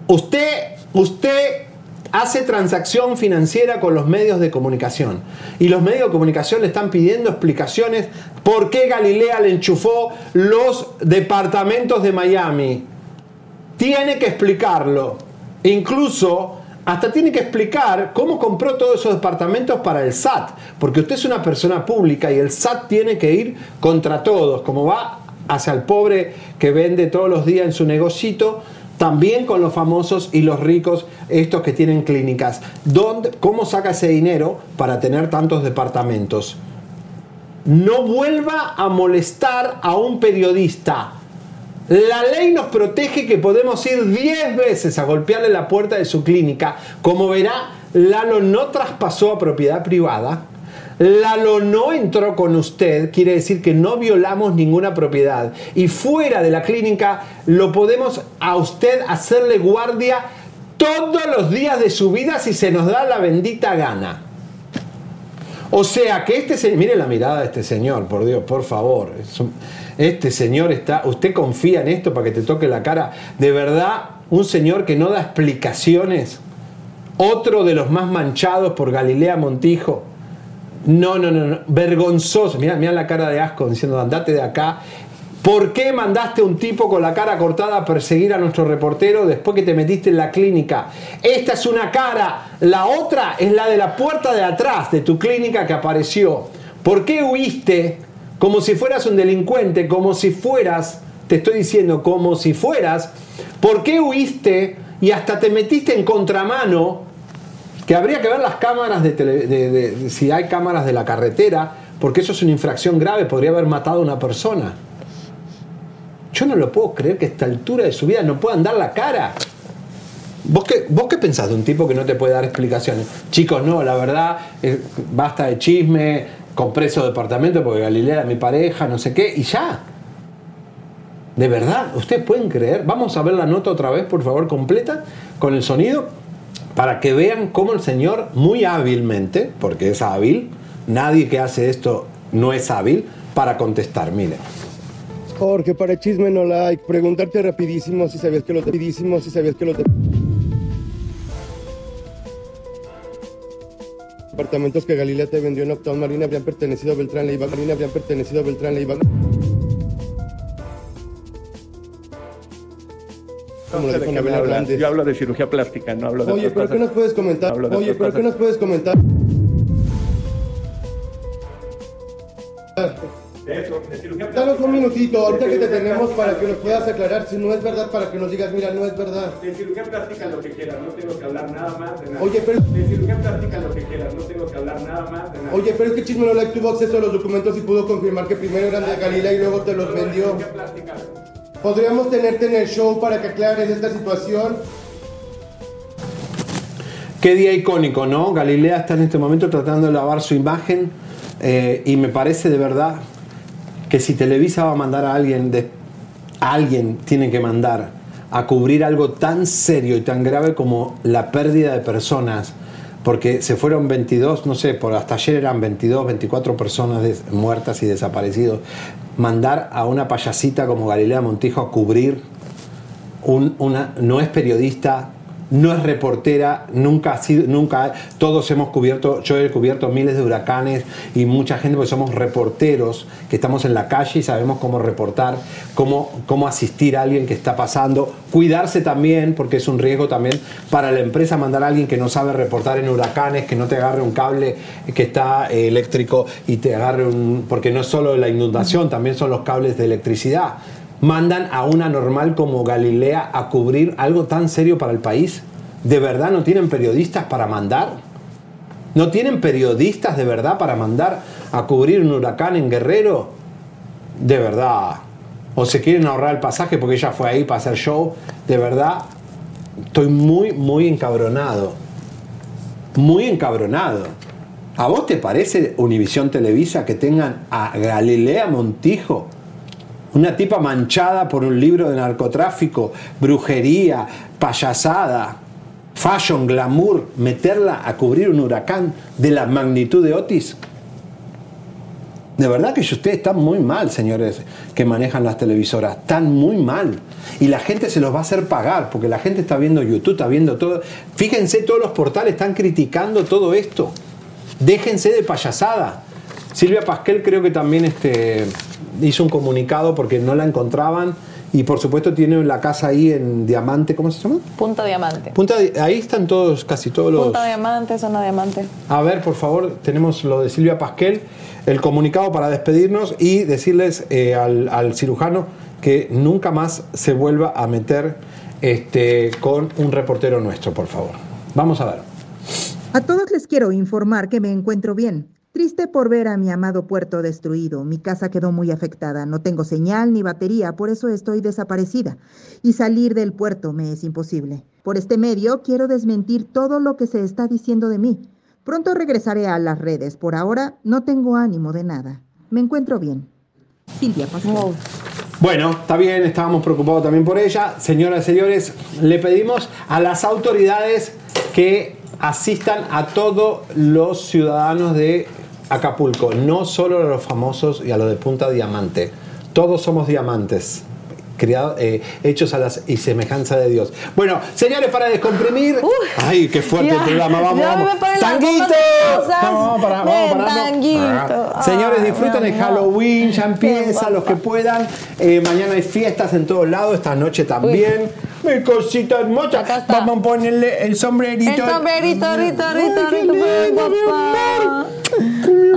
Usted, usted hace transacción financiera con los medios de comunicación. Y los medios de comunicación le están pidiendo explicaciones por qué Galilea le enchufó los departamentos de Miami. Tiene que explicarlo. Incluso hasta tiene que explicar cómo compró todos esos departamentos para el SAT. Porque usted es una persona pública y el SAT tiene que ir contra todos. Como va hacia el pobre que vende todos los días en su negocito, también con los famosos y los ricos, estos que tienen clínicas. ¿Dónde, ¿Cómo saca ese dinero para tener tantos departamentos? No vuelva a molestar a un periodista. La ley nos protege que podemos ir 10 veces a golpearle la puerta de su clínica. Como verá, Lalo no traspasó a propiedad privada. Lalo no entró con usted, quiere decir que no violamos ninguna propiedad. Y fuera de la clínica lo podemos a usted hacerle guardia todos los días de su vida si se nos da la bendita gana. O sea que este señor, mire la mirada de este señor, por Dios, por favor. Este señor está, usted confía en esto para que te toque la cara. De verdad, un señor que no da explicaciones. Otro de los más manchados por Galilea Montijo. No, no, no, no. vergonzoso. Mira, mira la cara de asco diciendo, andate de acá. ¿Por qué mandaste a un tipo con la cara cortada a perseguir a nuestro reportero después que te metiste en la clínica? Esta es una cara, la otra es la de la puerta de atrás de tu clínica que apareció. ¿Por qué huiste como si fueras un delincuente, como si fueras, te estoy diciendo, como si fueras? ¿Por qué huiste y hasta te metiste en contramano Que habría que ver las cámaras de, tele- de- si hay cámaras de la carretera, porque eso es una infracción grave, podría haber matado a una persona. Yo no lo puedo creer que a esta altura de su vida no puedan dar la cara. ¿Vos qué, ¿Vos qué pensás de un tipo que no te puede dar explicaciones? Chicos, no, la verdad, eh, basta de chisme, compré esos departamento porque Galilea era mi pareja, no sé qué, y ya. De verdad, ¿ustedes pueden creer? Vamos a ver la nota otra vez, por favor, completa, con el sonido, para que vean cómo el señor, muy hábilmente, porque es hábil, nadie que hace esto no es hábil, para contestar. Miren. Jorge, para chisme no like, preguntarte rapidísimo si sabías que los rapidísimo si sabías que los departamentos que Galilea te vendió en Uptown Marina habrían pertenecido a Beltrán Leiva, Marina habrían pertenecido a Beltrán Leiva. Como No sé de. Yo hablo de cirugía plástica, no hablo de Oye, pero ¿qué nos puedes comentar? Oye, pero ¿qué nos puedes comentar? De eso, de cirugía Danos un minutito, ahorita que te tenemos plástica. para que nos puedas aclarar si no es verdad, para que nos digas, mira, no es verdad. De cirugía plástica lo que quieras, no tengo que hablar nada más de nada. Oye, pero- De cirugía plástica lo que quieras, no tengo que hablar nada más de nada. Oye, pero es que Chisme no like tuvo acceso a los documentos y pudo confirmar que primero eran de Galilea y luego te los vendió. Cirugía plástica. ¿Podríamos tenerte en el show para que aclares esta situación? Qué día icónico, ¿no? Galilea está en este momento tratando de lavar su imagen eh, y me parece de verdad que si Televisa va a mandar a alguien, de, a alguien tiene que mandar a cubrir algo tan serio y tan grave como la pérdida de personas, porque se fueron 22, no sé, por hasta ayer eran 22, 24 personas muertas y desaparecidos, mandar a una payasita como Galilea Montijo a cubrir un- una, no es periodista, no es reportera, nunca ha sido, nunca, todos hemos cubierto, yo he cubierto miles de huracanes y mucha gente, porque somos reporteros, que estamos en la calle y sabemos cómo reportar, cómo, cómo asistir a alguien que está pasando, cuidarse también, porque es un riesgo también para la empresa mandar a alguien que no sabe reportar en huracanes, que no te agarre un cable que está eh, eléctrico y te agarre un, porque no es solo la inundación, también son los cables de electricidad mandan a una normal como Galilea a cubrir algo tan serio para el país? ¿De verdad no tienen periodistas para mandar? ¿No tienen periodistas de verdad para mandar a cubrir un huracán en Guerrero? De verdad. O se quieren ahorrar el pasaje porque ella fue ahí para hacer show. De verdad, estoy muy, muy encabronado. Muy encabronado. ¿A vos te parece Univisión Televisa que tengan a Galilea Montijo? Una tipa manchada por un libro de narcotráfico, brujería, payasada, fashion, glamour, meterla a cubrir un huracán de la magnitud de Otis. De verdad que ustedes están muy mal, señores que manejan las televisoras. Están muy mal. Y la gente se los va a hacer pagar, porque la gente está viendo YouTube, está viendo todo. Fíjense, todos los portales están criticando todo esto. Déjense de payasada. Silvia Pasquel creo que también este, hizo un comunicado porque no la encontraban. Y por supuesto tiene la casa ahí en Diamante, ¿cómo se llama? Punta diamante. Punta, ahí están todos, casi todos los... Punta diamante, zona diamante. A ver, por favor, tenemos lo de Silvia Pasquel, el comunicado para despedirnos y decirles eh, al, al cirujano que nunca más se vuelva a meter este, con un reportero nuestro, por favor. Vamos a ver. A todos les quiero informar que me encuentro bien. Triste por ver a mi amado puerto destruido. Mi casa quedó muy afectada. No tengo señal ni batería, por eso estoy desaparecida. Y salir del puerto me es imposible. Por este medio quiero desmentir todo lo que se está diciendo de mí. Pronto regresaré a las redes. Por ahora no tengo ánimo de nada. Me encuentro bien. Silvia Pascual. Bueno, está bien, estábamos preocupados también por ella. Señoras y señores, le pedimos a las autoridades que asistan a todos los ciudadanos de Acapulco, no solo a los famosos y a los de Punta Diamante. Todos somos diamantes. criados, eh, hechos a la y semejanza de Dios. Bueno, señores, para descomprimir. Ay, qué fuerte el programa. Vamos, vamos. las ¡Tanguito! Vamos, para, vamos, tanguito. Ah. Señores, disfruten el. Halloween, ya empieza, los que puedan. Eh, mañana hay fiestas en todos lados, esta noche también. Mi cosita hermosa. Vamos a ponerle el sombrerito. El sombrerito, rito, rito, rito.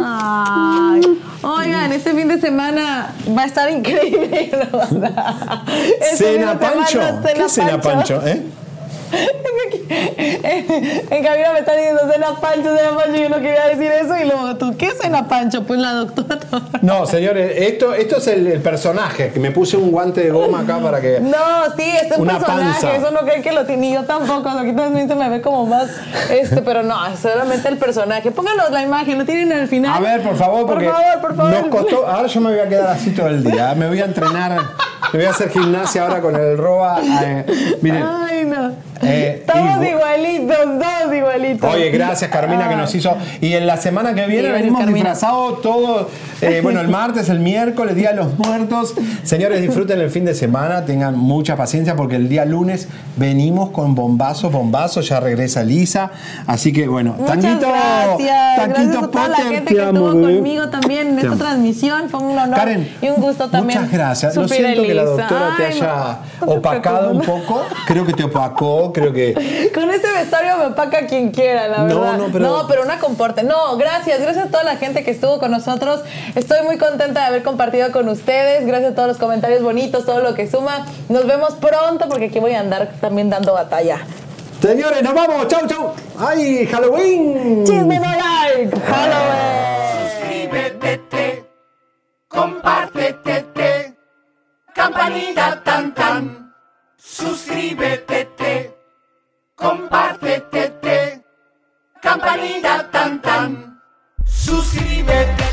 Ay. Oigan, este fin de semana va a estar increíble. ¿verdad? Este Cena Pancho. ¿Qué cena Pancho? ¿Eh? En cabina me están diciendo cena Pancho, cena Pancho, yo no quería decir eso y luego tú, ¿qué cena Pancho? Pues la doctora. No, señores, esto, esto es el, el personaje, que me puse un guante de goma acá para que... No, sí, es un Una personaje, panza. eso no creen que lo tiene, yo tampoco, aquí también se me ve como más, este, pero no, es solamente el personaje. Pónganos la imagen, lo tienen al final. A ver, por favor, porque Por favor, por favor. nos costó. Ahora yo me voy a quedar así todo el día. Me voy a entrenar, me voy a hacer gimnasia ahora con el roba. eh, miren, Ay, no. Eh, (laughs) Estamos y- igualitos, todos igualitos. Oye, gracias Carmina que nos hizo. Y en la semana que viene Sí, venimos disfrazados todos. eh, (laughs) bueno, el martes, el miércoles, Día de los Muertos. Señores, disfruten el fin de semana, tengan mucha paciencia porque el día lunes venimos con bombazos, bombazos. Ya regresa Lisa. Así que bueno, Muchas Tanguito, gracias. Tanguito gracias a toda la gente te que estuvo conmigo también en esta transmisión. Fue un honor Karen, y un gusto también. Muchas gracias. Lo siento que la doctora te Ay, haya no, no te opacado un poco. Creo que te opacó, creo que. (laughs) Con este vestuario me opaca quien quiera, la No, verdad. no, pero- No, pero una comporte. No, gracias. Gracias a toda la gente que estuvo con nosotros. Estoy muy contenta de haber compartido con ustedes. Gracias a todos los comentarios bonitos, todo lo que suma. Nos vemos pronto porque aquí voy a andar también dando batalla. Señores, nos vamos. Chau, chau. ¡Ay, Halloween! Chisme no like. Halloween. Suscríbete, compártete, campanita tan tan. Suscríbete, compártete, campanita tan tan. Suscríbete,